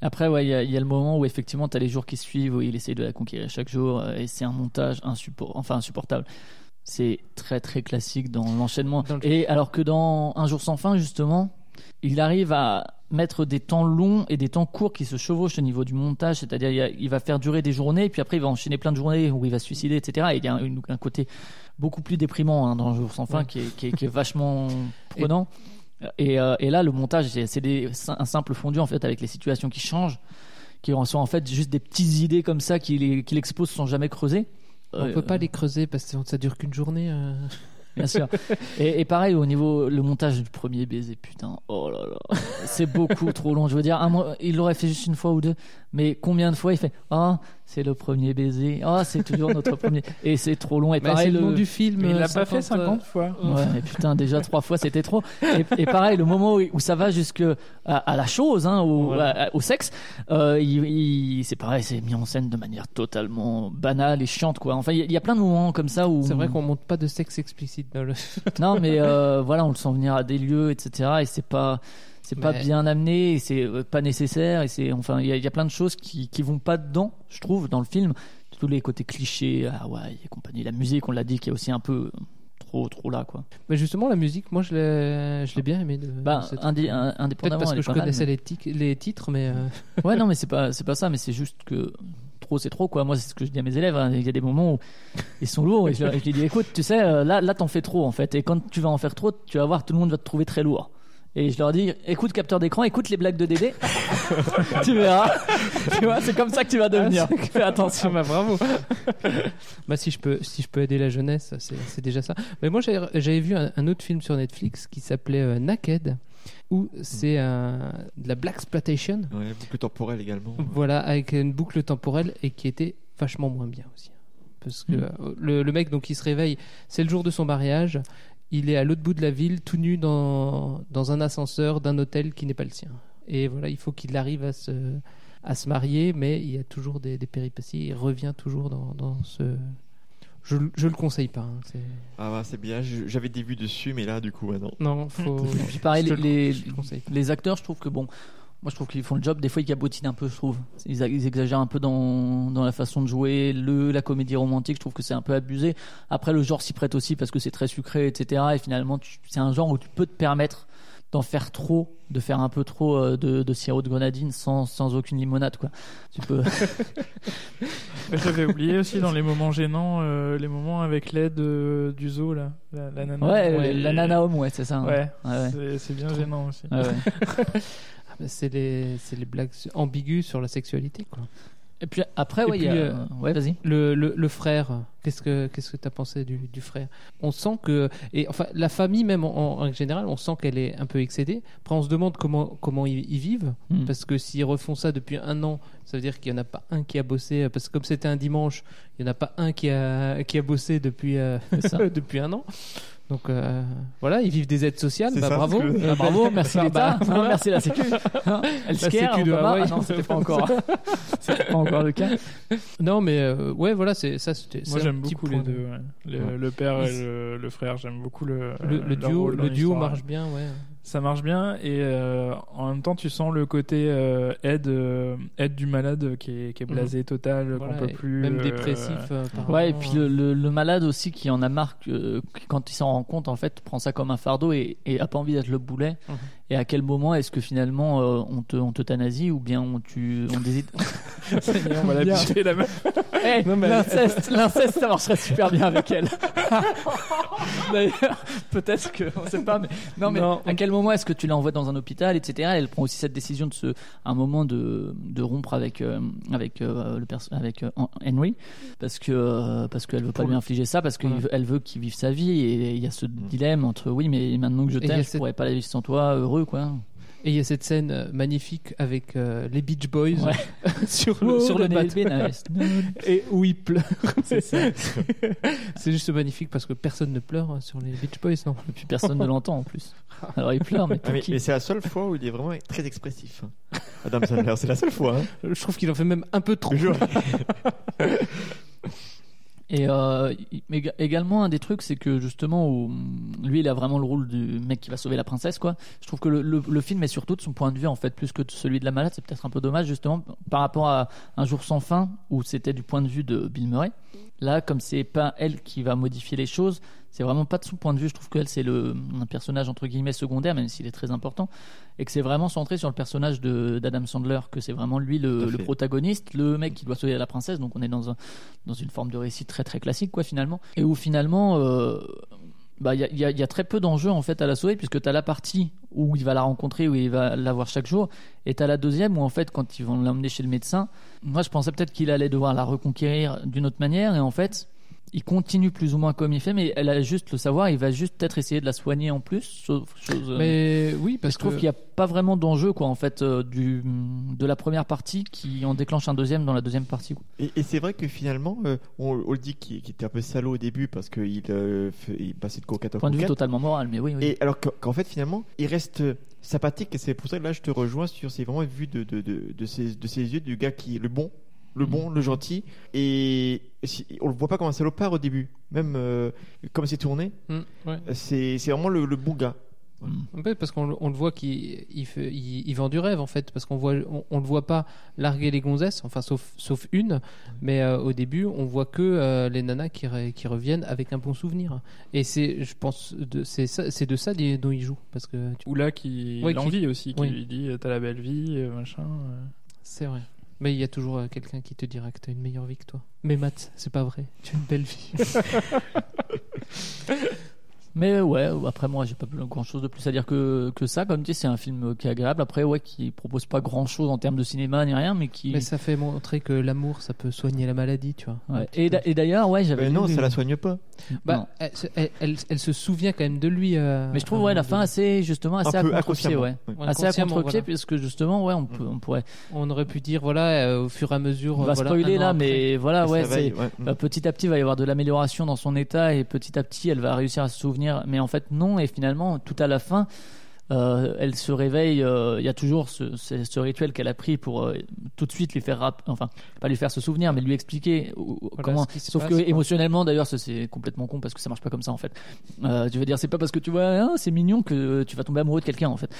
Après, ouais, il y, a- y a le moment où effectivement, tu as les jours qui suivent, où il essaye de la conquérir chaque jour, euh, et c'est un montage insupport, enfin insupportable. C'est très très classique dans l'enchaînement. Et alors que dans Un jour sans fin, justement, il arrive à mettre des temps longs et des temps courts qui se chevauchent au niveau du montage, c'est-à-dire il, va faire durer des journées, et puis après il va enchaîner plein de journées où il va se suicider, etc. Et il y a un, un côté beaucoup plus déprimant hein, dans Un jour sans fin Ouais. qui, est, qui est- qui est vachement prenant. Et, euh, et là, le montage, c'est un simple fondu en fait avec les situations qui changent, qui sont en fait juste des petites idées comme ça qu'il qu'il expose sans jamais creuser. On Euh, peut pas les creuser parce que ça dure qu'une journée euh. Bien sûr. Et, et pareil au niveau le montage du premier baiser, putain, oh là là, c'est beaucoup trop long. Je veux dire, un mois- il l'aurait fait juste une fois ou deux, mais combien de fois il fait Ah, c'est le premier baiser, ah, c'est toujours notre premier, et c'est trop long. Et Mais pareil, c'est le nom du film, Mais il euh, l'a pas fait 50, 50 fois. Ouais, mais putain, déjà trois fois c'était trop. Et, et pareil, le moment où, où ça va jusque à, à la chose, hein, au, Voilà. à- au sexe, euh, il, il- c'est pareil, c'est mis en scène de manière totalement banale et chiante, quoi. Enfin, il y, a- il y a plein de moments comme ça où. c'est vrai qu'on montre pas de sexe explicite dans le Non, mais euh, voilà, on le sent venir à des lieux, etc. Et c'est pas, c'est pas Mais- bien amené, et c'est euh, pas nécessaire, et c'est enfin il y, a- il y a plein de choses qui qui vont pas dedans, je trouve, dans le film. Tous les côtés clichés, Hawaï et compagnie, la musique, on l'a dit, qui est aussi un peu trop trop là quoi. Mais justement, la musique, moi, je l'ai, je l'ai bien aimé. De, Bah, de indi- un- indépendamment, parce que je mal, connaissais mais- les, titres, mais. euh, Ouais, non, mais c'est pas, c'est pas ça, mais c'est juste que trop, c'est trop, quoi. Moi, c'est ce que je dis à mes élèves. hein. Il y a des moments où ils sont lourds et je, je dis, écoute, tu sais, euh, là, là, t'en fais trop, en fait. Et quand tu vas en faire trop, tu vas voir, tout le monde va te trouver très lourd. Et je leur dis, écoute capteur d'écran, écoute les blagues de Dédé. tu verras. tu vois, c'est comme ça que tu vas devenir. Ah, Fais attention. bah, bravo. bah, si je peux, si je peux aider la jeunesse, c'est, déjà ça. Mais moi, j'avais, vu un, un autre film sur Netflix qui s'appelait euh, Naked, où c'est un- de la black exploitation. Ouais, boucle temporelle également. Voilà, avec une boucle temporelle et qui était vachement moins bien aussi. Parce que Mm. euh, le, le mec, donc, il se réveille, c'est le jour de son mariage, il est à l'autre bout de la ville, tout nu dans, dans un ascenseur d'un hôtel qui n'est pas le sien. Et voilà, il faut qu'il arrive à se, à se marier, mais il y a toujours des, des péripéties, il revient toujours dans, dans ce. Je, je le conseille pas. hein, c'est- Ah ouais, c'est bien. J'avais des vues dessus, mais là, du coup, ouais, non. Non, faut. Et puis pareil, je les, le- les acteurs, je trouve que bon, moi je trouve qu'ils font le job. Des fois, ils cabotinent un peu, je trouve. Ils, ils exagèrent un peu dans, dans la façon de jouer. Le, la comédie romantique, je trouve que c'est un peu abusé. Après, le genre s'y prête aussi parce que c'est très sucré, etc. Et finalement, c'est un genre où tu peux te permettre d'en faire trop, de faire un peu trop euh, de, de sirop de grenadine sans, sans aucune limonade, quoi. Tu peux. J'avais oublié aussi dans les moments gênants, euh, les moments avec l'aide euh, du zoo, là, la, la nana. Ouais, la nana homme, ouais, c'est ça. hein. Ouais, Ouais, ouais. c'est- c'est bien gênant aussi. C'est les, les blagues ambiguës sur la sexualité, quoi. Et puis après, ouais, il y a- puis, euh, ouais, vas-y. Le, le, le frère, qu'est-ce que qu'est-ce que t'as pensé du, du frère? On sent que et enfin la famille même en, en général, on sent qu'elle est un peu excédée. Après, on se demande comment comment ils, ils vivent Hmm. parce que s'ils refont ça depuis un an, ça veut dire qu'il y en a pas un qui a bossé parce que comme c'était un dimanche, il y en a pas un qui a qui a bossé depuis euh, depuis un an. Donc euh, voilà, ils vivent des aides sociales. Bah, ça, bravo, que- Ah, bravo, merci Ah, l'État, bah, merci la Sécu. La Healthcare, Sécu de Obama. Hawaï. Ah non, c'était pas encore. c'était pas encore le cas. Non, mais euh, ouais, voilà, c'est ça. c'était- Moi j'aime beaucoup les de- deux. ouais. Le, Ouais. le père et le, le frère, j'aime beaucoup le, Le, le duo, le duo marche bien, ouais. Ça marche bien et euh, en même temps tu sens le côté euh, aide, euh, aide du malade qui est, qui est blasé total, Voilà, qu'on peut plus. même euh, dépressif. euh, par Ouais, et puis le, le- le malade aussi qui en a marre quand il s'en rend compte, en fait, prend ça comme un fardeau et, et a pas envie d'être le boulet. Mhm. Et à quel moment est-ce que finalement euh, on te on t'euthanasie ou bien on tu on décide Seigneur, on va la meuf. Hey, mais- l'inceste, l'inceste, ça marcherait super bien avec elle. D'ailleurs, peut-être que, on sait pas, mais non, mais Non. à quel moment est-ce que tu l'envoies dans un hôpital, etc. Elle prend aussi cette décision de se, à un moment de, de rompre avec, euh, avec euh, le perso- avec euh, Henry, parce que, euh, parce qu'elle veut pas Pour lui infliger ça, parce qu'elle veut, qu'il vive sa vie, et il y a ce dilemme entre oui, mais maintenant que je t'aime, je cette- pourrais pas la vivre sans toi, heureux, quoi. Et il y a cette scène euh, magnifique avec euh, les Beach Boys Ouais. sur le, sur le bateau. Et où il pleure. C'est juste magnifique parce que personne ne pleure hein, sur les Beach Boys, non Et puis personne ne l'entend en plus. Alors il pleure, mais Ah, pour mais qui mais c'est la seule fois où il est vraiment très expressif. hein. Adam Sandler, c'est la seule fois. hein. Je trouve qu'il en fait même un peu trop. Et euh, également un des trucs, c'est que justement, où, lui, il a vraiment le rôle du mec qui va sauver la princesse, quoi. Je trouve que le, film est surtout de son point de vue, en fait, plus que celui de la malade. C'est peut-être un peu dommage, justement, par rapport à Un jour sans fin, où c'était du point de vue de Bill Murray. Là, comme c'est pas elle qui va modifier les choses, c'est vraiment pas de son point de vue. Je trouve qu'elle, c'est le, un personnage entre guillemets secondaire, même s'il est très important, et que c'est vraiment centré sur le personnage de- d'Adam Sandler, que c'est vraiment lui le, protagoniste, le mec qui doit sauver la princesse. Donc on est dans, un, dans une forme de récit très très classique, quoi, finalement. Et où finalement. euh, bah, il y, a, y a très peu d'enjeux en fait à la sauver puisque tu as la partie où il va la rencontrer où il va la voir chaque jour et tu as la deuxième où en fait quand ils vont l'emmener chez le médecin moi je pensais peut-être qu'il allait devoir la reconquérir d'une autre manière et en fait il continue plus ou moins comme il fait mais elle a juste le savoir il va juste peut-être essayer de la soigner en plus sauf chose euh, Mais oui, parce je trouve que qu'il n'y a pas vraiment d'enjeu quoi en fait euh, du de la première partie qui en déclenche un deuxième dans la deuxième partie quoi. Et, et c'est vrai que finalement, euh, on, on le dit qu'il était un peu salaud au début parce qu'il euh, il passait de coquette en point de vue totalement moral mais oui, oui. Et alors qu'en fait, finalement, il reste sympathique et c'est pour ça que là, je te rejoins sur c'est vraiment vu de, de, de, de, ses, de ses yeux du gars qui est le bon, le bon, le gentil. Et si- on le voit pas comme un salopard au début, même euh, comme c'est tourné. Mm, ouais. C'est vraiment le, le bon gars. Peu parce qu'on le- voit qu'il il fait- il- il vend du rêve en fait parce qu'on voit on, on le voit pas larguer les gonzesses enfin sauf sauf une mais euh, au début on voit que euh, les nanas qui, re- qui reviennent avec un bon souvenir et c'est je pense de c'est de ça dont il joue parce que tu- Ou là qui Ouais, qui- l'envie aussi, qui oui. lui dit t'as la belle vie, machin. euh. c'est vrai mais il y a toujours euh, quelqu'un qui te dira que tu as une meilleure vie que toi. Mais Matt c'est pas vrai. Tu as une belle vie Mais ouais, après moi, j'ai pas grand chose de plus à dire que, que ça. Comme tu dis, c'est un film qui est agréable. Après, ouais, qui propose pas grand chose en termes de cinéma ni rien, mais qui. mais ça fait montrer que l'amour ça peut soigner la maladie tu vois Ouais. Et, d'ailleurs, ouais, j'avais. Ben non, ça la soigne pas. Bah, elle, se- elle, elle- elle se souvient quand même de lui. euh, Mais je trouve ouais la fin assez justement assez Un à contre-pied ouais oui. assez à contre-pied voilà. parce que justement ouais on peut on pourrait On aurait pu dire voilà euh, au fur et à mesure. on va voilà, spoiler là mais voilà ouais ouais. euh, petit à petit il va y avoir de l'amélioration dans son état et petit à petit elle va réussir à se souvenir mais en fait non. Et finalement tout à la fin euh, elle se réveille euh, il y a toujours ce, ce, ce rituel qu'elle a pris pour euh, tout de suite lui faire rap enfin pas lui faire se souvenir mais lui expliquer Voilà comment sauf passe, que quoi. émotionnellement d'ailleurs c'est complètement con parce que ça marche pas comme ça en fait. Tu veux dire c'est pas parce que tu vois ah, c'est mignon que tu vas tomber amoureux de quelqu'un en fait.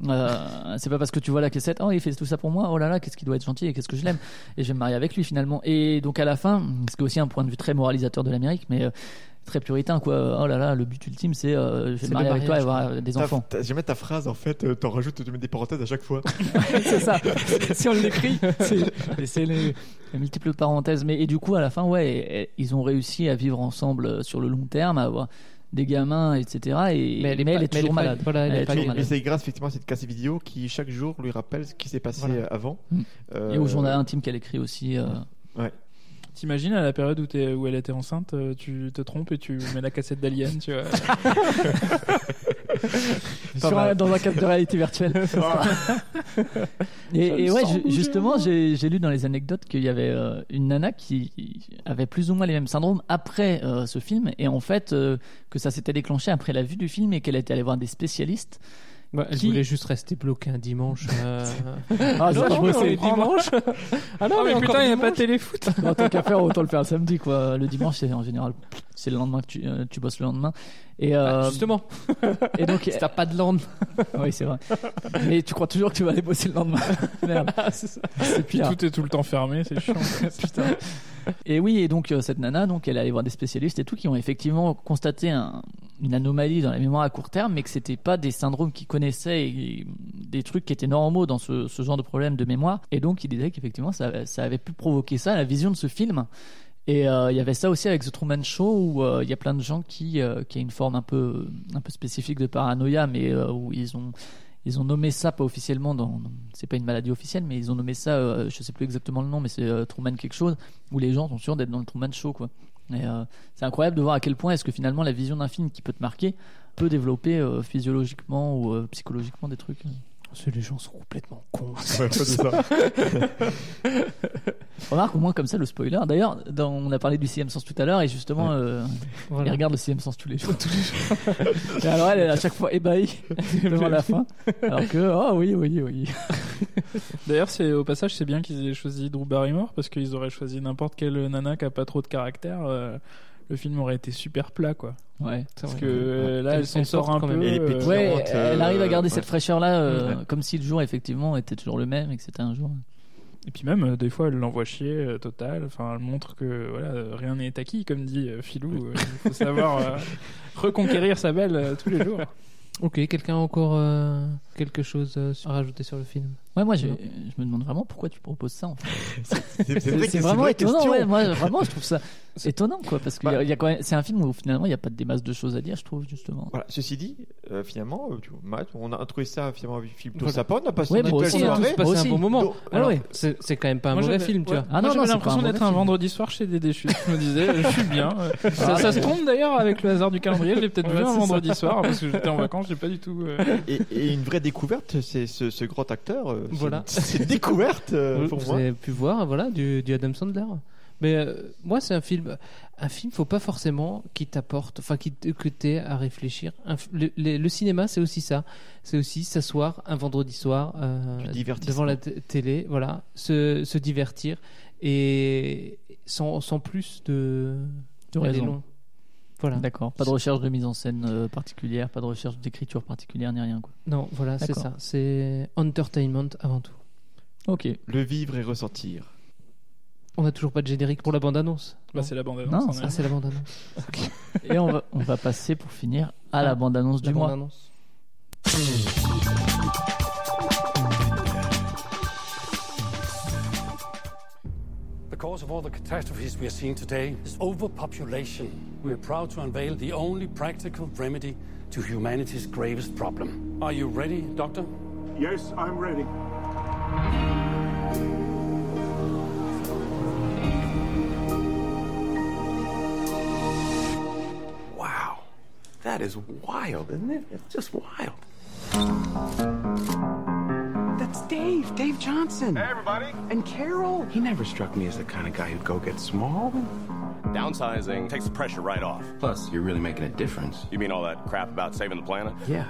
C'est pas parce que tu vois la cassette oh il fait tout ça pour moi oh là là qu'est-ce qu'il doit être gentil et qu'est-ce que je l'aime. Et je vais me marier avec lui finalement. Et donc à la fin ce qui est aussi un point de vue très moralisateur de l'Amérique mais très puritain quoi oh là là le but ultime c'est euh, je vais C'est me marier avec toi et avoir des enfants J'aimais ta phrase en fait, euh, t'en rajoutes, tu mets des parenthèses à chaque fois. c'est ça. si on l'écrit, c'est les, les multiples parenthèses. Mais et du coup, à la fin, ouais, et- et ils ont réussi à vivre ensemble euh, sur le long terme, à avoir des gamins, etc. Et Mais elle est pas- mais elle toujours est pas- malade. voilà, elle est pas toujours Mais, c'est grâce effectivement à cette cassette vidéo qui chaque jour lui rappelle ce qui s'est passé Voilà. avant. Mm. Euh, Et au journal intime qu'elle écrit aussi. euh, Ouais. T'imagines à la période où, elle était enceinte, euh, tu te trompes et tu mets la cassette d'Alien, tu vois. sur un- dans un cadre de réalité virtuelle. et et ouais, justement, j'ai j'ai lu dans les anecdotes qu'il y avait euh, une nana qui avait plus ou moins les mêmes syndromes après euh, ce film, et en fait euh, que ça s'était déclenché après la vue du film et qu'elle était allée voir des spécialistes. Bah, elle Qui- voulait juste rester bloquée un dimanche. euh, Ah, ça, je non, bossais les dimanches. ah non, oh, mais mais putain, il n'y a pas de téléfoot. En tant qu'à faire, autant le faire un samedi, quoi. Le dimanche, c'est en général, c'est le lendemain que tu, euh, tu bosses le lendemain. Et euh, Bah, justement. Et donc, Si t'as pas de lande. oui, c'est vrai. Mais tu crois toujours que tu vas aller bosser le lendemain. Merde. c'est ça. C'est Puis tout est tout le temps fermé, c'est chiant. Putain. Et oui, et donc euh, cette nana, donc elle est allée voir des spécialistes et tout qui ont effectivement constaté un- une anomalie dans la mémoire à court terme, mais que c'était pas des syndromes qu'ils connaissaient et des trucs qui étaient normaux dans ce, ce genre de problème de mémoire. Et donc il disait qu'effectivement ça, ça avait pu provoquer ça, la vision de ce film. Et euh, il y avait ça aussi avec The Truman Show où euh, il y a plein de gens qui, euh, qui a une forme un peu, un peu spécifique de paranoïa, mais euh, où ils ont ils ont nommé ça pas officiellement dans, c'est pas une maladie officielle mais ils ont nommé ça je sais plus exactement le nom mais c'est Truman quelque chose où les gens sont sûrs d'être dans le Truman Show quoi. Et c'est incroyable de voir à quel point est-ce que finalement la vision d'un film qui peut te marquer peut développer physiologiquement ou psychologiquement des trucs Parce que les gens sont complètement cons. Ouais, c'est ça. remarque au moins comme ça le spoiler d'ailleurs dans- on a parlé du sixième sens tout à l'heure et justement euh, Voilà. il regarde le sixième sens tous les jours et alors elle est à chaque fois ébahie devant la fin alors que oh oui oui oui D'ailleurs, c'est au passage, c'est bien qu'ils aient choisi Drew Barrymore parce qu'ils auraient choisi n'importe quelle nana qui a pas trop de caractère. euh, le film aurait été super plat, quoi. ouais Parce vrai. que euh, là, Elle- elle s'en sort un quand peu. euh. Ouais, elle arrive à garder euh, cette fraîcheur-là, euh, Ouais. comme si le jour effectivement était toujours le même et que c'était un jour. Et puis même, euh, des fois, elle l'envoie chier euh, total. Enfin, elle montre que voilà, euh, rien n'est acquis, comme dit euh, Philou. Euh, il faut savoir euh, reconquérir sa belle euh, tous les jours. Ok, quelqu'un encore euh, quelque chose euh, à rajouter sur le film Ouais, moi, j'ai- je me demande vraiment pourquoi tu proposes ça. En fait. C'est vrai vraiment étonnant. Ouais, moi, vraiment, je trouve ça étonnant, quoi, parce que Bah. y a quand même, c'est un film où finalement il n'y a pas des masses de choses à dire, je trouve justement. Voilà. Ceci dit, euh, finalement, euh, tu vois, Matt, on a trouvé ça finalement un film plutôt Voilà. sympa. On a passé Ouais, une belle a hein. soirée. passé un bon moment. Donc, Alors, ouais. c'est c'est quand même pas un Moi, mauvais film, tu vois. Ah non, j'avais l'impression d'être un vendredi soir chez des déchus. Je me disais, je suis bien. Ah, ça, se trompe d'ailleurs avec le hasard du calendrier. Je l'ai peut-être vu un vendredi soir parce que j'étais en vacances. J'ai pas du tout. et une vraie découverte, c'est ce, ce grand acteur. euh, c'est- Voilà. C'est découverte euh, Vous, pour vous moi. avez pu voir, voilà, du, du Adam Sandler. Mais euh, moi, c'est un film. Un film, faut pas forcément qu'il t'apporte, enfin, qu'il te- que t'aies à réfléchir. Un le, le- le cinéma, c'est aussi ça. C'est aussi s'asseoir un vendredi soir euh, devant la télé, voilà, se, se divertir et sans, sans plus de De raison. Voilà. D'accord. Pas de recherche de mise en scène euh, particulière, pas de recherche d'écriture particulière, ni rien. Quoi. Non, voilà, c'est ça. C'est entertainment avant tout. Ok. Le vivre et ressentir. On n'a toujours pas de générique pour la bande-annonce. Bah, c'est la bande Non, annonce. ça, Ah, c'est la bande-annonce. Et on va, on va passer pour finir à la bande-annonce du mois. bande-annonce. Cause of all the catastrophes we are seeing today is overpopulation. We are proud to unveil the only practical remedy to humanity's gravest problem. Are you ready, Doctor? Yes, I'm ready. Wow. That is wild, isn't it? It's just wild. That's Dave, Dave Johnson. Hey, everybody. And Carol. He never struck me as the kind of guy who'd go get small. Downsizing takes the pressure right off. Plus, you're really making a difference. You mean all that crap about saving the planet? Yeah.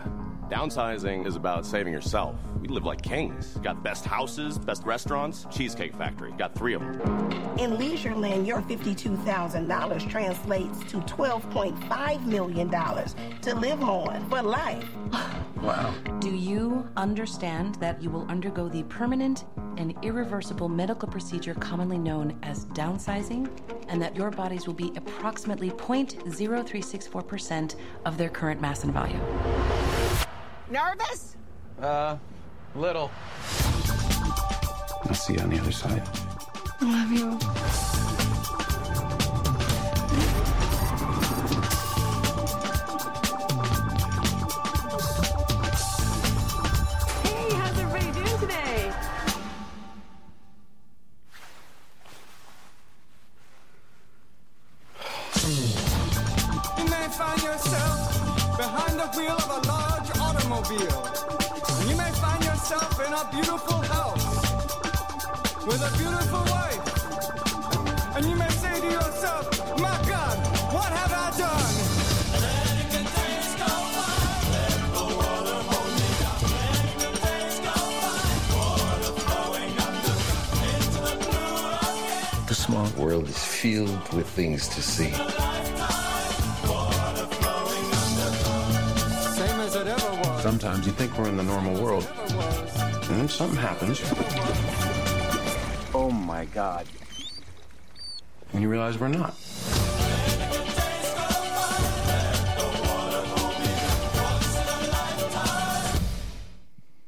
Downsizing is about saving yourself. We live like kings. Got best houses, best restaurants, Cheesecake Factory. Got three of them. In Leisureland, your $52,000 translates to $12.5 million to live on for life. Wow. Do you understand that you will undergo the permanent and irreversible medical procedure commonly known as downsizing, and that your bodies will be approximately 0.0364% of their current mass and volume? Nervous? Uh, little. I'll see you on the other side. I love you. Filled with things to see. Same as it ever was. Sometimes you think we're in the normal world, and then something happens. Oh my God. And you realize we're not.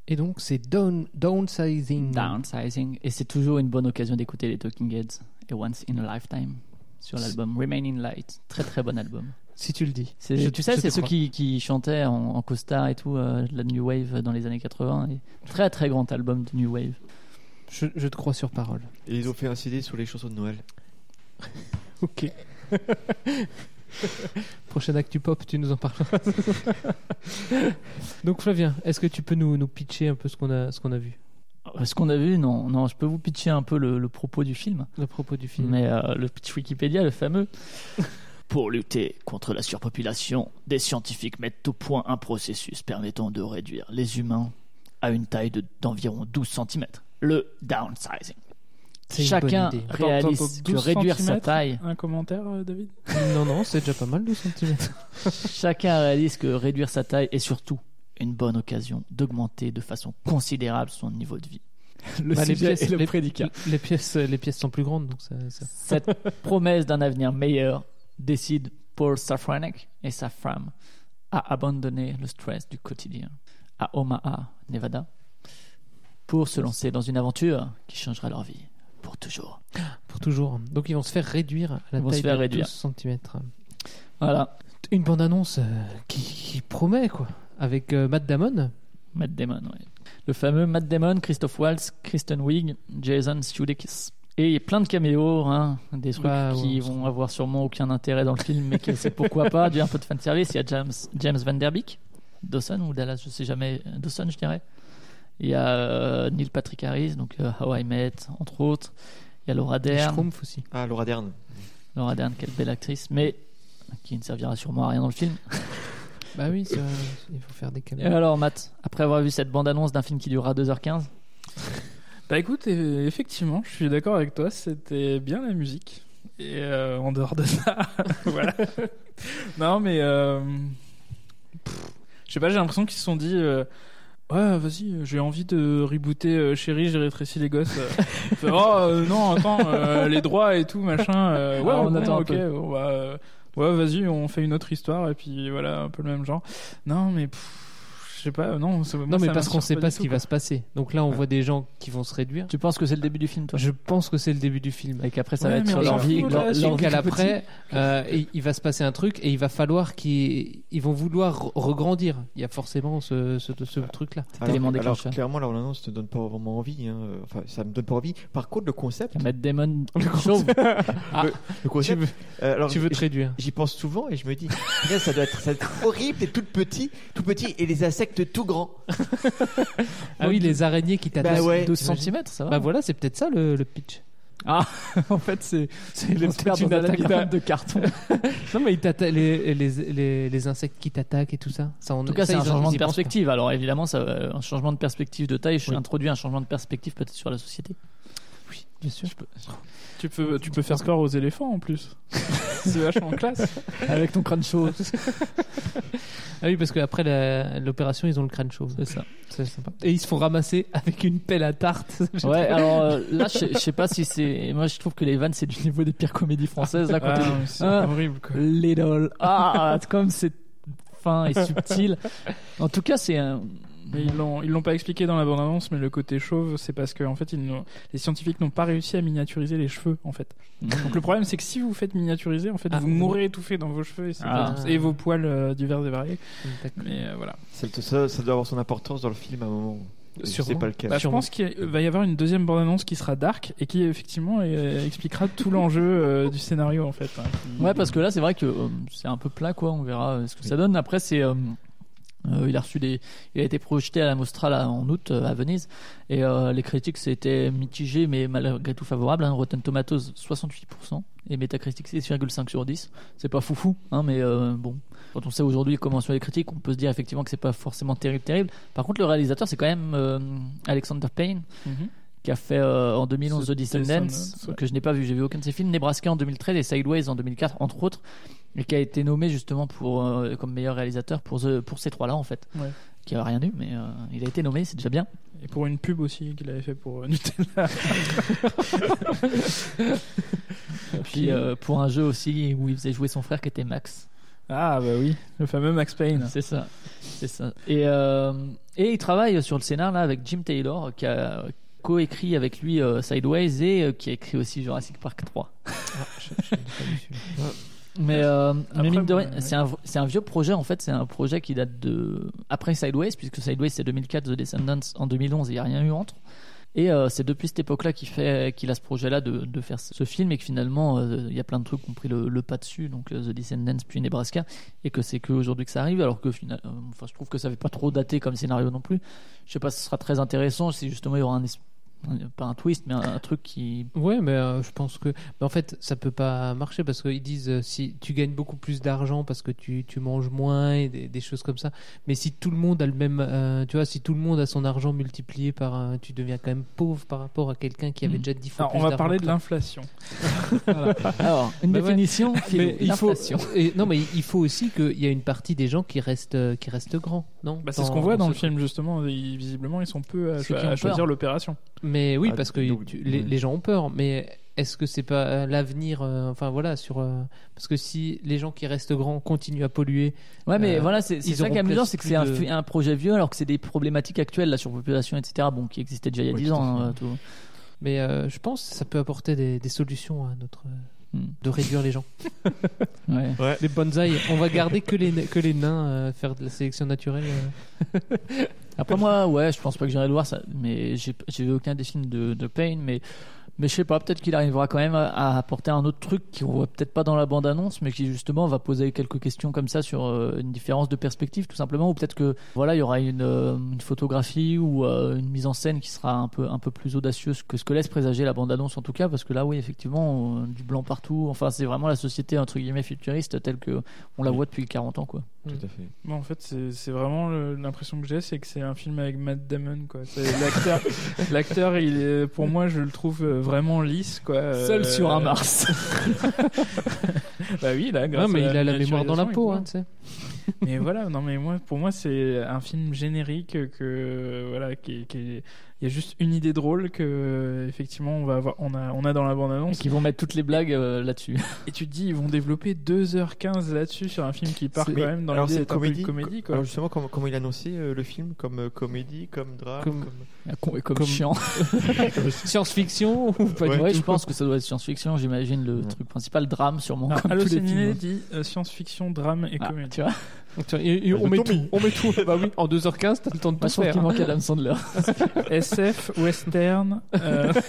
Et donc, c'est down, downsizing. Downsizing. Et c'est toujours une bonne occasion d'écouter les Talking Heads et Once in a Lifetime sur l'album Remain in Light. Très très bon album. Si tu le dis. C'est- Je- tu sais, c'est ceux qui, qui chantaient en, en costard et tout, euh, de la New Wave dans les années 80. Et très très grand album de New Wave. Je, je te crois sur parole. Et ils ont fait un CD sur les chansons de Noël. Ok. Prochaine actu pop, tu nous en parleras. Donc Flavien, est-ce que tu peux nous, nous pitcher un peu ce qu'on a, ce qu'on a vu? Euh, Ce qu'on a vu, non, non, je peux vous pitcher un peu le, le propos du film. Le propos du film. Mais euh, le pitch Wikipédia, le fameux. Pour lutter contre la surpopulation, des scientifiques mettent au point un processus permettant de réduire les humains à une taille de- d'environ 12 cm. Le downsizing. Une Chacun réalise que 12 réduire sa taille. Un commentaire, euh, David? Non, non, c'est déjà pas mal, 12 cm. Chacun réalise que réduire sa taille est surtout une bonne occasion d'augmenter de façon considérable son niveau de vie. Le Bah, les, pièces, et le les- prédicat. les pièces, les pièces sont plus grandes, donc ça. ça- Cette promesse d'un avenir meilleur décide Paul Safranek et sa femme à abandonner le stress du quotidien à Omaha, Nevada, pour se lancer dans une aventure qui changera leur vie pour toujours. Pour toujours. Donc ils vont se faire réduire à la Ils vont taille se faire de réduire. 12 cm. Voilà. Une bande-annonce euh, qui, qui promet, quoi. Avec euh, Matt Damon. Matt Damon, ouais. Le fameux Matt Damon, Christoph Waltz, Kristen Wiig, Jason Sudeikis. Et il y a plein de caméos, hein, des trucs Bah, qui ouais, vont avoir sûrement aucun intérêt dans le film, mais qui c'est pourquoi pas, du un peu de fanservice. Il y a James, James Van Der Beek, Dawson ou Dallas, je sais jamais, Dawson je dirais. Il y a euh, Neil Patrick Harris, donc euh, How I Met, entre autres. Il y a Laura Dern. Schtroumpf aussi. Ah, Laura Dern. Laura Dern, quelle belle actrice, mais qui ne servira sûrement à rien dans le film. Bah oui, ça- il faut faire des Et caméras. alors, Matt, après avoir vu cette bande-annonce d'un film qui durera 2h15, Bah écoute, effectivement, je suis d'accord avec toi, c'était bien la musique. Et euh, en dehors de ça, voilà. non, mais euh, je sais pas, j'ai l'impression qu'ils se sont dit. euh, Ouais, vas-y, j'ai envie de rebooter euh, Chérie, j'ai rétréci les gosses. euh. Fait, oh euh, non, attends, euh, les droits et tout, machin. euh, ouais, Ah, on bon, attend un ok, peu. on va, euh, ouais, vas-y, on fait une autre histoire et puis voilà, un peu le même genre. Non, mais sais pas, non. moi, Non, mais parce qu'on sait pas ce tout, qui quoi. va se passer. Donc là, on voit des gens qui vont se réduire. Tu penses que c'est le début du film, toi? Je pense que c'est le début du film. Et qu'après, ça Ouais, va être sur leur vie. fout, leur- là, leur Et vie qu'à tout l'après, euh, il va se passer un truc et il va falloir qu'ils ils vont vouloir re- regrandir. Il y a forcément ce, ce, ce truc-là. Cet élément alors, déclencheur. clairement, la bande-annonce te donne pas vraiment envie. hein. Enfin, ça me donne pas envie. Par contre, le concept. Matt Damon chauve. Ah, le, le concept. tu veux- euh, alors, tu veux te réduire. J'y pense souvent et je me dis, ça doit être, ça doit être horrible et tout petit, tout petit et les insectes tout grands. Ah oui, les araignées qui t'attaquent. Bah ouais. 12 cm, ça va. Bah voilà, c'est peut-être ça le, le pitch. Ah, en fait, c'est c'est les une attaque de carton. non, mais ils les, les, les, les insectes qui t'attaquent et tout ça. ça En tout cas, c'est un changement de perspective. Alors évidemment, ça, euh, un changement de perspective de taille, je introduis un changement de perspective peut-être sur la société. Oui, bien sûr. Tu peux, tu peux faire peur aux éléphants en plus. c'est vachement classe. Avec ton crâne chaud. Ah oui, parce qu'après l'opération, ils ont le crâne chaud. C'est ça. C'est sympa. Et ils se font ramasser avec une pelle à tarte. Ouais, alors euh, là, je sais- pas si c'est. Moi, je trouve que les vannes, c'est du niveau des pires comédies françaises. Là, quand Ah, c'est Ah, horrible quoi. Little. Ah, comme c'est fin et subtil. En tout cas, c'est un. Ils l'ont, ils l'ont pas expliqué dans la bande-annonce, mais le côté chauve, c'est parce que en fait, ils n'ont- les scientifiques n'ont pas réussi à miniaturiser les cheveux, en fait. Donc le problème, c'est que si vous faites miniaturiser, en fait, Ah, vous oui. mourrez étouffé dans vos cheveux et, c'est Ah. pas- et vos poils euh, divers et variés. D'accord. Mais euh, voilà. Ça, ça, ça doit avoir son importance dans le film à un moment. Sûrement. pas lequel. Bah, je pense qu'il va y avoir une deuxième bande-annonce qui sera dark et qui effectivement euh, expliquera tout l'enjeu euh, du scénario en fait. hein, qui- Ouais, parce que là, c'est vrai que euh, c'est un peu plat, quoi. On verra ce que ça donne. Après, c'est. Euh, il a reçu des, il a été projeté à la Mostra là, en août euh, à Venise et euh, les critiques c'était mitigé mais malgré tout favorable. Hein. Rotten Tomatoes 68% et Metacritic 6,5 sur 10. C'est pas foufou, hein, mais bon. Quand on sait aujourd'hui comment sont les critiques, on peut se dire effectivement que c'est pas forcément terrible, terrible. Par contre, le réalisateur c'est quand même Alexander Payne Mhm. qui a fait euh, en 2011 The Descendants, Descendants, ouais. que je n'ai pas vu, j'ai vu aucun de ses films, Nebraska en 2013 et Sideways en 2004 entre autres, et qui a été nommé justement pour euh, comme meilleur réalisateur pour The- pour ces trois-là en fait, Ouais. qui a rien eu, mais euh, il a été nommé, c'est déjà bien. Et pour une pub aussi qu'il avait fait pour euh, Nutella. Et puis euh, pour un jeu aussi où il faisait jouer son frère qui était Max. ah bah oui, le fameux Max Payne. C'est ça, c'est ça. Et euh, et il travaille sur le scénar là avec Jim Taylor qui a coécrit avec lui euh, Sideways et euh, qui a écrit aussi Jurassic Park 3. Mais, euh, mais mine de rien, ouais. c'est un, vieux projet en fait, c'est un projet qui date de après Sideways, puisque Sideways c'est 2004, The Descendants en 2011, il n'y a rien eu entre. Et euh, c'est depuis cette époque-là qu'il fait, qu'il a ce projet-là de, de faire ce film et que finalement euh, il y a plein de trucs qui ont pris le, le pas dessus, donc The Descendants puis Nebraska, et que c'est qu'aujourd'hui que ça arrive, alors que final, enfin je trouve que ça fait pas trop daté comme scénario non plus. Je sais pas si ce sera très intéressant si justement il y aura un- pas un twist, mais un, un truc qui Ouais, mais euh, je pense que. mais en fait, ça peut pas marcher parce qu'ils disent euh, si tu gagnes beaucoup plus d'argent parce que tu, tu manges moins et des, des choses comme ça. Mais si tout le monde a le même. euh, tu vois, si tout le monde a son argent multiplié par. tu deviens quand même pauvre par rapport à quelqu'un qui avait Mhm. déjà 10 fois Alors, plus on va parler de l'inflation. Voilà. Alors, une Bah ouais. définition, Philo, Mais il faut, l'inflation. et, non, mais il faut aussi qu'il y ait une partie des gens qui restent, qui restent grands, non? Bah, c'est ce qu'on voit dans le ce film justement. Ils- visiblement, ils sont peu à, choisir l'opération. Mais oui, Ah, parce que donc, tu- les, ouais. les gens ont peur. Mais est-ce que c'est pas euh, l'avenir euh, Enfin voilà, sur euh, parce que si les gens qui restent grands continuent à polluer, Ouais, mais Euh, voilà, c'est ça qui est amusant, c'est que c'est un, de- fi- un projet vieux alors que c'est des problématiques actuelles, la surpopulation, etc., bon, qui existaient déjà il y a Oui, 10 tout à ans. hein, tout. mais euh, je pense que ça peut apporter des, des solutions à notre Hmm. de réduire les gens. Ouais. Ouais. Les bonsaïs, on va garder que les que les nains euh, faire de la sélection naturelle. euh. Après, moi, ouais, je pense pas que j'irai le voir, ça, mais j'ai vu aucun des de, de Payne, mais. Mais je sais pas, peut-être qu'il arrivera quand même à, apporter un autre truc qu'on voit peut-être pas dans la bande-annonce, mais qui justement va poser quelques questions comme ça sur euh, une différence de perspective, tout simplement, ou peut-être que voilà, il y aura une, euh, une photographie ou euh, une mise en scène qui sera un peu un peu plus audacieuse que ce que laisse présager la bande-annonce en tout cas, parce que là, oui, effectivement, euh, du blanc partout. Enfin, c'est vraiment la société entre guillemets futuriste telle que on la voit depuis 40 ans, quoi. Tout à fait. Bon, en fait, c'est c'est vraiment l'impression que j'ai, c'est que c'est un film avec Matt Damon. L'acteur, l'acteur, il est, pour moi, je le trouve vraiment lisse, quoi. euh, Seul sur un Mars. bah oui, là, grâce Ouais, mais à il a la mémoire dans la peau, hein, peut- tu sais. mais voilà, non mais moi, pour moi, c'est un film générique que voilà, qui, qui- il y a juste une idée drôle que effectivement on va avoir, on a, on a dans la bande annonce. Qui vont mettre toutes les blagues euh, là-dessus. Et tu te dis, ils vont développer 2h15 là-dessus sur un film qui part quand même dans l'idée d'être un peu comédie, comédie, quoi. Alors justement, comment, comment il a annoncé euh, le film Comme euh, comédie, comme drame Comme- comme... Comme, Comme- chiant. Science-fiction ou pas Ouais, je pense que ça doit être science-fiction, j'imagine le truc principal, drame sûrement. Alors, comme tous les Allociné films. dit euh, science-fiction, drame et Ah, comédie. tu vois Tiens, et- et on, met tout, on met tout. Bah oui, en 2h15, t'as le temps de tout faire. qu'il hein. manque Adam Sandler. SF, western. euh,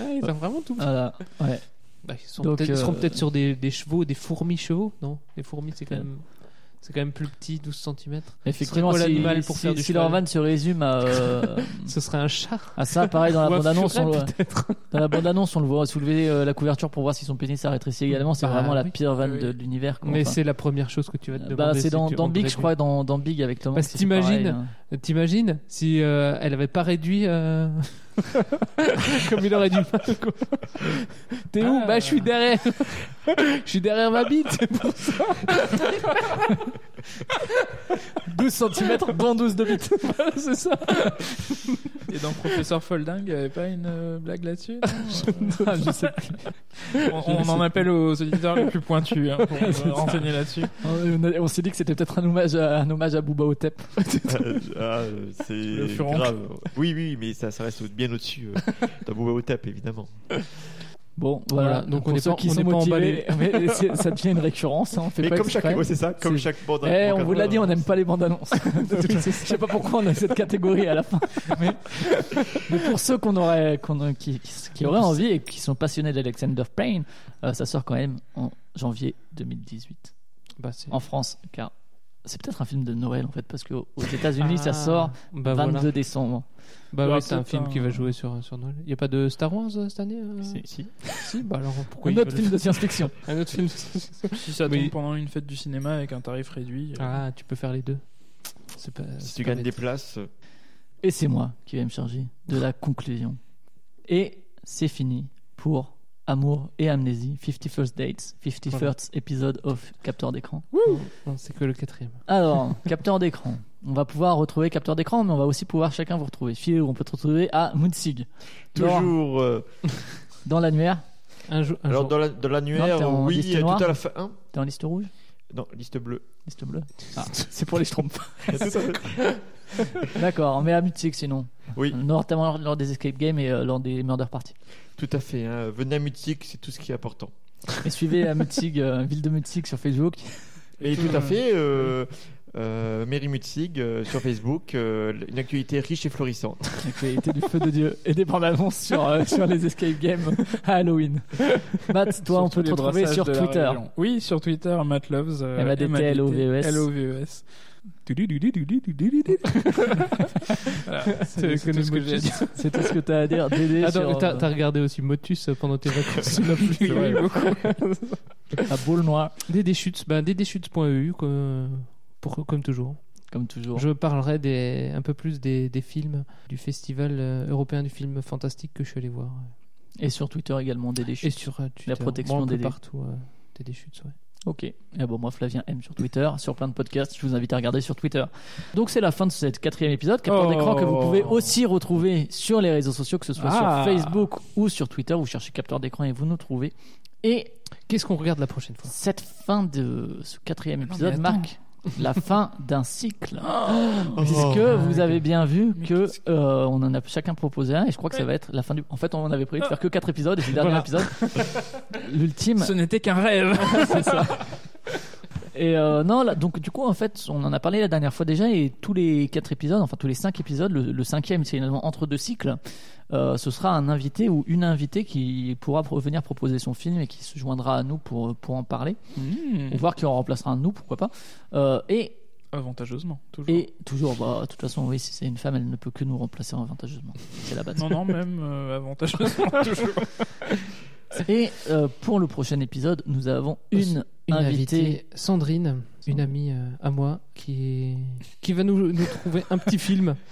Ah, ils ont vraiment tout. Voilà, ouais. Bah, ils, sont Donc, peut-être- ils seront euh, peut-être sur des, des chevaux, des fourmis chevaux, non? Les fourmis, c'est quand même. C'est quand même plus petit, 12 cm. Effectivement, si, pour si, faire du si leur van se résume à, euh, Ce serait un chat. à ça, pareil dans la bande-annonce, on, dans la bande-annonce, on le voit soulever euh, la couverture pour voir si son pénis a rétréci également. C'est Bah, vraiment la pire vanne Oui. de, de l'univers. Mais c'est la première chose que tu vas te demander. bah, c'est si dans, Big, je crois, dans, dans Big avec Tom Hanks, pareil, t'imagines, hein. si euh, elle avait pas réduit comme il aurait dû. quoi. T'es où Ah. Bah je suis derrière. Je suis derrière ma bite, c'est pour ça. 12 cm dans 12 de bite. c'est ça. Et dans Professeur Folding, il n'y avait pas une euh, blague là-dessus? Ah, je sais plus. On, on en appelle aux auditeurs les plus pointus hein, pour C'est euh, renseigner là-dessus. On, s'est dit que c'était peut-être un hommage à, un hommage à Booba Otep. Ah, euh, c'est Le furon. grave. Oui, oui, mais ça, ça reste bien au-dessus euh, d'un au tap, évidemment. Bon, voilà. Voilà, donc donc pour on est pas- qui on sont est pas motivés, emballés. mais ça devient une récurrence. hein, on fait Mais pas comme chaque, ouais, c'est ça, comme chaque bande. Eh, bande- on vous l'a dit, on n'aime pas les bandes annonces. Je sais pas pourquoi on a cette catégorie à la fin. Mais, mais pour ceux qu'on aurait, qu'on- qui, qui, qui auraient envie et qui sont passionnés d'Alexander Payne, euh, ça sort quand même en janvier 2018 Bah, en France, car c'est peut-être un film de Noël en fait, parce qu'aux aux États-Unis ça Ah, sort bah 22 voilà. décembre. Bah oui, c'est un film un- qui va jouer sur, sur Noël. Il n'y a pas de Star Wars euh, cette année euh Si, si. Si, bah alors pourquoi Un autre film de science-fiction. Un autre film. Si ça tombe pendant une fête du cinéma avec un tarif réduit. euh, Ah, tu peux faire les deux. Pas. Si tu gagnes des places. euh, Et c'est moi qui vais me charger de la conclusion. Et c'est fini pour Amour et Amnésie, 50 First Dates, 50 Voilà. First Episode of Capteur d'écran. Non, c'est que le quatrième. Alors, capteur d'écran. On va pouvoir retrouver capteur d'écran, mais on va aussi pouvoir chacun vous retrouver. Phil, on peut te retrouver à Munzig. Laurent, Toujours. euh, Dans l'annuaire. Un jour. un alors, jour. dans la- dans Non, l'annuaire, t'es en oui, liste tout noire à la fin. hein T'es en liste rouge non, liste bleue. Liste bleue Ah, c'est pour les Schtroumpfs. Tout à fait. D'accord, mais à Munzig sinon. Oui, Notamment lors des escape games et euh, lors des murder parties. Tout à fait. Hein. Venez à Mutique, c'est tout ce qui est important. Et suivez à Mutzig, euh, ville de Mutzig sur Facebook. Et tout à fait. Euh, euh, Mary Mutzig euh, sur Facebook, euh, une actualité riche et florissante. L'actualité du feu de Dieu et des bandes annonces sur, euh, sur les escape games à Halloween. Matt, toi, on peut te retrouver sur Twitter. Oui, sur Twitter, Matt Loves. euh, Voilà, c'est C'est tout ce que des j'ai à dire. C'est tout ce que t'as à dire. Dédé mais t'as euh, t'as regardé aussi Motus euh, pendant tes vacances oui, beaucoup. à Beaule-Noir, Dédé Chutes, bah, dédéchutes.eu, comme, pour, comme toujours. comme toujours. Je parlerai des, un peu plus des, des films du Festival euh, européen du film fantastique que je suis allé voir. Et sur Twitter également, Dédé Et Chute. sur Twitter. La protection Bon, un peu Dédé. partout. euh, Dédé Chutes, ouais. Ok. Et bon, moi, Flavien M sur Twitter, sur plein de podcasts. Je vous invite à regarder sur Twitter. Donc, c'est la fin de ce quatrième épisode. Capteur Oh. d'écran que vous pouvez aussi retrouver sur les réseaux sociaux, que ce soit Ah. sur Facebook ou sur Twitter. Vous cherchez capteur d'écran et vous nous trouvez. Et Qu'est-ce qu'on regarde la prochaine fois? cette fin de ce quatrième mais épisode attends. marque la fin d'un cycle. Oh. Puisque vous avez bien vu que euh, on en a chacun proposé un et je crois que ça va être la fin du. En fait, on avait prévu de faire que quatre épisodes et c'est le dernier Voilà. épisode. L'ultime. Ce n'était qu'un rêve. c'est ça. Et euh, non, là, donc du coup, en fait, on en a parlé la dernière fois déjà, et tous les quatre épisodes, enfin tous les cinq épisodes, le, le cinquième, c'est finalement entre deux cycles, euh, ce sera un invité ou une invitée qui pourra venir proposer son film et qui se joindra à nous pour, pour en parler, Mmh. ou voir qui en remplacera un de nous, pourquoi pas. Euh, et, Avantageusement, toujours. et toujours, bah, de toute façon, oui, si c'est une femme, elle ne peut que nous remplacer avantageusement. C'est la base. Non, non, même euh, avantageusement, toujours. Et euh, pour le prochain épisode, nous avons une, Une invitée. invitée, Sandrine, une amie euh, à moi, qui, qui va nous, nous trouver un petit film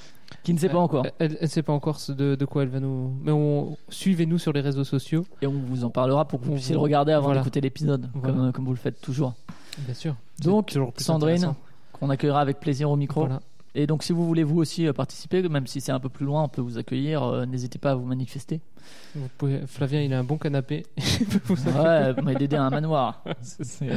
Qui ne sait pas encore. Elle ne sait pas encore ce- de, de quoi elle va nous. Mais on... suivez-nous sur les réseaux sociaux. Et on vous en parlera pour que vous puissiez le regarder avant voilà. d'écouter l'épisode, Voilà. comme, comme vous le faites toujours. Bien sûr. Donc, Sandrine, qu'on accueillera avec plaisir au micro. Voilà. Et donc, si vous voulez vous aussi euh, participer, même si c'est un peu plus loin, on peut vous accueillir. euh, N'hésitez pas à vous manifester. Vous pouvez... Flavien, il a un bon canapé. Il peut vous Ouais, mais Dédé a un manoir. C'est- C'est-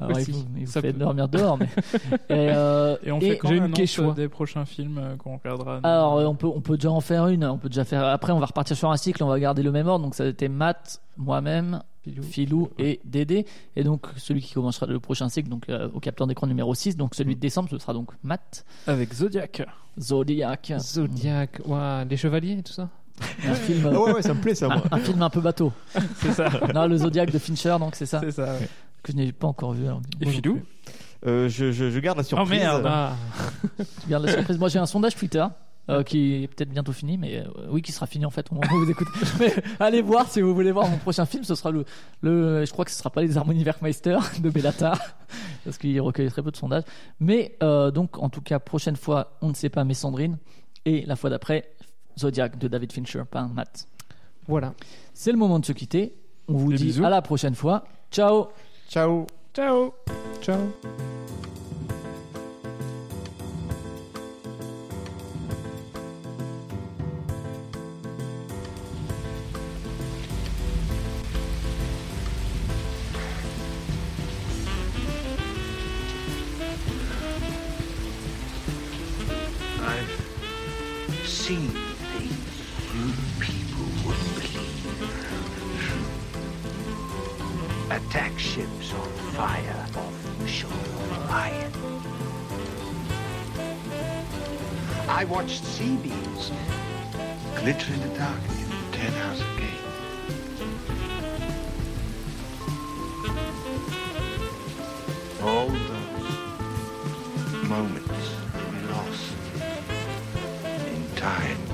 Alors, il vous, il vous Ça fait peut- dormir dehors. Mais... Et, euh, Et on et- fait quand j'ai une quechua. des prochains films euh, qu'on regardera. Alors, euh, on peut, on peut déjà en faire une. On peut déjà faire. Après, on va repartir sur un cycle. On va garder le même ordre. Donc, ça a été Matt, moi-même, Philou, et Dédé. Et donc, celui qui commencera le prochain cycle, donc euh, au capteur d'écran numéro 6. Donc, celui de décembre, ce sera donc Matt. Avec Zodiac. Zodiac. Zodiac, ouah, les chevaliers et tout ça. Un film. Ah ouais, ouais, ça me plaît ça, moi. Un, un film un peu bateau. C'est ça. Non, le Zodiac de Fincher, donc c'est ça. C'est ça. ouais. Que je n'ai pas encore vu. alors. Et plus. Euh, je, je, je garde la surprise. merde. Ah, Tu gardes la surprise. Moi, j'ai un sondage Twitter. Euh, qui est peut-être bientôt fini, mais euh, oui, qui sera fini en fait au moment où vous écoutez. Mais allez voir si vous voulez voir mon prochain film. Ce sera le, le je crois que ce sera pas les Harmonies Werkmeister de Bellatar, parce qu'il recueille très peu de sondages. Mais euh, donc, en tout cas, prochaine fois, on ne sait pas, mais Sandrine, et la fois d'après, Zodiac de David Fincher, pas un Matt. voilà. C'est le moment de se quitter. On vous Des dit bisous. à la prochaine fois. Ciao. Ciao. Ciao. Ciao. Seen things you people wouldn't believe. Attack ships on fire off the shore of Orion. I watched sea beams glitter in the dark near the Ten House Gate. All those moments time.